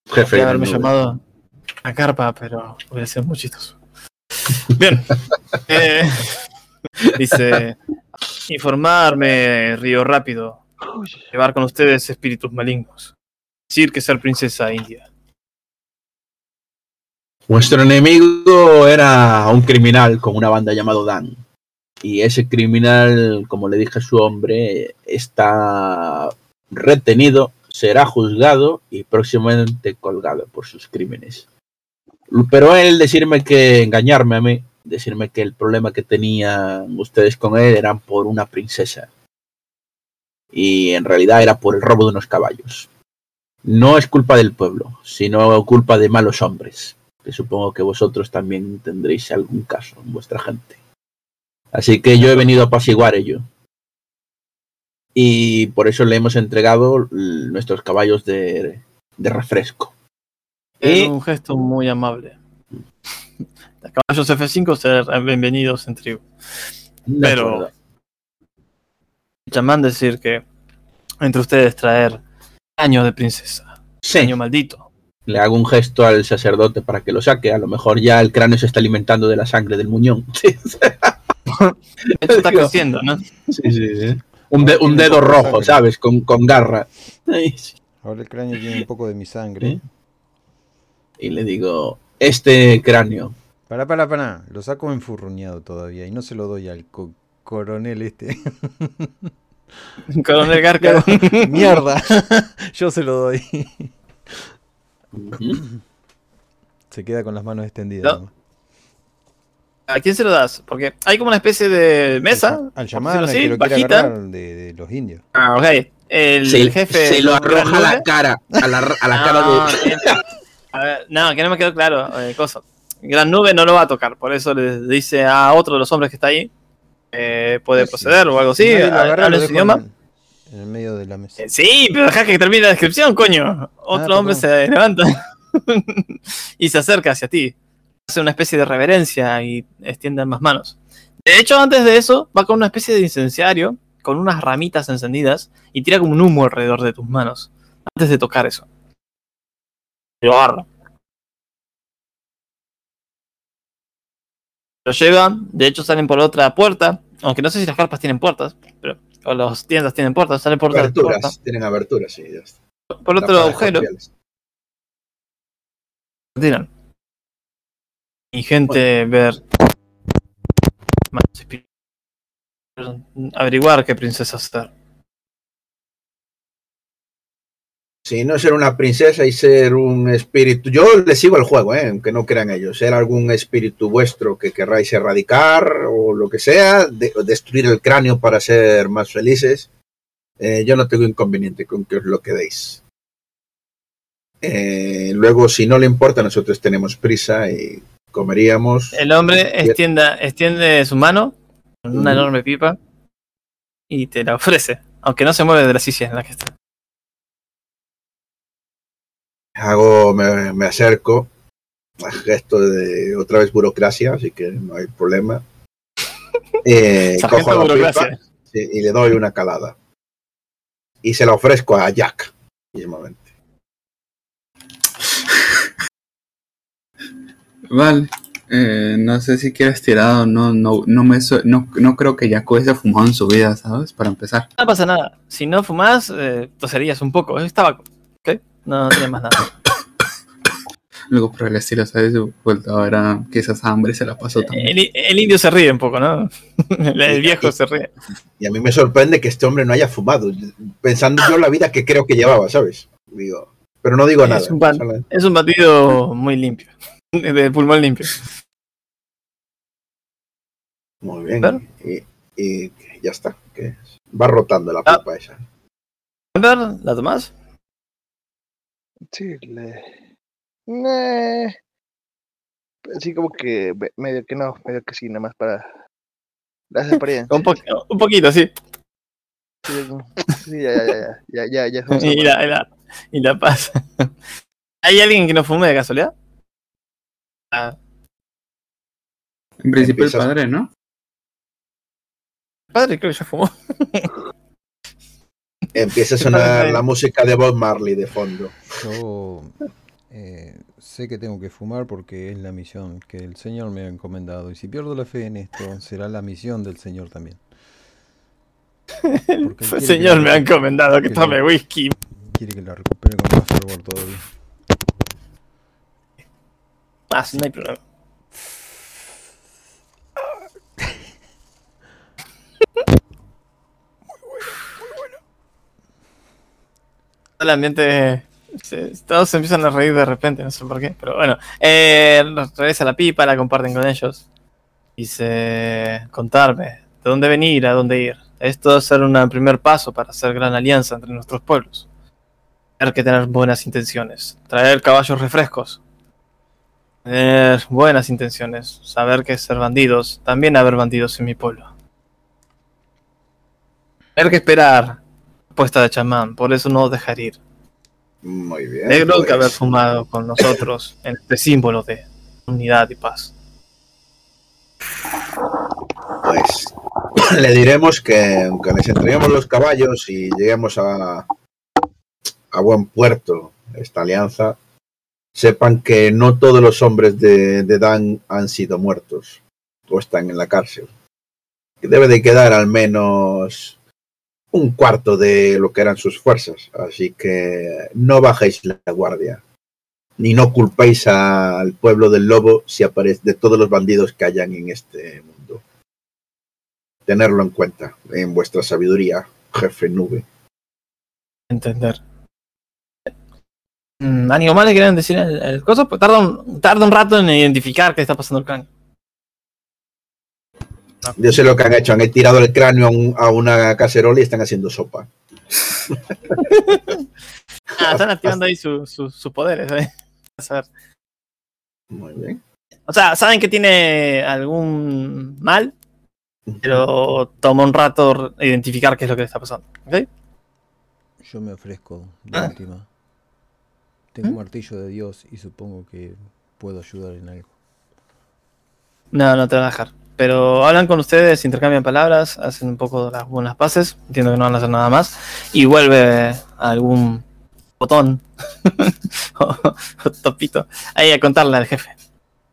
Jefe, gran haberme nube. llamado a carpa, pero hubiera sido muy chistoso. Bien. Eh, dice: Informarme, Río Rápido. Llevar con ustedes espíritus malignos. Decir que ser princesa india. Vuestro enemigo era un criminal con una banda llamado Dan. Y ese criminal, como le dije a su hombre, está retenido, será juzgado y próximamente colgado por sus crímenes. Pero él decirme que engañarme a mí, decirme que el problema que tenían ustedes con él eran por una princesa. Y en realidad era por el robo de unos caballos. No es culpa del pueblo, sino culpa de malos hombres que supongo que vosotros también tendréis algún caso en vuestra gente. Así que yo he venido a apaciguar ello. Y por eso le hemos entregado nuestros caballos de, de refresco. Es Y un gesto muy amable. Los caballos F5 serán bienvenidos en tribu. Pero-. Chamán decir que entre ustedes traer año de princesa. Sí, Año maldito. le hago un gesto al sacerdote para que lo saque. A lo mejor ya el cráneo se está alimentando de la sangre del muñón. Hecho, está creciendo, ¿no? Sí, sí, sí. Un, de- un dedo rojo, ¿sabes? Con, con garra. Ay, sí. Ahora el cráneo tiene un poco de mi sangre. ¿Eh? Y le digo, este cráneo Para, para, para. Lo saco enfurruñado todavía y no se lo doy al co- coronel este. Coronel Garca. Mierda. Yo se lo doy. Se queda con las manos extendidas. ¿A quién se lo das? Porque hay como una especie de mesa. Al que así, lo bajita. agarrar de, de los indios. Ah, ok. El, se, jefe. se lo arroja a la cara. A la, a la No, cara de. eh, a ver, no, que no me quedó claro. eh, cosa. Gran nube no lo va a tocar, por eso le dice a otro de los hombres que está ahí. Eh, puede Sí, proceder o algo así. Habla su idioma. En, el medio de la mesa. Eh, Sí, pero deja que termine la descripción, coño. Otro Ah, hombre perdón. se levanta y se acerca hacia ti. Hace una especie de reverencia y extiende ambas manos. De hecho, antes de eso, va con una especie de incenciario, con unas ramitas encendidas, y tira como un humo alrededor de tus manos. Antes de tocar eso. Lo agarra. Lo llevan, de hecho salen por otra puerta, aunque no sé si las carpas tienen puertas, pero o las tiendas tienen puertas, salen por otra puerta, Aberturas. Tienen aberturas, sí. está. por otro agujero. tiran. Y gente ver más espíritus. averiguar qué princesa ser. Si no ser una princesa y ser un espíritu. Yo le sigo el juego, ¿eh? aunque no crean ellos. Ser algún espíritu vuestro que querráis erradicar o lo que sea, de- destruir el cráneo para ser más felices. eh, yo no tengo inconveniente con que os lo quedéis. Eh, luego, si no le importa, nosotros tenemos prisa y comeríamos. El hombre extienda, extiende su mano con una enorme pipa y te la ofrece, aunque no se mueve de la silla en la que está. Hago, me, me acerco. Gesto de otra vez burocracia, así que no hay problema. Eh, cojo la pipa burocracia. y le doy una calada. Y se la ofrezco a Jack mismamente. Vale. Eh, no sé si quieres tirado, no, no, no me su- no, no creo que Jaco haya fumado en su vida, ¿sabes? Para empezar. No pasa nada. Si no fumas, eh, toserías un poco. Es tabaco. No, no tienes más nada. Algo por el estilo, ¿sabes? Vuelta ahora que esa hambre se la pasó también. El, el indio se ríe un poco, ¿no? El, viejo se ríe. Y a mí me sorprende que este hombre no haya fumado, pensando yo la vida que creo que llevaba, ¿sabes? Digo, pero no digo Es nada. un pan. solo- Es un batido muy limpio. De pulmón limpio. Muy bien. Claro. Y, y ya está. que va rotando la Ah. pipa esa. ¿Ender, ¿La tomás? Sí, le. Nah. Así como que medio que no, medio que sí, nada más para las experiencias. Un, po- un poquito, sí. Sí, ya, ya, ya, ya, ya, ya, ya. Y la, y la, y la paz. ¿Hay alguien que no fume de casualidad? Ah, En principio el padre, ¿no? padre, creo que ya fumó. Empieza a ¿Qué sonar la música de Bob Marley de fondo. Yo eh, sé que tengo que fumar porque es la misión que el Señor me ha encomendado. Y si pierdo la fe en esto, será la misión del Señor también. Que Señor, me ha encomendado que que tome whisky. Quiere que la recupere con más fervor todavía. Ah, sí, no hay problema. El ambiente. todos se empiezan a reír de repente, no sé por qué, pero bueno. Eh, regresa la pipa, la comparten con ellos. Dice: Contarme, ¿de dónde venir, a dónde ir? Esto debe ser un primer paso para hacer gran alianza entre nuestros pueblos. Hay que tener buenas intenciones, traer caballos refrescos, Tener buenas intenciones, saber que ser bandidos, también haber bandidos en mi pueblo. Tener que esperar puesta de chamán, por eso no dejar ir. Muy bien. Negro que pues, haber fumado con nosotros en este símbolo de unidad y paz. pues le diremos que aunque les entreguemos los caballos y lleguemos a, a buen puerto esta alianza, sepan que no todos los hombres de, de Dan han sido muertos o están en la cárcel. Que debe de quedar al menos un cuarto de lo que eran sus fuerzas. Así que no bajéis la guardia. Ni no culpéis al pueblo del lobo si aparece de todos los bandidos que hayan en este mundo. Tenerlo en cuenta en vuestra sabiduría, jefe nube. Entender. Mm, ¿Ánimo más le quieren decir el, el coso? Pues tarda un, tarda un rato en identificar qué está pasando el cráneo. Yo sé lo que han hecho, han tirado el cráneo a, un- a una cacerola y están haciendo sopa. Ah, están activando ahí su- su- sus poderes. ¿eh? Muy bien. O sea, saben que tiene algún mal, pero toma un rato identificar qué es lo que le está pasando. Yo me ofrezco de Ah. última. Tengo ¿Mm? un martillo de Dios y supongo que puedo ayudar en algo. No, no te van a dejar. Pero hablan con ustedes, intercambian palabras, hacen un poco las buenas paces. Entiendo que no van a hacer nada más. Y vuelve algún botón o, o topito ahí a contarle al jefe.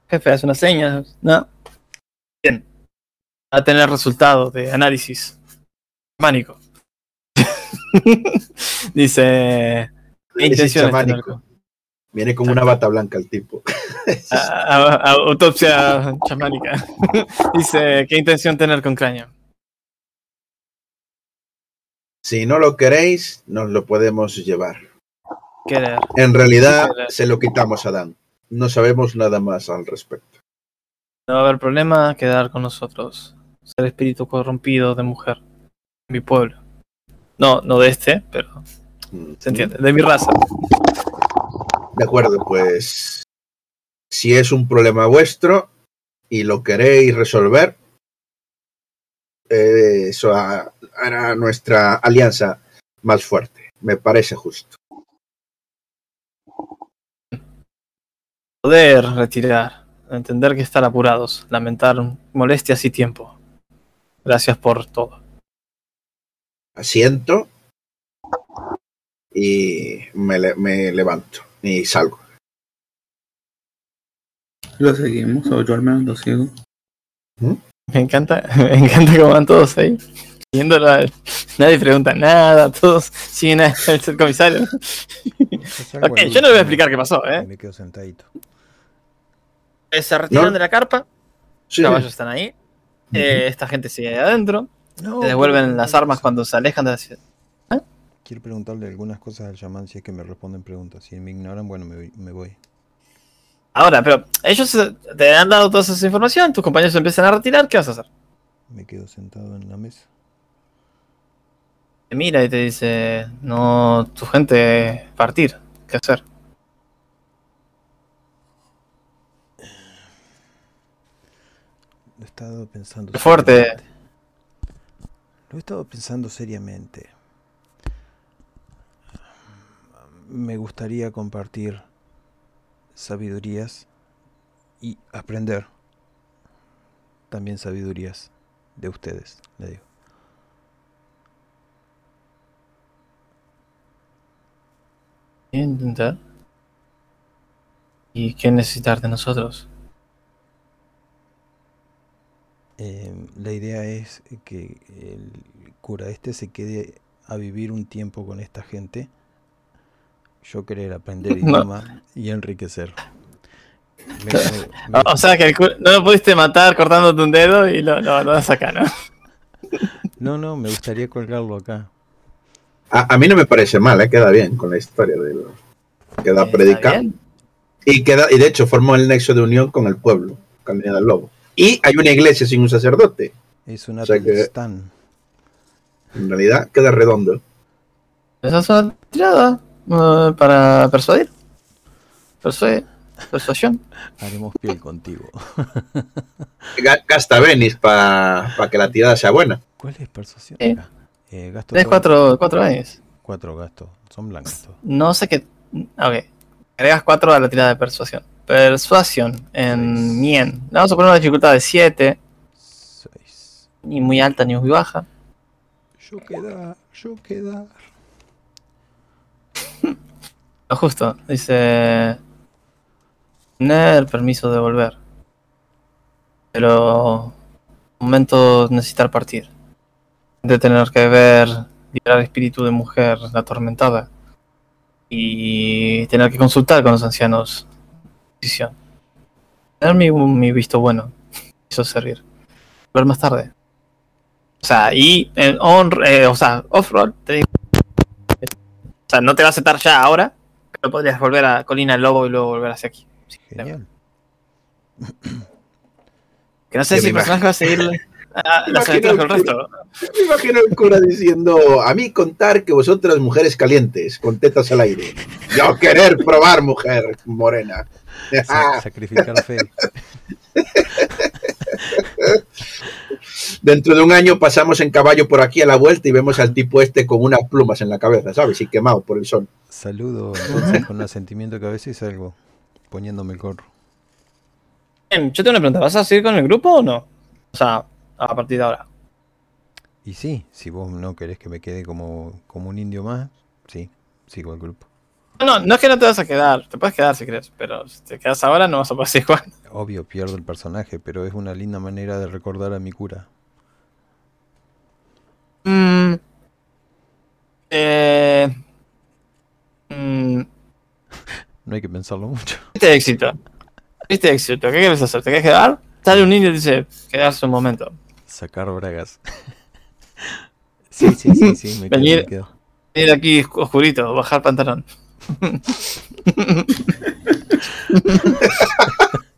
Jefe hace unas señas. No. Bien. A tener resultado de análisis. Mánico. Dice. ¿Qué Análisis intenciones Viene con una bata blanca el tipo. a- a- a- autopsia chamánica. Dice, ¿qué intención tener con cráneo? Si no lo queréis, nos lo podemos llevar. Querer. En realidad Querer. se lo quitamos a Dan. No sabemos nada más al respecto. No va a haber problema quedar con nosotros. Ser espíritu corrompido de mujer. Mi pueblo. No, no de este, pero se entiende. De mi raza. De acuerdo, pues si es un problema vuestro y lo queréis resolver, eh, eso ha- hará nuestra alianza más fuerte. Me parece justo. Poder retirar. Entender que estar apurados. Lamentar molestias y tiempo. Gracias por todo. Asiento y me levanto y salgo. Lo seguimos, o yo al menos lo sigo. Me encanta, me encanta cómo van todos ahí. Él. Nadie pregunta nada, todos siguen al comisario. Ok, yo no le voy a explicar qué pasó, ¿eh? Me quedo sentadito. Eh, Se retiran ¿No? de la carpa, Sí, los caballos están ahí, eh, esta gente sigue ahí adentro, No, se devuelven las armas cuando se alejan de la ciudad. Quiero preguntarle algunas cosas al chamán si es que me responden preguntas. Si me ignoran, bueno, me, voy- me voy. Ahora, pero ellos te han dado toda esa información, tus compañeros se empiezan a retirar, ¿qué vas a hacer? Me quedo sentado en la mesa. Te mira y te dice, no, tu gente partir, ¿qué hacer? Lo he estado pensando. Fuerte. seriamente. Lo he estado pensando seriamente. Me gustaría compartir sabidurías y aprender también sabidurías de ustedes, le digo. Intentar. ¿Y qué necesitar de nosotros? Eh, la idea es que el cura este se quede a vivir un tiempo con esta gente. Yo querer aprender No. idioma y enriquecer. Me- me- me- O, sea que el cu- no lo pudiste matar cortándote un dedo y lo, lo, lo das acá, ¿no? no, no, me gustaría colgarlo acá. A, a mí no me parece mal, ¿eh? queda bien con la historia del queda Está predicar. bien. Y, queda, y de hecho formó el nexo de unión con el pueblo, línea del lobo. Y hay una iglesia sin un sacerdote. Es una O sea que-. En realidad queda redondo. Esa es una tirada para persuadir. Persuade. Persuasión. Haremos piel contigo. Ga- Gasta Venice para que la tirada sea buena. ¿Cuál es persuasión? Eh, gasto Tienes todo- cuatro, cuatro años. Cuatro gastos. Son blancos. No sé qué. Ok. Agregas cuatro a la tirada de persuasión. Persuasión en. Mien. Le vamos a poner una dificultad de 7. Seis. Ni muy alta ni muy baja. Yo queda, yo queda. Lo justo. Dice. Tener permiso de volver. Pero. Momento necesitar partir. De tener que ver. Liberar espíritu de mujer atormentada. Y tener que consultar con los ancianos. Decisión. Tener mi, mi visto bueno. Eso servir. Volver más tarde. O sea, y en on, eh, o sea, off-roll, te digo. Sea, no te va a aceptar ya ahora, pero podrías volver a Colina del Lobo y luego volver hacia aquí. Sí, Genial. Que no sé si el personaje va a seguir a- las Imagino aventuras con el resto. Me imagino el cura diciendo, a mí contar que vosotras mujeres calientes, con tetas al aire. Yo querer probar mujer morena. Sa- sacrificar fe. Dentro de un año pasamos en caballo por aquí a la vuelta y vemos al tipo este con unas plumas en la cabeza, ¿sabes? Y quemado por el sol. Saludo entonces con un asentimiento que a veces salgo poniéndome el gorro. Bien, yo tengo una pregunta, ¿vas a seguir con el grupo o no? O sea, a partir de ahora. Y sí, si vos no querés que me quede como, como un indio más, sí, sigo al grupo. No, no, no es que no te vas a quedar, te puedes quedar si quieres, pero si te quedas ahora no vas a seguir jugando. Obvio, pierdo el personaje, pero es una linda manera de recordar a mi cura. Mm. Eh. Mm. No hay que pensarlo mucho. Viste éxito. Viste éxito. ¿Qué quieres hacer? ¿Te quieres quedar? Sale un niño y dice, quedarse un momento. Sacar bragas. sí, sí, sí, sí, me quedo, Venir- me quedo. Venir aquí oscurito, bajar pantalón.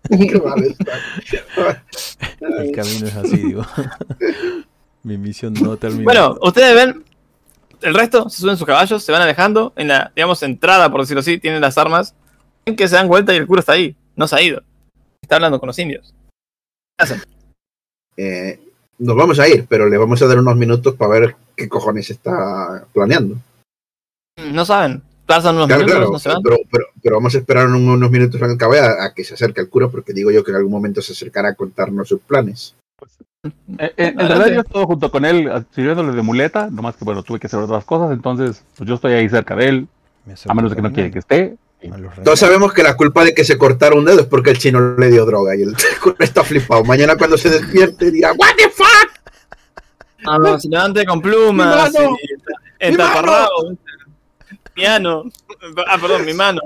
Qué mal está. El camino es así, digo. Mi misión no termina. Bueno, ustedes ven, el resto se suben sus caballos, se van alejando. En la, digamos, entrada, por decirlo así, tienen las armas. Ven que se dan vuelta y el cura está ahí, no se ha ido. Está hablando con los indios. ¿Qué hacen? Eh, nos vamos a ir, pero le vamos a dar unos minutos para ver qué cojones está planeando. No saben. Pasan unos Claro, minutos, claro, no se van. pero, pero, pero vamos a esperar un- unos minutos en el caballo a, a que se acerque el cura, porque digo yo que en algún momento se acercará a contarnos sus planes. Eh, eh, en realidad yo estoy junto con él ah, sirviéndole de muleta, nomás que bueno, tuve que hacer otras cosas, entonces pues yo estoy ahí cerca de él, Me a menos de que no quiere que esté. Todos sabemos que la culpa de que se cortara un dedo es porque el chino le dio droga y el está flipado. Mañana cuando se despierte dirá, ¿What the fuck? Ah, se levante con plumas. Mi mano. y- En taparrabo. Piano. Ah, perdón, mi mano.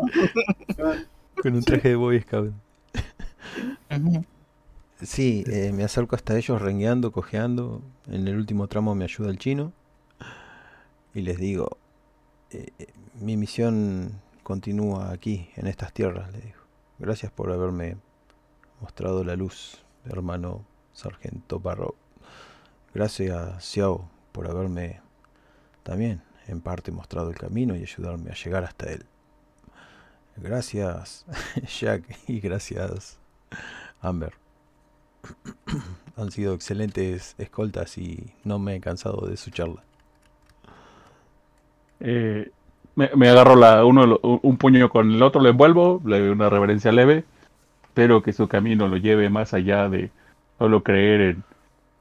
Con un traje de Boy Scout. Sí, eh, me acerco hasta ellos rengueando, cojeando. En el último tramo me ayuda el chino. Y les digo, eh, eh, mi misión continúa aquí, en estas tierras, le digo. Gracias por haberme mostrado la luz, hermano sargento Barro. Gracias, Xiao, por haberme también, en parte, mostrado el camino y ayudarme a llegar hasta él. Gracias, Jack, y gracias, Amber. Han sido excelentes escoltas y no me he cansado de su charla. Eh, me, me agarro la, uno, un puño con el otro, lo envuelvo, le doy una reverencia leve. Espero que su camino lo lleve más allá de solo creer en,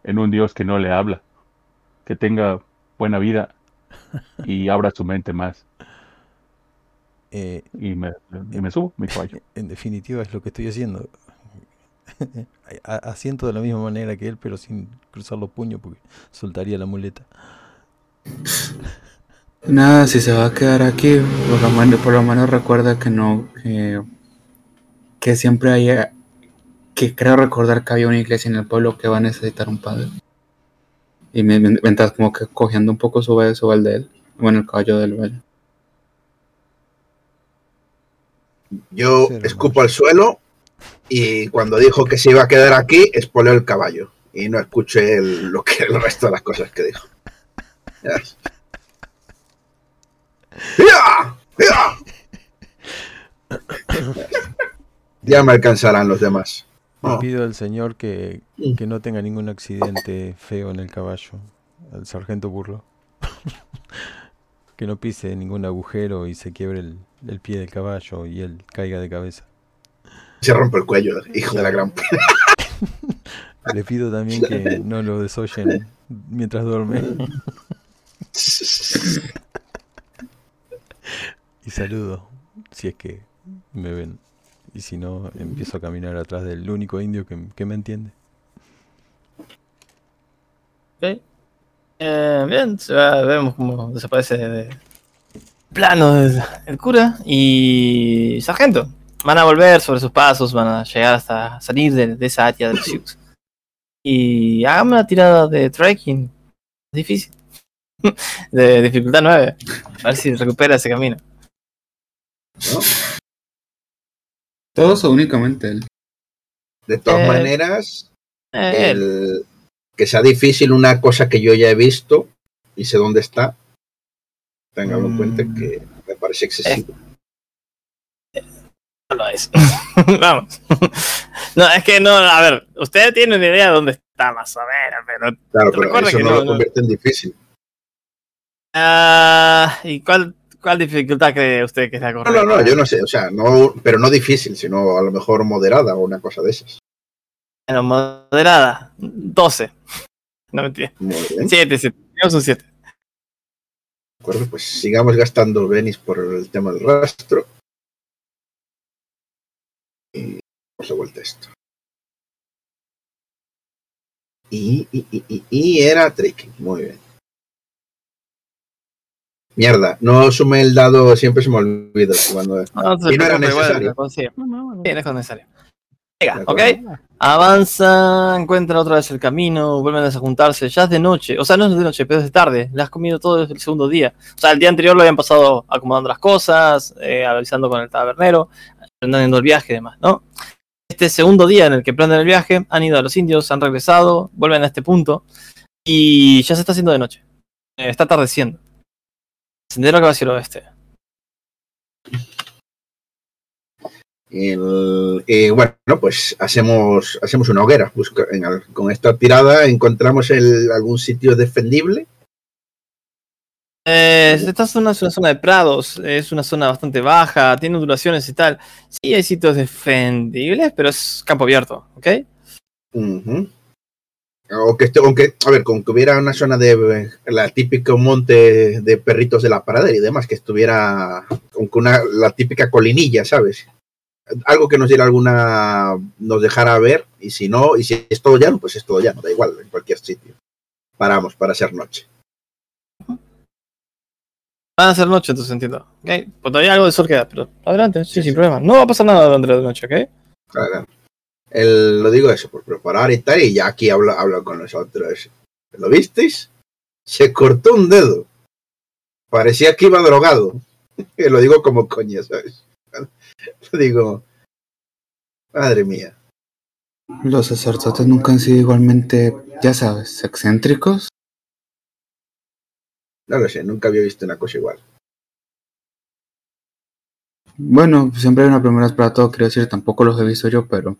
en un Dios que no le habla. Que tenga buena vida y abra su mente más. Eh, Y me, y me subo mi caballo. en definitiva es lo que estoy haciendo. Asiento de la misma manera que él, pero sin cruzar los puños porque soltaría la muleta. Nada, si se va a quedar aquí, por lo menos, por lo menos recuerda que no, que, que siempre haya, que creo recordar que había una iglesia en el pueblo que va a necesitar un padre. Y me- como que cogiendo un poco su su val de él, bueno, el caballo del valle. Yo escupo al suelo y cuando dijo que se iba a quedar aquí, espoleo el caballo. Y no escuché el- lo que el resto de las cosas que dijo. Ya. ¡Ya! ¡Ya! Ya me alcanzarán los demás. Le Oh. pido al señor que, que no tenga ningún accidente feo en el caballo, al sargento Burlo. que no pise ningún agujero y se quiebre el, el pie del caballo y él caiga de cabeza. Se rompe el cuello, hijo de la gran. Le pido también que no lo desoyen mientras duerme. Y saludo, si es que me ven. Y si no, empiezo a caminar atrás del único indio que, que me entiende. Ok. Eh, bien, va- vemos cómo desaparece de plano el cura y sargento. Van a volver sobre sus pasos, van a llegar hasta salir de, de esa área del Sioux. Y hágame una tirada de trekking. Difícil. De dificultad 9. A ver si recupera ese camino. Todos o únicamente él. De todas Eh, maneras, Eh, el, que sea difícil una cosa que yo ya he visto y sé dónde está, tenganlo en cuenta Mm. que me parece excesivo. No lo es. Vamos. No, es que no, a ver, usted tiene una idea de dónde está más o menos, pero Claro, pero recuerda eso que no, no, lo convierte en difícil. Ah, ¿Y cuál, cuál dificultad cree usted que es la No, correcta? no, no, yo no sé, o sea, no, pero no difícil, sino a lo mejor moderada o una cosa de esas. Bueno, moderada. 12. No mentira. Muy bien, 7, 7. Tenemos un 7. de acuerdo, pues sigamos gastando Venis por el tema del rastro. De vuelta esto. Y, y, y, y, y era trekking, muy bien. Mierda, no sumé el dado, siempre se me olvida cuando No, Y no era necesario. Sí, no es necesario. De ¿ok? Avanza, encuentra otra vez el camino, vuelven a juntarse. Ya es de noche, o sea, no es de noche, pero es de tarde. Le has comido todo el segundo día. O sea, el día anterior lo habían pasado acomodando las cosas, eh, avisando con el tabernero, planeando el viaje y demás, ¿no? Este segundo día en el que planean el viaje, han ido a los indios, han regresado, vuelven a este punto y ya se está haciendo de noche. Eh, está atardeciendo. Sendero que va hacia el oeste. Eh, bueno, pues hacemos, hacemos una hoguera. Con esta tirada encontramos algún sitio defendible. Eh, esta zona es una zona de prados, es una zona bastante baja, tiene ondulaciones y tal. Sí, hay sitios defendibles, pero es campo abierto, ¿ok? Ujú. O que esté- aunque, a ver, con que hubiera una zona de la típico monte de perritos de la pradera y demás, que estuviera con una, la típica colinilla, ¿sabes? Algo que nos diera alguna, nos dejara ver, y si no, y si es todo llano, pues es todo llano, da igual, en cualquier sitio. Paramos para hacer noche. Van a ser noche, entonces entiendo. ¿ok? Pues todavía algo de sol queda, pero adelante, sí, sin problema. No va a pasar nada durante la noche, ¿ok? Claro. El- lo digo eso, por preparar y tal, y ya aquí hablo, hablo con nosotros. ¿Lo visteis? Se cortó un dedo. Parecía que iba drogado. Y lo digo como coña, ¿sabes? Lo digo, madre mía. Los sacerdotes nunca han sido igualmente, ya sabes, excéntricos. No nunca había visto una cosa igual. Bueno, siempre hay una primera vez para todo, quiero decir, tampoco los he visto yo, pero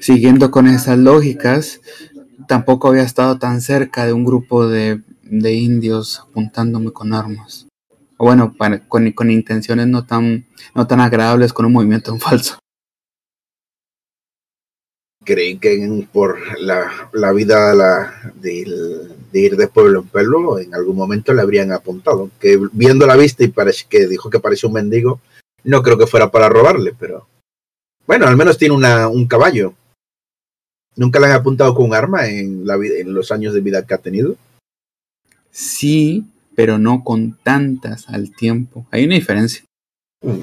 siguiendo con esas lógicas, tampoco había estado tan cerca de un grupo de, de indios apuntándome con armas. O bueno, para- con, con intenciones no tan, no tan agradables con un movimiento en falso. Creí que en- por la, la vida la- de ir de pueblo en pueblo, en algún momento le habrían apuntado. Que viendo la vista y parece que dijo que parecía un mendigo, no creo que fuera para robarle, pero bueno, al menos tiene una, un caballo. Nunca le han apuntado con un arma en, la, vida- en los años de vida que ha tenido. Sí, pero no con tantas al tiempo. Hay una diferencia. Mm.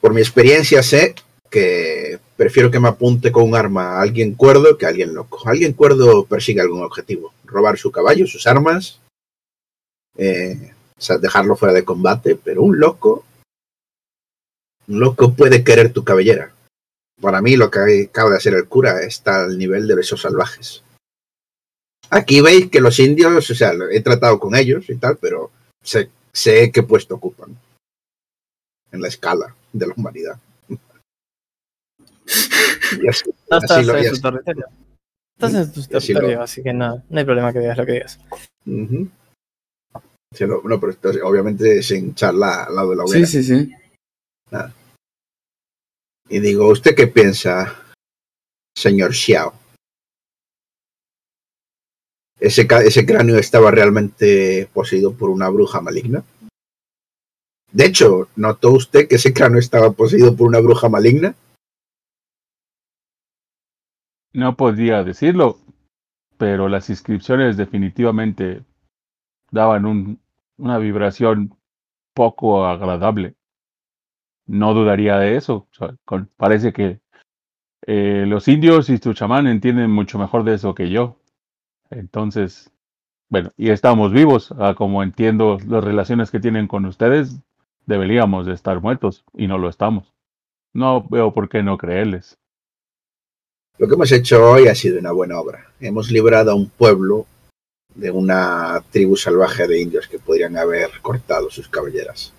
Por mi experiencia sé que prefiero que me apunte con un arma a alguien cuerdo que a alguien loco. Alguien cuerdo persigue algún objetivo. Robar su caballo, sus armas, eh, o sea, dejarlo fuera de combate, pero un loco, un loco puede querer tu cabellera. Para mí lo que acaba de hacer el cura está al nivel de esos salvajes. Aquí veis que los indios, o sea, he tratado con ellos y tal, pero sé, sé qué puesto ocupan en la escala de la humanidad. Y así- No Así estás lo- en su territorio. Estás en tu así lo- territorio, así que no, no hay problema que digas lo que digas. Sí, no, no, pero esto, obviamente sin charla al lado de la hoguera. Sí, sí, sí. Y digo, ¿usted qué piensa, señor Xiao? ¿Ese, ¿Ese cráneo estaba realmente poseído por una bruja maligna? De hecho, ¿notó usted que ese cráneo estaba poseído por una bruja maligna? No podría decirlo, pero las inscripciones definitivamente daban un, una vibración poco agradable. No dudaría de eso. Con- parece que eh, los indios y su chamán entienden mucho mejor de eso que yo. Entonces, bueno, y estamos vivos. Ah, como entiendo las relaciones que tienen con ustedes, deberíamos de estar muertos y no lo estamos. No veo por qué no creerles. Lo que hemos hecho hoy ha sido una buena obra. Hemos librado a un pueblo de una tribu salvaje de indios que podrían haber cortado sus cabelleras.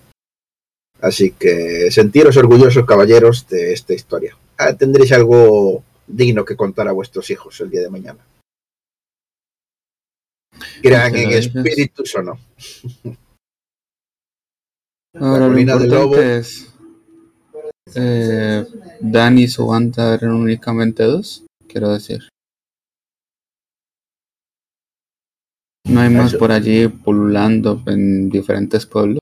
Así que sentiros orgullosos, caballeros, de esta historia. Ah, tendréis algo digno que contar a vuestros hijos el día de mañana. Crean en espíritus o no. Ahora lo colina del lobo. es. Eh, Dan y su banda eran únicamente dos, quiero decir. No hay más Eso. por allí pululando en diferentes pueblos.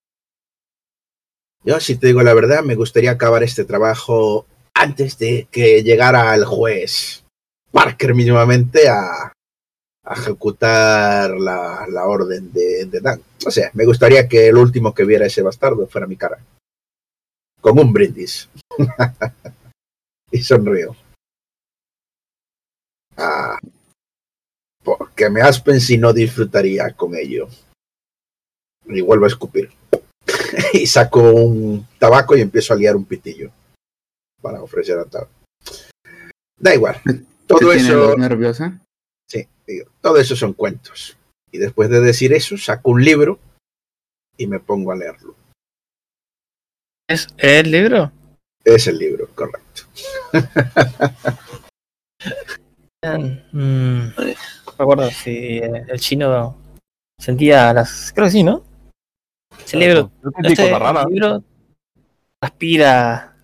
Yo, si te digo la verdad, me gustaría acabar este trabajo antes de que llegara el juez Parker mínimamente a, a ejecutar la, la orden de, de Dan. O sea, me gustaría que el último que viera ese bastardo fuera mi cara. Con un brindis. y sonrío. Ah, porque me Aspen si no disfrutaría con ello. Y vuelvo a escupir. y saco un tabaco y empiezo a liar un pitillo para ofrecer a Tab. Da igual. Todo ¿Te tiene eso, nerviosa? sí, digo, todo eso son cuentos. Y después de decir eso, saco un libro y me pongo a leerlo. ¿Es el libro? Es el libro, correcto. Mm, no me acuerdo si eh, el chino sentía las. Creo que sí, ¿no? Ese libro. El libro transpira.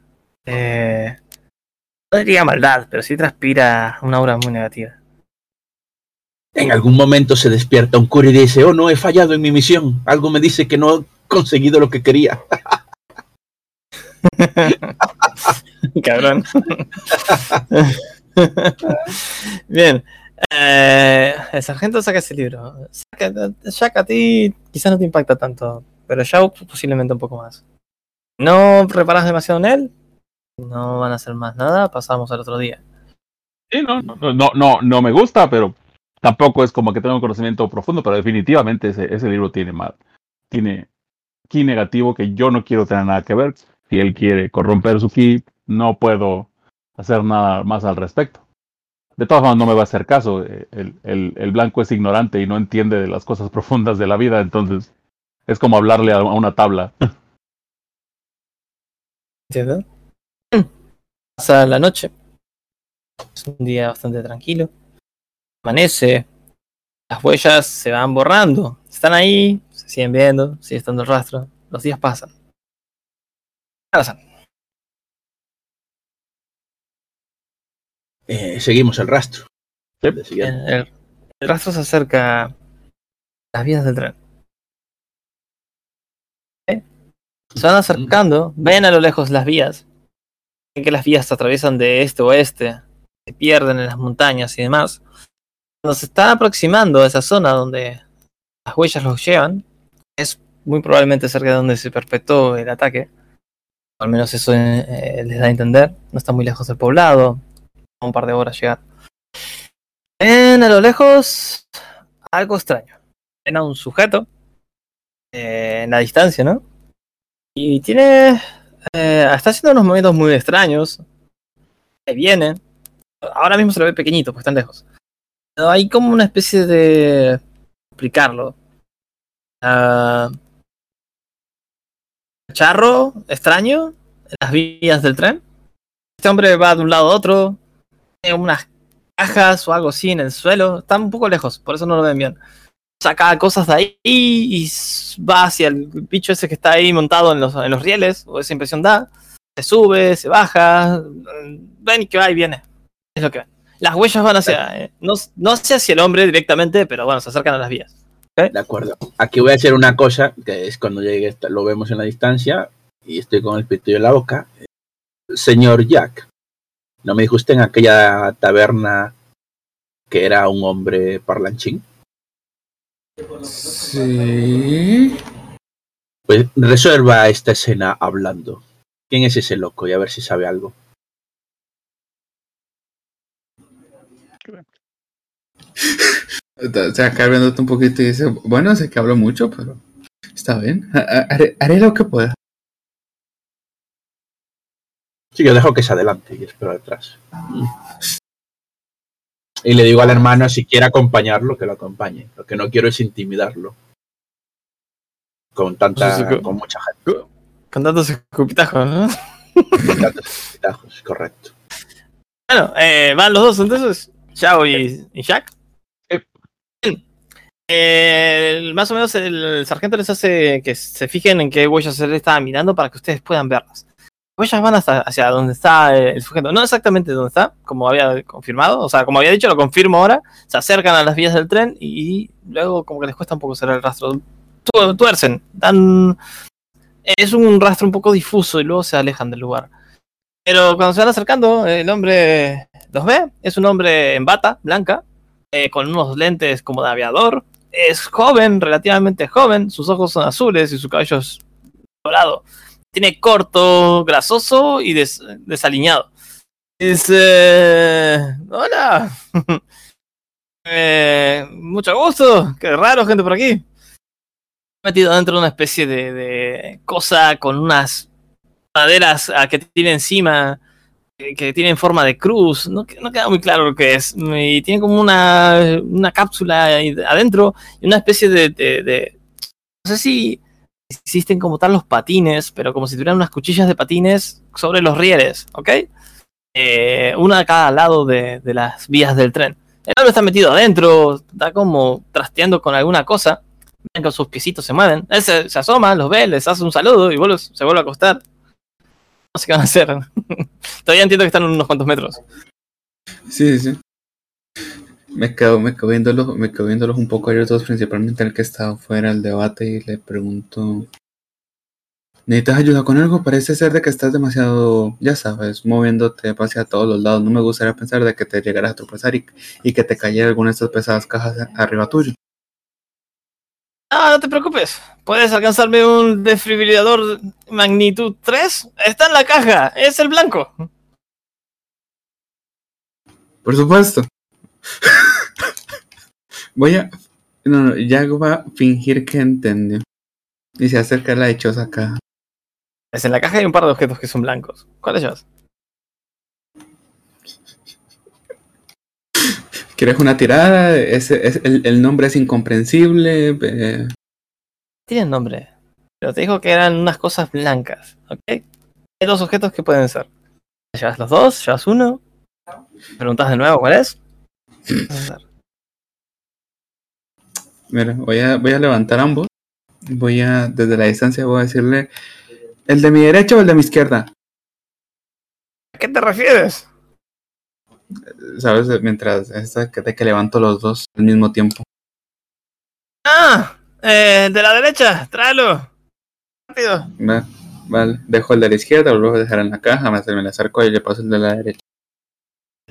Eh, no diría maldad, pero sí transpira una aura muy negativa. En algún momento se despierta un cura y dice, oh no, he fallado en mi misión. Algo me dice que no he conseguido lo que quería. Cabrón. Bien. eh, el sargento saca ese libro. Jack, a ti quizás no te impacta tanto, pero Shaw posiblemente un poco más. No reparas demasiado en él. No van a hacer más nada. Pasamos al otro día. Sí, no, no, no, no, no me gusta, pero tampoco es como que tenga un conocimiento profundo, pero definitivamente ese, ese libro tiene mal, tiene ki negativo que yo no quiero tener nada que ver. Si él quiere corromper su ki, no puedo hacer nada más al respecto. De todas formas, no me va a hacer caso. El, blanco es ignorante y no entiende de las cosas profundas de la vida, entonces es como hablarle a a una tabla. ¿Entiendes? Pasa la noche. Es un día bastante tranquilo. Amanece. Las huellas se van borrando. Están ahí, se siguen viendo, sigue estando el rastro. Los días pasan. Eh, seguimos el rastro. Siguiente. El, el- el rastro se acerca a las vías del tren. ¿Eh? Se van acercando, ven a lo lejos las vías. Ven que las vías se atraviesan de este a oeste, se pierden en las montañas y demás. Cuando se están aproximando a esa zona donde las huellas los llevan, es muy probablemente cerca de donde se perpetuó el ataque. Al menos eso eh, les da a entender. No está muy lejos del poblado, un par de horas llegar. Ven a lo lejos algo extraño. Ven a un sujeto eh, en la distancia, ¿no? Y tiene. eh, está haciendo unos movimientos muy extraños. Ahí viene. Ahora mismo se lo ve pequeñito, porque están lejos. Pero hay como una especie de. explicarlo. Ah, charro extraño en las vías del tren. Este hombre va de un lado a otro. Tiene unas cajas o algo así en el suelo. Están un poco lejos, por eso no lo ven bien. Saca cosas de ahí y va hacia el bicho ese que está ahí montado en los, en los rieles, o esa impresión da. Se sube, se baja. Ven y que va y viene. Es lo que. Las huellas van hacia. eh, no, no hacia el hombre directamente, pero bueno, se acercan a las vías. De acuerdo. Aquí voy a hacer una cosa, que es cuando llegue, lo vemos en la distancia y estoy con el pitillo en la boca. Señor Jack, ¿no me dijo usted en aquella taberna que era un hombre parlanchín? Sí. Pues resuelva esta escena hablando. ¿Quién es ese loco? Y a ver si sabe algo. O sea, acá viéndote un poquito y dice, bueno, sé que hablo mucho, pero está bien. Ha- ha- Haré, haré lo que pueda. Sí, yo dejo que se adelante y espero detrás. Y le digo al hermano si quiere acompañarlo, que lo acompañe. Lo que no quiero es intimidarlo. Con tanta, Sí, sí, que- con mucha gente. Con tantos escupitajos, ¿no? Con tantos tajos, correcto. Bueno, eh, van los dos entonces, Yao y, y Jack. Eh, más o menos el sargento les hace que se fijen en qué huellas él estaba mirando para que ustedes puedan verlas. Las huellas van hasta hacia donde está el sujeto, no exactamente donde está, como había confirmado, o sea, como había dicho, lo confirmo ahora. Se acercan a las vías del tren y luego como que les cuesta un poco cerrar el rastro. Tu- Tuercen, dan... Es un rastro un poco difuso y luego se alejan del lugar. Pero cuando se van acercando, el hombre los ve. Es un hombre en bata blanca, eh, con unos lentes como de aviador. Es joven, relativamente joven. Sus ojos son azules y su cabello es dorado. Tiene corto, grasoso y des- desaliñado. Dice, hola. Eh, mucho gusto. Qué raro gente por aquí. Metido dentro de una especie de, de cosa con unas maderas ah, que tiene encima, que, tienen forma de cruz. No, que- no queda muy claro lo que es. Y tiene como una, una cápsula adentro y una especie de, de- de- No sé si existen como tal los patines, pero como si tuvieran unas cuchillas de patines sobre los rieles, ¿ok? Eh, una a cada lado de, de las vías del tren. El hombre está metido adentro, está como trasteando con alguna cosa. Ven que sus piecitos se mueven. Él se, se asoma, los ve, les hace un saludo y vuelve- se vuelve a acostar. No sé qué van a hacer. Todavía entiendo que están unos cuantos metros. Sí, sí. Me quedo, me quedo viéndolos, me quedo viéndolos un poco ellos dos, principalmente el que está fuera del debate, y le pregunto. ¿Necesitas ayuda con algo? Parece ser de que estás demasiado, ya sabes, moviéndote hacia todos los lados. No me gustaría pensar de que te llegaras a tropezar y, y que te cayera alguna de estas pesadas cajas arriba tuyo. Ah, no te preocupes. Puedes alcanzarme un desfibrilador magnitud 3. Está en la caja. Es el blanco. Por supuesto. Voy a. No, no, ya va a fingir que entendió. Y se acerca a la dichosa caja. Es en la caja hay un par de objetos que son blancos. ¿Cuáles llevas? ¿Quieres una tirada? Es, es- el, el nombre es incomprensible. eh, Tienen nombre. Pero te dijo que eran unas cosas blancas. ¿Ok? Hay dos objetos que pueden ser. ¿Llevas los dos? ¿Llevas uno? ¿Preguntas de nuevo cuál es? Mira, voy a, voy a levantar ambos. Voy a, desde la distancia, voy a decirle: ¿el de mi derecha o el de mi izquierda? ¿A qué te refieres? ¿Sabes? Mientras esta que, de que levanto los dos al mismo tiempo. ¡Ah! Eh, de la derecha. Tráelo. Rápido. Va- Vale, dejo el de la izquierda, lo vuelvo a dejar en la caja, me, me le acerco y le paso el de la derecha.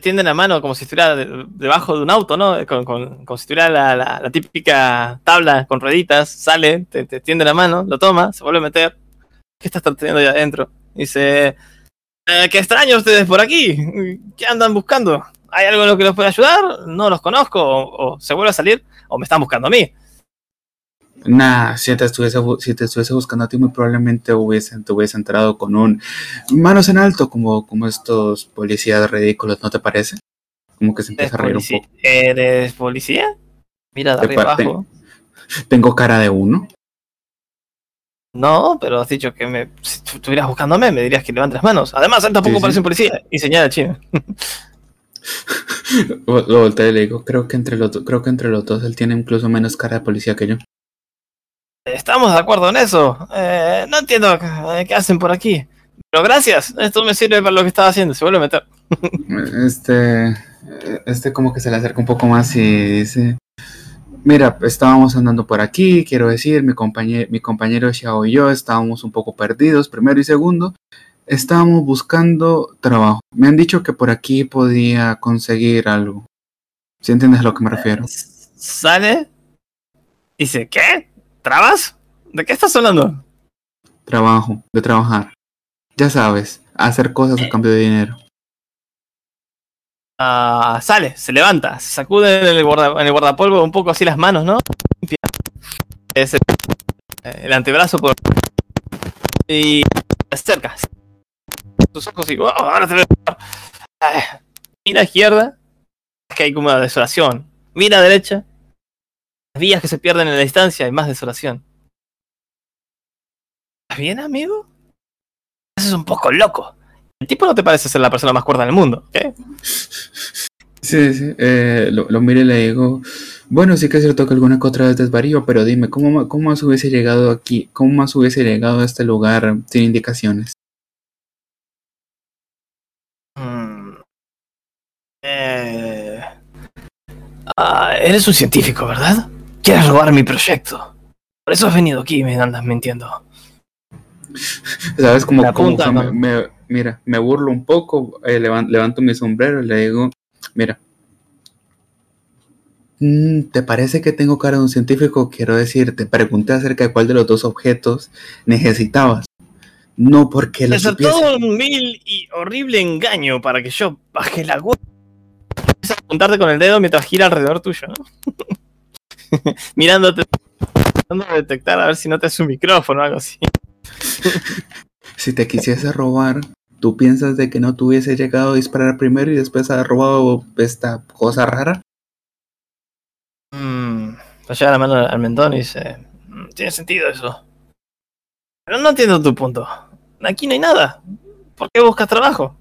Tiende la mano como si estuviera de- debajo de un auto, ¿no? Con, con- como si tuviera la, la- la típica tabla con rueditas. Sale, te, te tiende la mano, lo toma, se vuelve a meter. ¿Qué estás teniendo ahí adentro? Dice: "Eh, Qué extraño ustedes por aquí. ¿Qué andan buscando? ¿Hay algo en lo que los pueda ayudar? No los conozco. O, o se vuelve a salir, o me están buscando a mí. Nah, si te, estuviese, bu- si te estuviese buscando a ti, muy probablemente hubiese, te hubiese entrado con un manos en alto, como, como estos policías ridículos, ¿no te parece? Como que se ¿Eres empieza a reír un poco. ¿Eres policía? Mira de arriba abajo. Tengo cara de uno. No, pero has dicho que me, si tú estuvieras buscándome, me dirías que levantes las manos. Además, él tampoco Sí, sí. parece un policía. Y señala al chino. Lo volteo y le digo, creo que entre los creo que entre los dos él tiene incluso menos cara de policía que yo. Estamos de acuerdo en eso. Eh, no entiendo eh, qué hacen por aquí. Pero gracias, esto me sirve para lo que estaba haciendo. Se vuelve a meter. Este, este como que se le acerca un poco más y dice, mira, estábamos andando por aquí, quiero decir, mi compañero, mi compañero Xiao y yo estábamos un poco perdidos, primero y segundo, estábamos buscando trabajo. Me han dicho que por aquí podía conseguir algo. ¿Sí entiendes a lo que me refiero? Sale. Dice, ¿qué? ¿Trabas? ¿De qué estás hablando? Trabajo, de trabajar. Ya sabes, hacer cosas a cambio de dinero. Ah, sale, se levanta, se sacude en el, guardapolvo un poco así las manos, ¿no? Eh, el antebrazo por... Y se acerca. Sus ojos y... "Oh, ahora te a... Ah, Mira a izquierda, es que hay como una desolación. Mira derecha, las vías que se pierden en la distancia y más desolación. ¿Estás bien, amigo? Eso es un poco loco. El tipo no te parece ser la persona más cuerda del mundo, ¿ok? Sí, sí, eh, lo, lo miro y le digo, bueno, sí que es cierto que alguna que otra vez desvarío, pero dime, ¿cómo, ¿cómo más hubiese llegado aquí? ¿Cómo más hubiese llegado a este lugar sin indicaciones? Mm. Eh... Ah, eres un científico, ¿verdad? Quieres robar mi proyecto. Por eso has venido aquí y me andas mintiendo. ¿Sabes? Como, La como punta, me, me- mira, me burlo un poco, eh, levan- levanto mi sombrero y le digo, mira, mm, ¿te parece que tengo cara de un científico? Quiero decir, te pregunté acerca de cuál de los dos objetos necesitabas. No porque lo Es supiese. todo un vil y horrible engaño para que yo baje la guardia. Empieza a apuntarte con el dedo mientras gira alrededor tuyo, ¿no? Mirándote, tratando de detectar a ver si no te hace un micrófono o algo así. Si te quisiese robar, ¿tú piensas de que no te hubiese llegado a disparar primero y después haber robado esta cosa rara? Mm, le lleva la mano al mentón y dice: "Mm, Tiene sentido eso. Pero no entiendo tu punto. Aquí no hay nada. ¿Por qué buscas trabajo?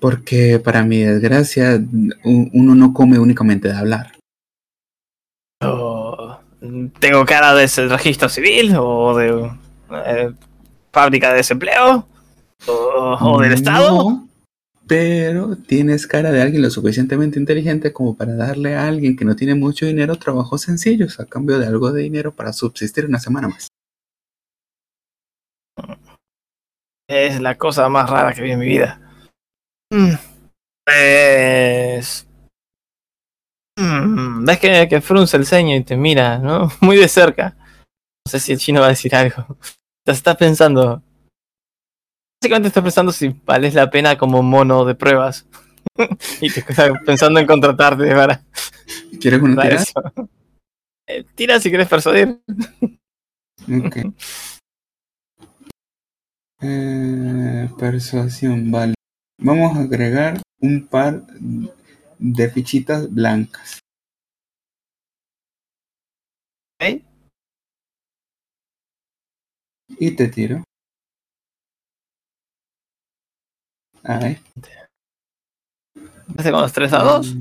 Porque para mi desgracia, uno no come únicamente de hablar. ¿Tengo cara de ese registro civil? ¿O de eh, fábrica de desempleo? ¿O, o del Estado? No, pero tienes cara de alguien lo suficientemente inteligente como para darle a alguien que no tiene mucho dinero trabajos sencillos a cambio de algo de dinero para subsistir una semana más. Es la cosa más rara que vi en mi vida. Mm, Pues... mm, Ves que, que frunce el ceño y te mira, ¿no? Muy de cerca. No sé si el chino va a decir algo. Te estás pensando... Básicamente estás pensando si vales la pena como mono de pruebas. y te estás pensando en contratarte para, ¿Quieres una para eso. Eh, tira si quieres persuadir. Ok. Eh, persuasión, vale. Vamos a agregar un par de fichitas blancas. ¿Ok? Y te tiro. Ahí. ¿Hace con los tres dados?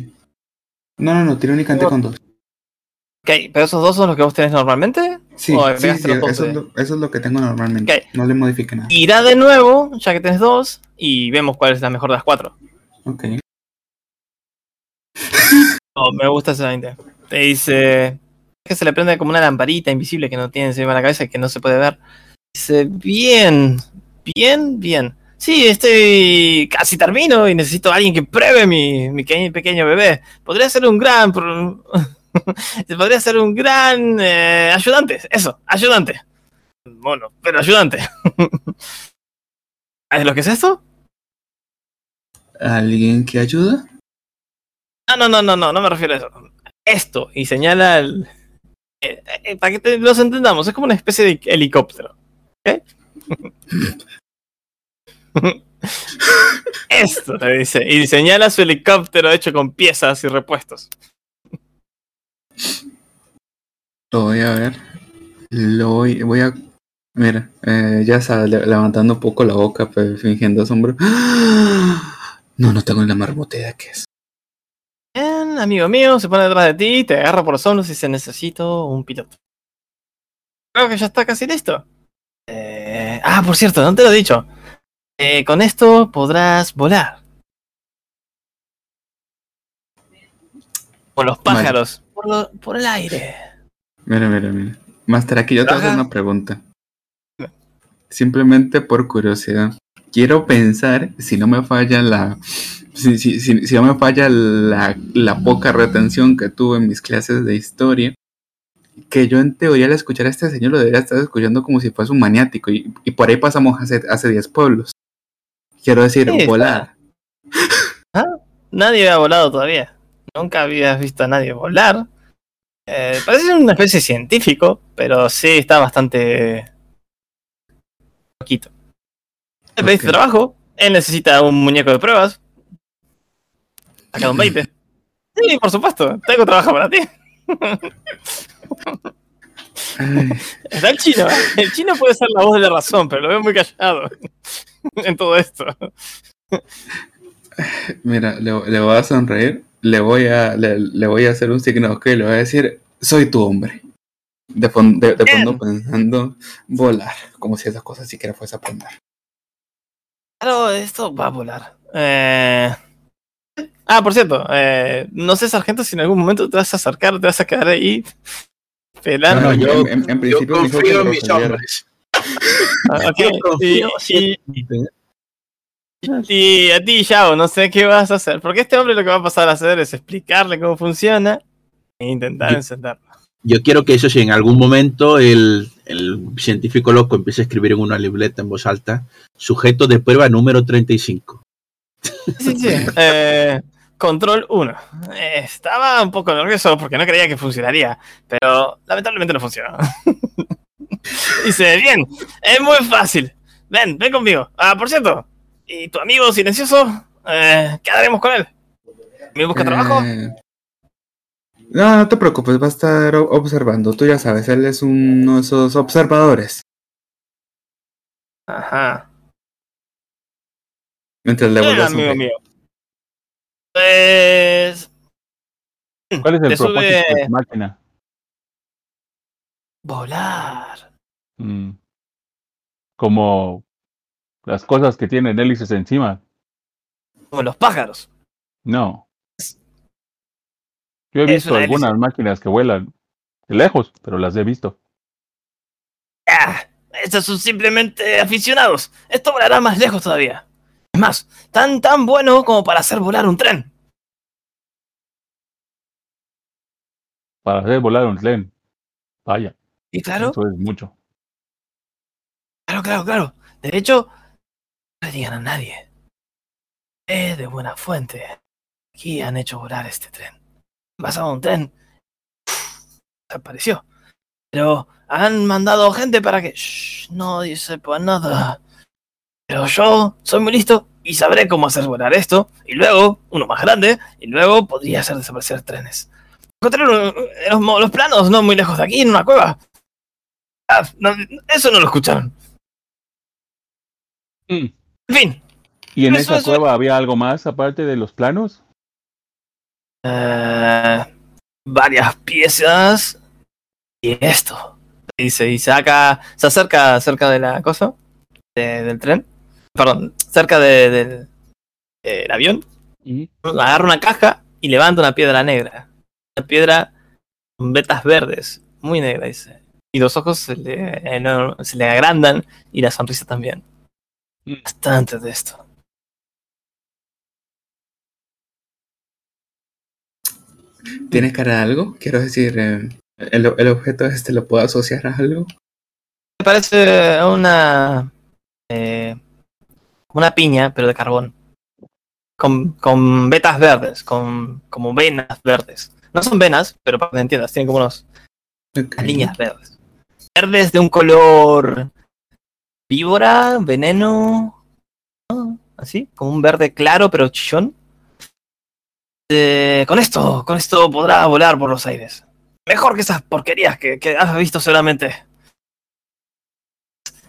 No, no, no, tiro únicamente con dos. Ok, pero esos dos son los que vos tenés normalmente. Sí, sí, sí, eso, es lo, eso es lo que tengo normalmente. No le modifique nada. Irá de nuevo, ya que tenés dos, y vemos cuál es la mejor de las cuatro. Ok. Oh, me gusta ese 20. Te dice que se le prende como una lamparita invisible que no tiene encima de la cabeza y que no se puede ver. Dice, bien, bien, bien. Sí, estoy casi termino y necesito a alguien que pruebe mi, mi pequeño, bebé. Podría ser un gran... Podría ser un gran eh, ayudante. Eso, ayudante. Bueno, pero ayudante. ¿Sabes lo que es esto? ¿Alguien que ayuda? No, no, no, no, no, no me refiero a eso. Esto, y señala el. eh, eh, para que te- los entendamos, es como una especie de helicóptero. ¿Ok? Esto te dice. Y señala su helicóptero hecho con piezas y repuestos. Lo voy a ver. Lo voy, voy a. Mira, eh, ya sabes, le- levantando un poco la boca, pues, fingiendo asombro. No, no tengo la idea qué es. Bien, amigo mío, se pone detrás de ti, te agarra por los hombros y dice: Necesito un piloto. Creo que ya está casi listo. Ah, por cierto, no te lo he dicho. Eh, con esto podrás volar. Por los Vale. pájaros. Por, lo- por el aire. Mira, mira, mira. Master, aquí yo te voy a hacer Ajá. una pregunta. Simplemente por curiosidad. Quiero pensar, si no me falla la. Si, si, si, si no me falla la, la poca retención que tuve en mis clases de historia, que yo en teoría al escuchar a este señor lo debería estar escuchando como si fuese un maniático. Y, y por ahí pasamos hace, hace 10 pueblos. Quiero decir, Sí, volar. Nadie había volado todavía. Nunca habías visto a nadie volar. Eh, parece una especie de científico, pero sí está bastante. poquito. Le pediste Ok. trabajo. Él necesita un muñeco de pruebas. Saca un 20. Sí, por supuesto. Tengo trabajo para ti. Está el chino. El chino puede ser la voz de la razón, pero lo veo muy callado en todo esto. mira, le, le voy a sonreír. Le voy a, le, le voy a hacer un signo, ok, le voy a decir, soy tu hombre. De, fon- de, de fondo pensando volar, como si esas cosas siquiera fuese a aprender. Claro, esto va a volar. Eh... Ah, por cierto, eh, no sé, sargento, si en algún momento te vas a acercar, te vas a quedar ahí pelando. No, no, yo, en- en- en yo principio dijo que confío en mis hombres. Ah, ok. Yo Y, confío y- y a ti, Yao, no sé qué vas a hacer. Porque este hombre lo que va a pasar a hacer es explicarle cómo funciona e intentar Yo- encenderlo. Yo quiero que eso si en algún momento el, el científico loco empieza a escribir en una libreta en voz alta, sujeto de prueba número 35. Sí, sí. Eh, control 1. Eh, estaba un poco nervioso porque no creía que funcionaría, pero lamentablemente no funcionó. Dice, bien, es muy fácil. Ven, ven conmigo. Ah, por cierto, ¿y tu amigo silencioso? Eh, ¿Qué haremos con él? ¿Me busca trabajo? Eh, No, no te preocupes, va a estar observando. Tú ya sabes, él es uno de esos observadores. Ajá. Mientras le Eh, vuelve a amigo mío. Pues... ¿Cuál es el propósito de tu máquina? Volar. Mm. Como las cosas que tienen hélices encima. Como los pájaros. No. Yo he visto una algunas máquinas que vuelan de lejos, pero las he visto. Ah, estos son simplemente aficionados. Esto volará más lejos todavía. Es más, tan tan bueno como para hacer volar un tren. Para hacer volar un tren. Vaya, Y claro, eso es mucho. claro, claro, claro. De hecho, no le digan a nadie. Es de buena fuente. Aquí han hecho volar este tren. Pasaba un tren. Desapareció. Pero han mandado gente para que shh, no sepa nada. Pero yo soy muy listo y sabré cómo hacer volar esto. Y luego, uno más grande. Y luego podría hacer desaparecer trenes. Encontré uno- los, los planos no muy lejos de aquí, en una cueva. Ah, no, eso no lo escucharon. Mm. En fin. ¿Y en Eso- esa eso- cueva había algo más aparte de los planos? Eh, varias piezas. Y esto. Dice, y saca. Se acerca cerca de la cosa. de- del tren. Perdón, cerca de- del avión. Y Agarra una caja y levanta una piedra negra. Una piedra con vetas verdes. Muy negra, dice. Y los ojos se le, eh, no, se le agrandan y la sonrisa también. Mm. Bastante de esto. ¿Tienes cara de algo? Quiero decir, eh, el, el objeto este lo puedo asociar a algo. Me parece una. eh, una piña, pero de carbón. Con, con vetas verdes, con como venas verdes. No son venas, pero para que me entiendas, tienen como unos líneas verdes. Verdes de un color víbora, veneno, ¿no? así, como un verde claro pero chillón. Eh, con esto, con esto podrá volar por los aires. Mejor que esas porquerías que, que has visto solamente.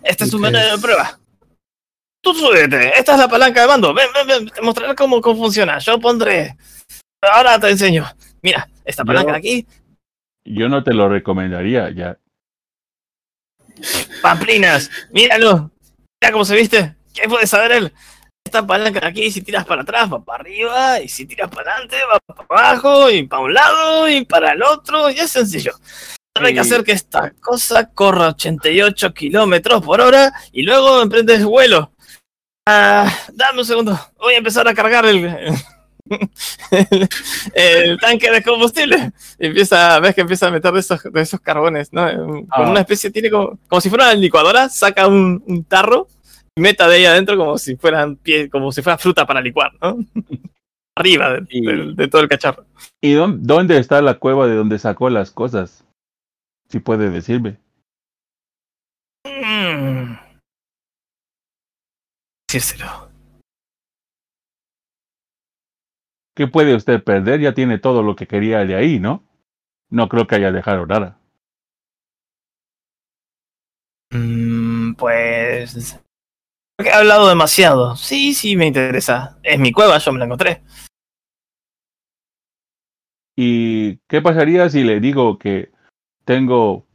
Este es un menú de prueba. Tú súbete, esta es la palanca de mando. Ven, ven, ven, te mostraré cómo, cómo funciona. Yo pondré. Ahora te enseño. Mira, esta Yo- palanca de aquí yo no te lo recomendaría ya. Pamplinas, míralo. Mira cómo se viste. ¿Qué puede saber él? Esta palanca de aquí, si tiras para atrás, va para arriba. Y si tiras para adelante, va para abajo. Y para un lado, y para el otro. Y es sencillo. Hay que hacer que esta cosa corra 88 kilómetros por hora. Y luego emprendes vuelo. Ah, dame un segundo. Voy a empezar a cargar el. el, el tanque de combustible. Y empieza, ves que empieza a meter de esos, de esos carbones, ¿no? Con Ah. una especie, tiene como, como si fuera una licuadora, saca un, un tarro y meta de ahí adentro como si fueran pie, como si fuera fruta para licuar, ¿no? Arriba de, Y- de- de todo el cacharro. ¿Y dón- dónde está la cueva de donde sacó las cosas? Si puede decirme. Mm. Decírselo. ¿Qué puede usted perder? Ya tiene todo lo que quería de ahí, ¿no? No creo que haya dejado nada. Mm, pues. Creo que he hablado demasiado. Sí, sí, me interesa. Es mi cueva, yo me la encontré. ¿Y qué pasaría si le digo que tengo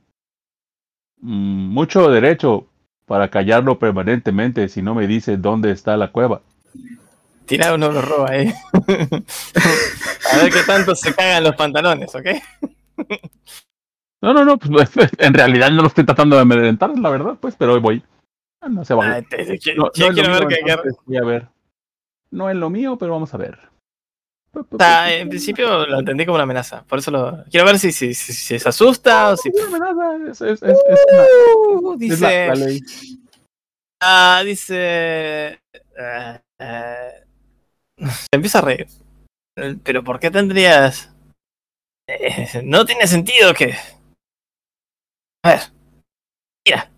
mm, mucho derecho para callarlo permanentemente si no me dice dónde está la cueva? Tira uno lo roba ahí. A ver qué tanto se cagan los pantalones, ¿ok? No, no, no, pues en realidad no lo estoy tratando de amedrentar, la verdad, pues, pero hoy voy. Ah, No se va. Ah, No, quiero ver que, voy a ver. No es lo mío, pero vamos a ver. O sea, en principio lo entendí como una amenaza. Por eso lo. Quiero ver si, si, si- si se asusta o si. Es una amenaza, es, es- es- es una- es dice. la- la ley. Ah, dice. eh, eh, se empieza a reír. Pero ¿por qué tendrías.? Eh, no tiene sentido que. A ver. Mira.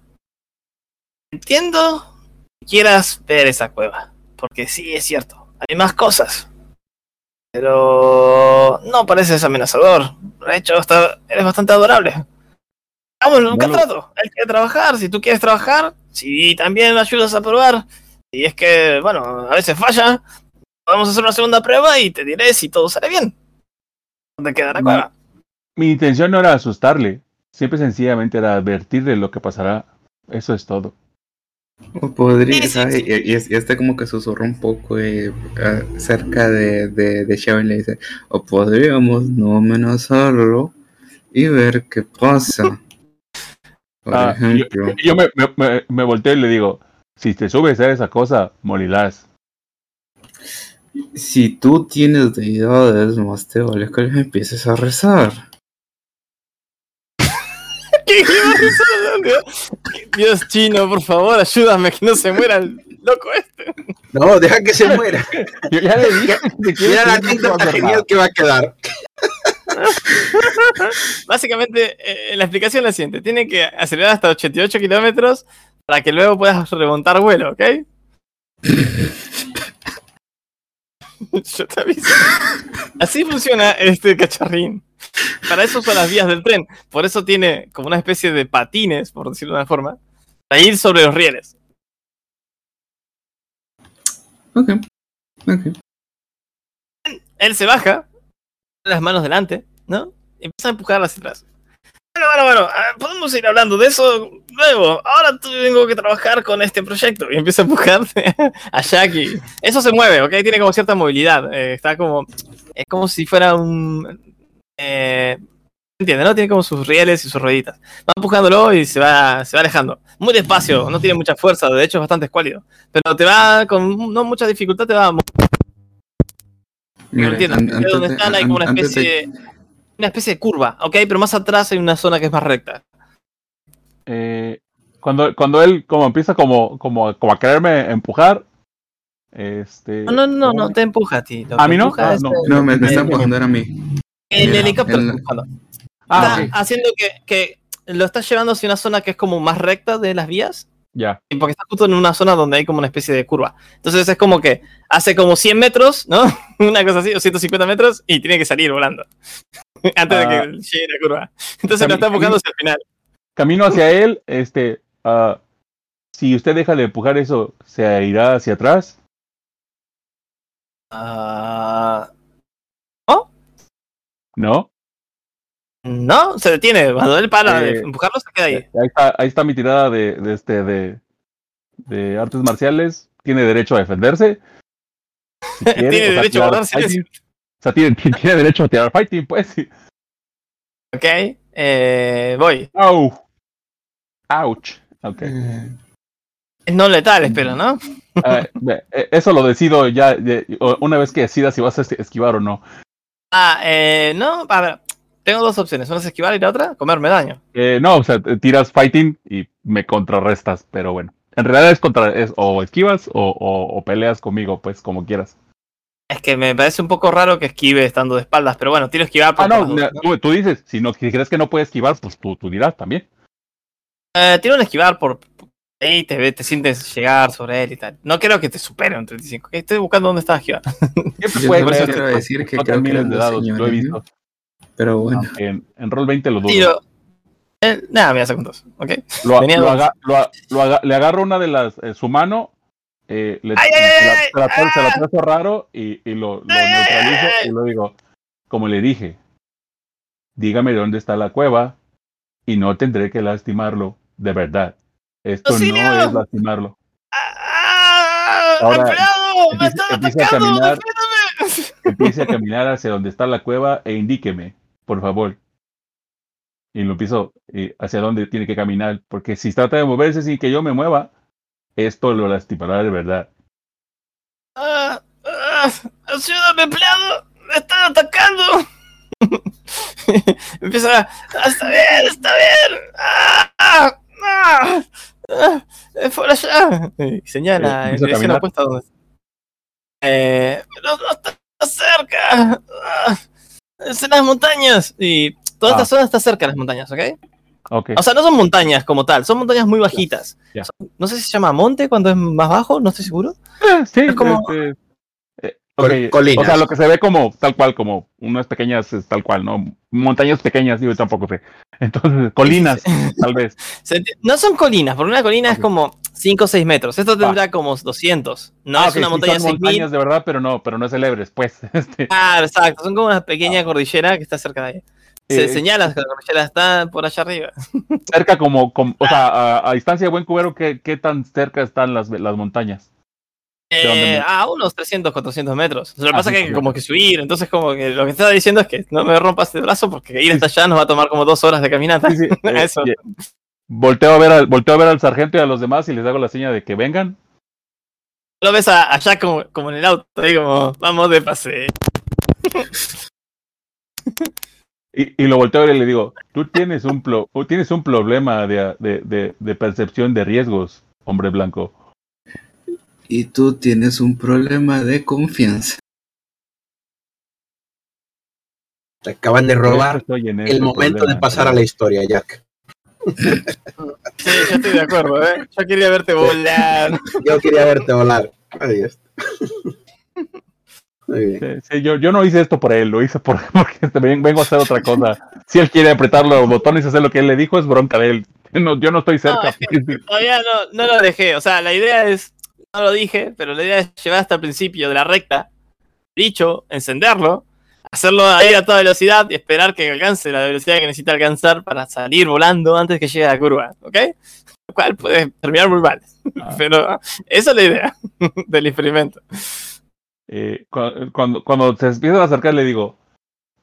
Entiendo que quieras ver esa cueva. Porque sí, es cierto. Hay más cosas. Pero. No pareces amenazador. De hecho, está, eres bastante adorable. Vamos, un Bueno. contrato. Hay que trabajar. Si tú quieres trabajar, si también me ayudas a probar. Y es que, bueno, a veces falla. Vamos a hacer una segunda prueba y te diré si todo sale bien. ¿Dónde queda la No. cueva? Mi intención no era asustarle, siempre sencillamente era advertirle lo que pasará. Eso es todo. O podría, Sí, sí, ¿sabes? sí. Y, y, y este como que susurró un poco eh, ah, cerca de, de, de y le dice, o podríamos no amenazarlo y ver qué pasa. Por Ah, yo ejemplo, yo me, me, me, me volteo y le digo, si te subes a esa cosa, morirás. si tú tienes deidades, más te vale que les empieces a rezar. ¿Qué, qué va a rezar? Dios chino, por favor, ayúdame que no se muera el loco este. No, deja que se muera. Yo ya le dije, Mira la anécdota genial que va a quedar. Básicamente, eh, la explicación es la siguiente: tiene que acelerar hasta 88 kilómetros para que luego puedas remontar vuelo, ¿ok? Yo te aviso. Así funciona este cacharrín. Para eso son las vías del tren. Por eso tiene como una especie de patines, por decirlo de una forma, para ir sobre los rieles. Ok, ok. Él se baja, las manos delante, ¿no? Y empieza a empujarlas atrás. Bueno, bueno, bueno, podemos ir hablando de eso luego. Ahora tengo que trabajar con este proyecto. Y empieza a empujar a Jackie. Eso se mueve, ¿ok? Tiene como cierta movilidad. eh, está como. Es como si fuera un. Eh, ¿Entiendes? ¿No? Tiene como sus rieles y sus rueditas. Va empujándolo y se va, se va alejando. Muy despacio, no tiene mucha fuerza, de hecho es bastante escuálido. Pero te va, con no mucha dificultad, te va Mira, entiendes? an- Porque antes donde de- están hay como una antes de- especie, una especie de curva, ¿ok? Pero más atrás hay una zona que es más recta. Eh, cuando, cuando él como empieza como, como, como a quererme empujar, este... No, no, no, no te empuja a ti. lo ¿A mí no? Ah, no. No, me, me está empujando a mí. El helicóptero el- está empujando. Ah, Está ok, haciendo que, que lo está llevando hacia una zona que es como más recta de las vías. ya. y Porque está justo en una zona donde hay como una especie de curva. Entonces es como que hace como 100 metros, ¿no? Una cosa así, o 150 metros, y tiene que salir volando. Antes de Ah. que llegue la curva. Entonces lo está empujando hacia el final. Camino hacia él, este... ah, si usted deja de empujar eso, ¿se irá hacia atrás? Ah, ¿No? no, se detiene. Cuando él para de Eh, empujarlo, se queda ahí. Ahí está, ahí está mi tirada de, de este de, de artes marciales. Tiene derecho a defenderse. Si quiere, Tiene o sea, derecho a tirar guardar silencio. fighting. O sea, tiene, tiene derecho a tirar fighting, pues. Ok, eh, voy. Au. Ouch. Ok. Eh, no letal, espero, ¿no? Eh, eso lo decido ya de- una vez que decidas si vas a es- esquivar o no. Ah, eh, no, a ver, tengo dos opciones. Una es esquivar y la otra, comerme daño. Eh, no, o sea, tiras fighting y me contrarrestas, pero bueno. En realidad es contra es o esquivas o, o- o peleas conmigo, pues como quieras. Es que me parece un poco raro que esquive estando de espaldas, pero bueno, tiro esquivar por Ah, no, tú, tú dices, si no si crees que no puedes esquivar, pues tú, tú dirás también. Eh, tiro un esquivar por. Ahí te, ve- te sientes llegar sobre él y tal. No creo que te supere un 35. ok, Estoy buscando dónde está esquivar. Siempre Yo puede quiero que decir que no creo que de dos dados, lo he visto. Pero bueno, Aunque en, en Roll 20 lo dudo. Tiro. Eh, nada, me hace con dos. Ok. Lo, lo aga- lo a- lo aga- le agarro una de las, eh, su mano, eh, le, ¡Ay, ay, se la- se la, ay! se la trazo raro y, y lo, lo ¡Ay, ay, neutralizo ay! y lo digo, como le dije, dígame dónde está la cueva y no tendré que lastimarlo de verdad. Esto ¡Auxilio! no es lastimarlo. ¡Ah! Ahora, ¡Empleado! ¡Me están empieza a atacando! caminar. ¡Defiéndeme! Empiece a caminar hacia donde está la cueva e indíqueme, por favor. Y lo empiezo eh, hacia dónde tiene que caminar, porque si trata de moverse sin que yo me mueva, esto lo lastimará de verdad. Ah, ah, ¡Ayúdame, empleado! ¡Me están atacando! Empieza a... "Ah, está bien, está bien. ¡Ah! ¡Ah! ¡Ah! ¡Es por allá! Y señala Eh, en dirección opuesta a donde eh, pero no está cerca. Ah, es en las montañas. Y toda esta Ah. zona está cerca de las montañas, ¿ok? Ok. O sea, no son montañas como tal, son montañas muy bajitas. No sé si se llama monte cuando es más bajo, no estoy seguro. sí, es como- este, colinas. O sea, lo que se ve como tal cual, como unas pequeñas, es tal cual, ¿no? Montañas pequeñas, digo, tampoco sé. Entonces, colinas, tal vez. No son colinas, porque una colina es como 5 o 6 metros. Esto tendrá como 200. No Ah, es una sí montaña de son 6000. montañas de verdad, pero no, pero no es el Everest, pues. Este, Claro, exacto. Son como una pequeña cordillera que está cerca de ahí. Se Eh, señala que la cordillera está por allá arriba. cerca como, como- o sea, a, a distancia de buen cubero, ¿qué, qué tan cerca están las, las montañas? ¿De dónde Eh, a unos 300, 400 metros. Lo que Ah, pasa sí, es que sí. como que subir. Entonces, como que lo que estaba diciendo es que no me rompas el brazo porque ir hasta allá nos va a tomar como dos horas de caminata. Sí, eh, Eso. eh, volteo, a ver al, volteo a ver al sargento y a los demás y les hago la seña de que vengan. Lo ves a- allá como, como en el auto, ahí como, vamos de paseo. Y, y lo volteo a ver y le digo, tú tienes un, tú tienes un problema de, de, de- de percepción de riesgos, hombre blanco. Y tú tienes un problema de confianza. Te acaban de robar estoy en el momento problema. de pasar a la historia, Jack. Sí, yo estoy de acuerdo, ¿eh? Yo quería verte volar. Yo quería verte volar. Ahí está. Muy bien. Sí, sí, yo, yo no hice esto por él, lo hice por, porque ven- vengo a hacer otra cosa. Si él quiere apretar los botones y hacer lo que él le dijo, es bronca de él. No, yo no estoy cerca. es Todavía no, no lo dejé. O sea, la idea es, no lo dije, pero la idea es llevar hasta el principio de la recta, dicho, encenderlo, hacerlo a ir a toda velocidad y esperar que alcance la velocidad que necesita alcanzar para salir volando antes que llegue a la curva, ¿ok? Lo cual puede terminar muy mal. Ah. Pero esa es la idea del experimento. Eh, cu- cuando, cuando se empiezan a acercar, le digo,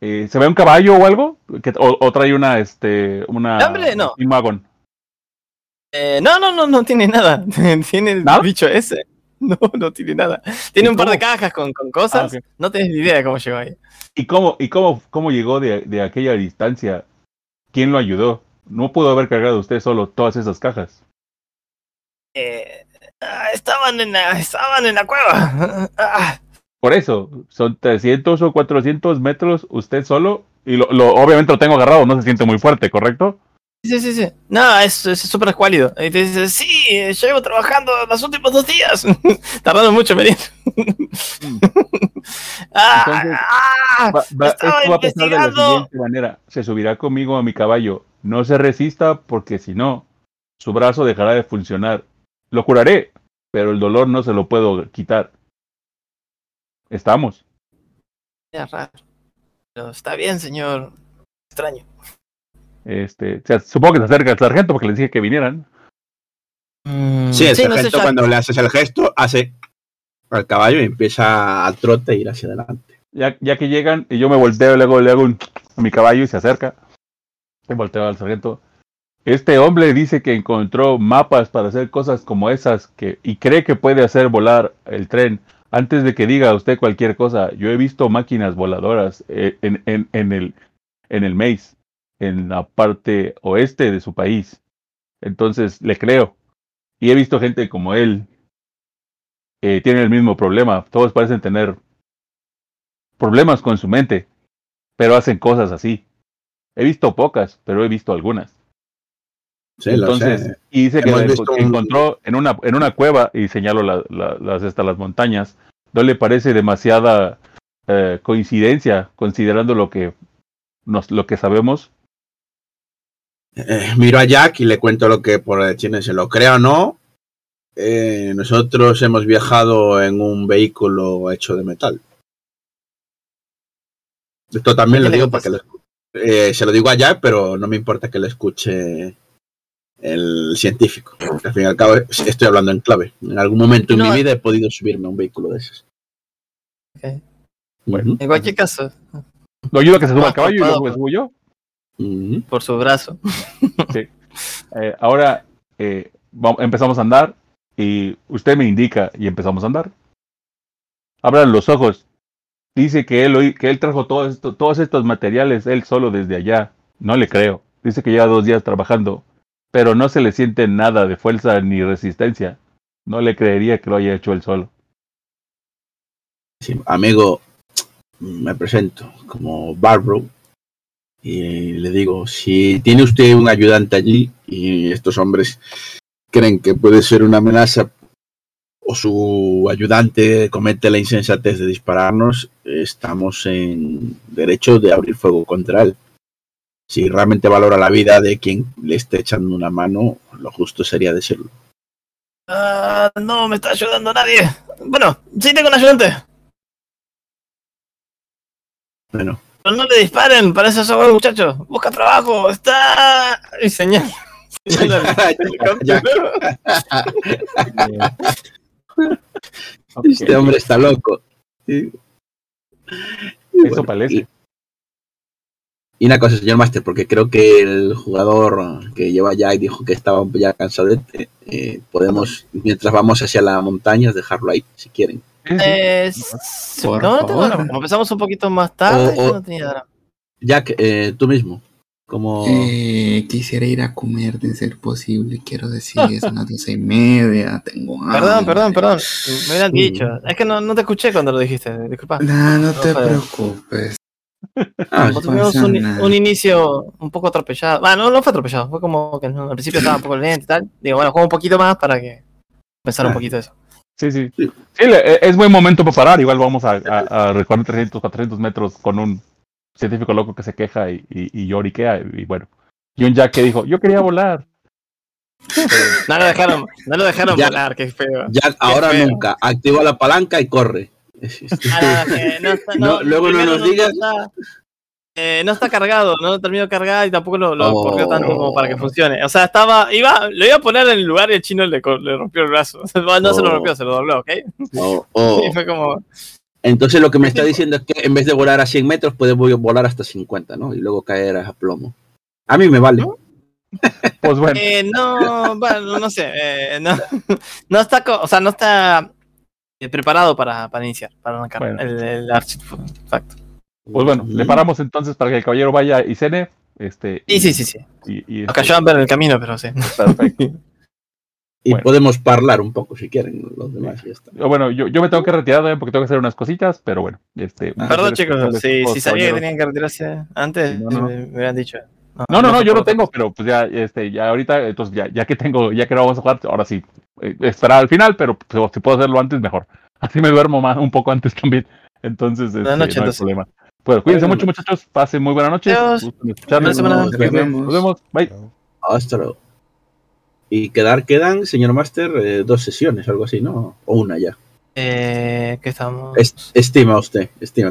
eh, ¿se ve un caballo o algo? O, o trae una, este, una... Hombre, no. Un wagon. Eh, no, no, no, no tiene nada. Tiene el bicho ese. No, no tiene nada. Tiene ¿Y un par de cajas con, con cosas. Ah, ok. No tienes ni idea de cómo llegó ahí. ¿Y cómo, y cómo, cómo llegó de, de aquella distancia? ¿Quién lo ayudó? No pudo haber cargado usted solo todas esas cajas. Eh, ah, estaban, en la, estaban en la cueva. Ah, Por eso, son 300 o 400 metros usted solo. Y lo, lo- obviamente lo tengo agarrado, no se siente muy fuerte, ¿correcto? Sí, sí, sí. No, es es súper escuálido. Y te dice, sí, llevo trabajando los últimos dos días. Tardando mucho venir. ah, Entonces, ah, Va- va- esto va a pasar de la siguiente manera. Se subirá conmigo a mi caballo. No se resista porque si no, su brazo dejará de funcionar. Lo curaré, pero el dolor no se lo puedo quitar. Estamos. Es raro. Pero está bien, señor. Extraño. Este, o sea, supongo que se acerca el sargento porque les dije que vinieran. Mm, Sí, el no sé, sargento ya- cuando le haces el gesto hace al caballo y empieza al trote a ir hacia adelante. Ya, ya que llegan, y yo me volteo, luego le hago un a mi caballo y se acerca. Y volteo al sargento. Este hombre dice que encontró mapas para hacer cosas como esas que, y cree que puede hacer volar el tren. Antes de que diga usted cualquier cosa, yo he visto máquinas voladoras eh, en, en, en el, en el maze, en la parte oeste de su país. Entonces le creo. Y he visto gente como él que tiene el mismo problema. Todos parecen tener problemas con su mente, pero hacen cosas así. He visto pocas, pero he visto algunas. Sí, Entonces, sé. y dice que un- encontró en una, en una cueva, y señalo la- la- las, estas, las montañas, no le parece demasiada eh, coincidencia, considerando lo que, nos, lo que sabemos. Eh, miro a Jack y le cuento lo que por el chino se lo crea o no. eh, nosotros hemos viajado en un vehículo hecho de metal. Esto también ¿Qué lo le digo contaste? porque lo eh, se lo digo a Jack, pero no me importa que lo escuche el científico. Al fin y al cabo, estoy hablando en clave. En algún momento en mi vida he podido subirme a un vehículo de esos. Ujú, En cualquier caso, Lo ayudo a que se suba al caballo y luego me subo yo. Por su brazo. Eh, ahora eh, vamos- empezamos a andar y usted me indica y empezamos a andar. Abran los ojos Dice que él, que él trajo todo esto- todos estos materiales él solo desde allá. No le creo. Dice que lleva dos días trabajando, pero no se le siente nada de fuerza ni resistencia. No le creería que lo haya hecho él solo. Sí, amigo, me presento como Barbro y le digo, si tiene usted un ayudante allí y estos hombres creen que puede ser una amenaza o su ayudante comete la insensatez de dispararnos, estamos en derecho de abrir fuego contra él. Si realmente valora la vida de quien le esté echando una mano, lo justo sería decirlo. Ah, no me está ayudando nadie. Bueno, sí tengo un ayudante. Bueno, Pero no le disparen, para eso soy muchacho. Busca trabajo, está. Y señal. este hombre está loco. Sí. Eso parece. Y una cosa, señor Master, porque creo que el jugador que lleva ya y dijo que estaba ya cansado, eh, podemos, mientras vamos hacia las montañas, dejarlo ahí, si quieren. Sí, sí. Eh, no, no tengo drama. Empezamos un poquito más tarde, O- o- yo no tenía drama. Jack, eh, tú mismo, como... Eh, quisiera ir a comer de ser posible, quiero decir, es unas doce y media, tengo hambre. Perdón, perdón, perdón. Me hubieran Sí. dicho. Es que no, no te escuché cuando lo dijiste. Disculpa. No, no te preocupes. Ah, no Tuvimos un, inicio un poco atropellado. Ah, no, no fue atropellado. Fue como que no, al principio estaba un poco lento y tal. Digo, bueno, juego un poquito más para que pensar un Ah. poquito eso. Sí, sí. Sí. E- es buen momento para parar. Igual vamos a, a, a recorrer 300, 400 metros con un científico loco que se queja y, y, y lloriquea. Y bueno. Y un Jack que dijo, yo quería volar. No lo dejaron, no lo dejaron Ya. volar, qué feo. Jack, ahora feo. nunca, activa la palanca y corre. Ah, no, que no está- No, luego no nos digas. Eh, no está cargado, no lo terminó de cargar y tampoco lo, lo Oh. corrió tanto como para que funcione. O sea, estaba, iba, lo iba a poner en el lugar y el chino le, rompió el brazo. No se lo Oh. rompió, se lo dobló, ¿ok? Oh, oh. Y fue como, Entonces lo que me está diciendo es que en vez de volar a 100 metros, puede vo- volar hasta 50, ¿no? Y luego caer a plomo. A mí me vale. Pues bueno, eh, no, bueno, no sé, eh, no, no está, co- o sea, no está eh, preparado para, para iniciar, para arrancar Bueno. el, el artefacto. Pues bueno, le paramos entonces para que el caballero vaya y cene. Este, Sí, sí, sí, sí. Y, y, Nos cayó a ver en el camino, pero sí. perfecto. Y Bueno. podemos hablar un poco si quieren los demás. y ya está. Bueno, yo, yo me tengo que retirar también porque tengo que hacer unas cositas, pero bueno. Este, Perdón, chicos, si, si sabía que tenían que retirarse antes, No, no, no. Me, me hubieran dicho. No, no, no, yo lo tengo, pero pues ya, este, ya ahorita, entonces ya, ya que tengo, ya que no vamos a jugar, ahora sí, eh, esperar al final, pero pues, si puedo hacerlo antes, mejor. Así me duermo más, un poco antes también. Entonces, este, no hay problema. Bueno, cuídense Bueno. mucho, muchachos. Pasen muy buena noche. Adiós. Nos vemos. Nos vemos. Bye. Hasta luego. Y quedar, quedan, señor Master, eh, dos sesiones, algo así, ¿no? O una ya. Eh, que estamos. Es- estima usted, estima.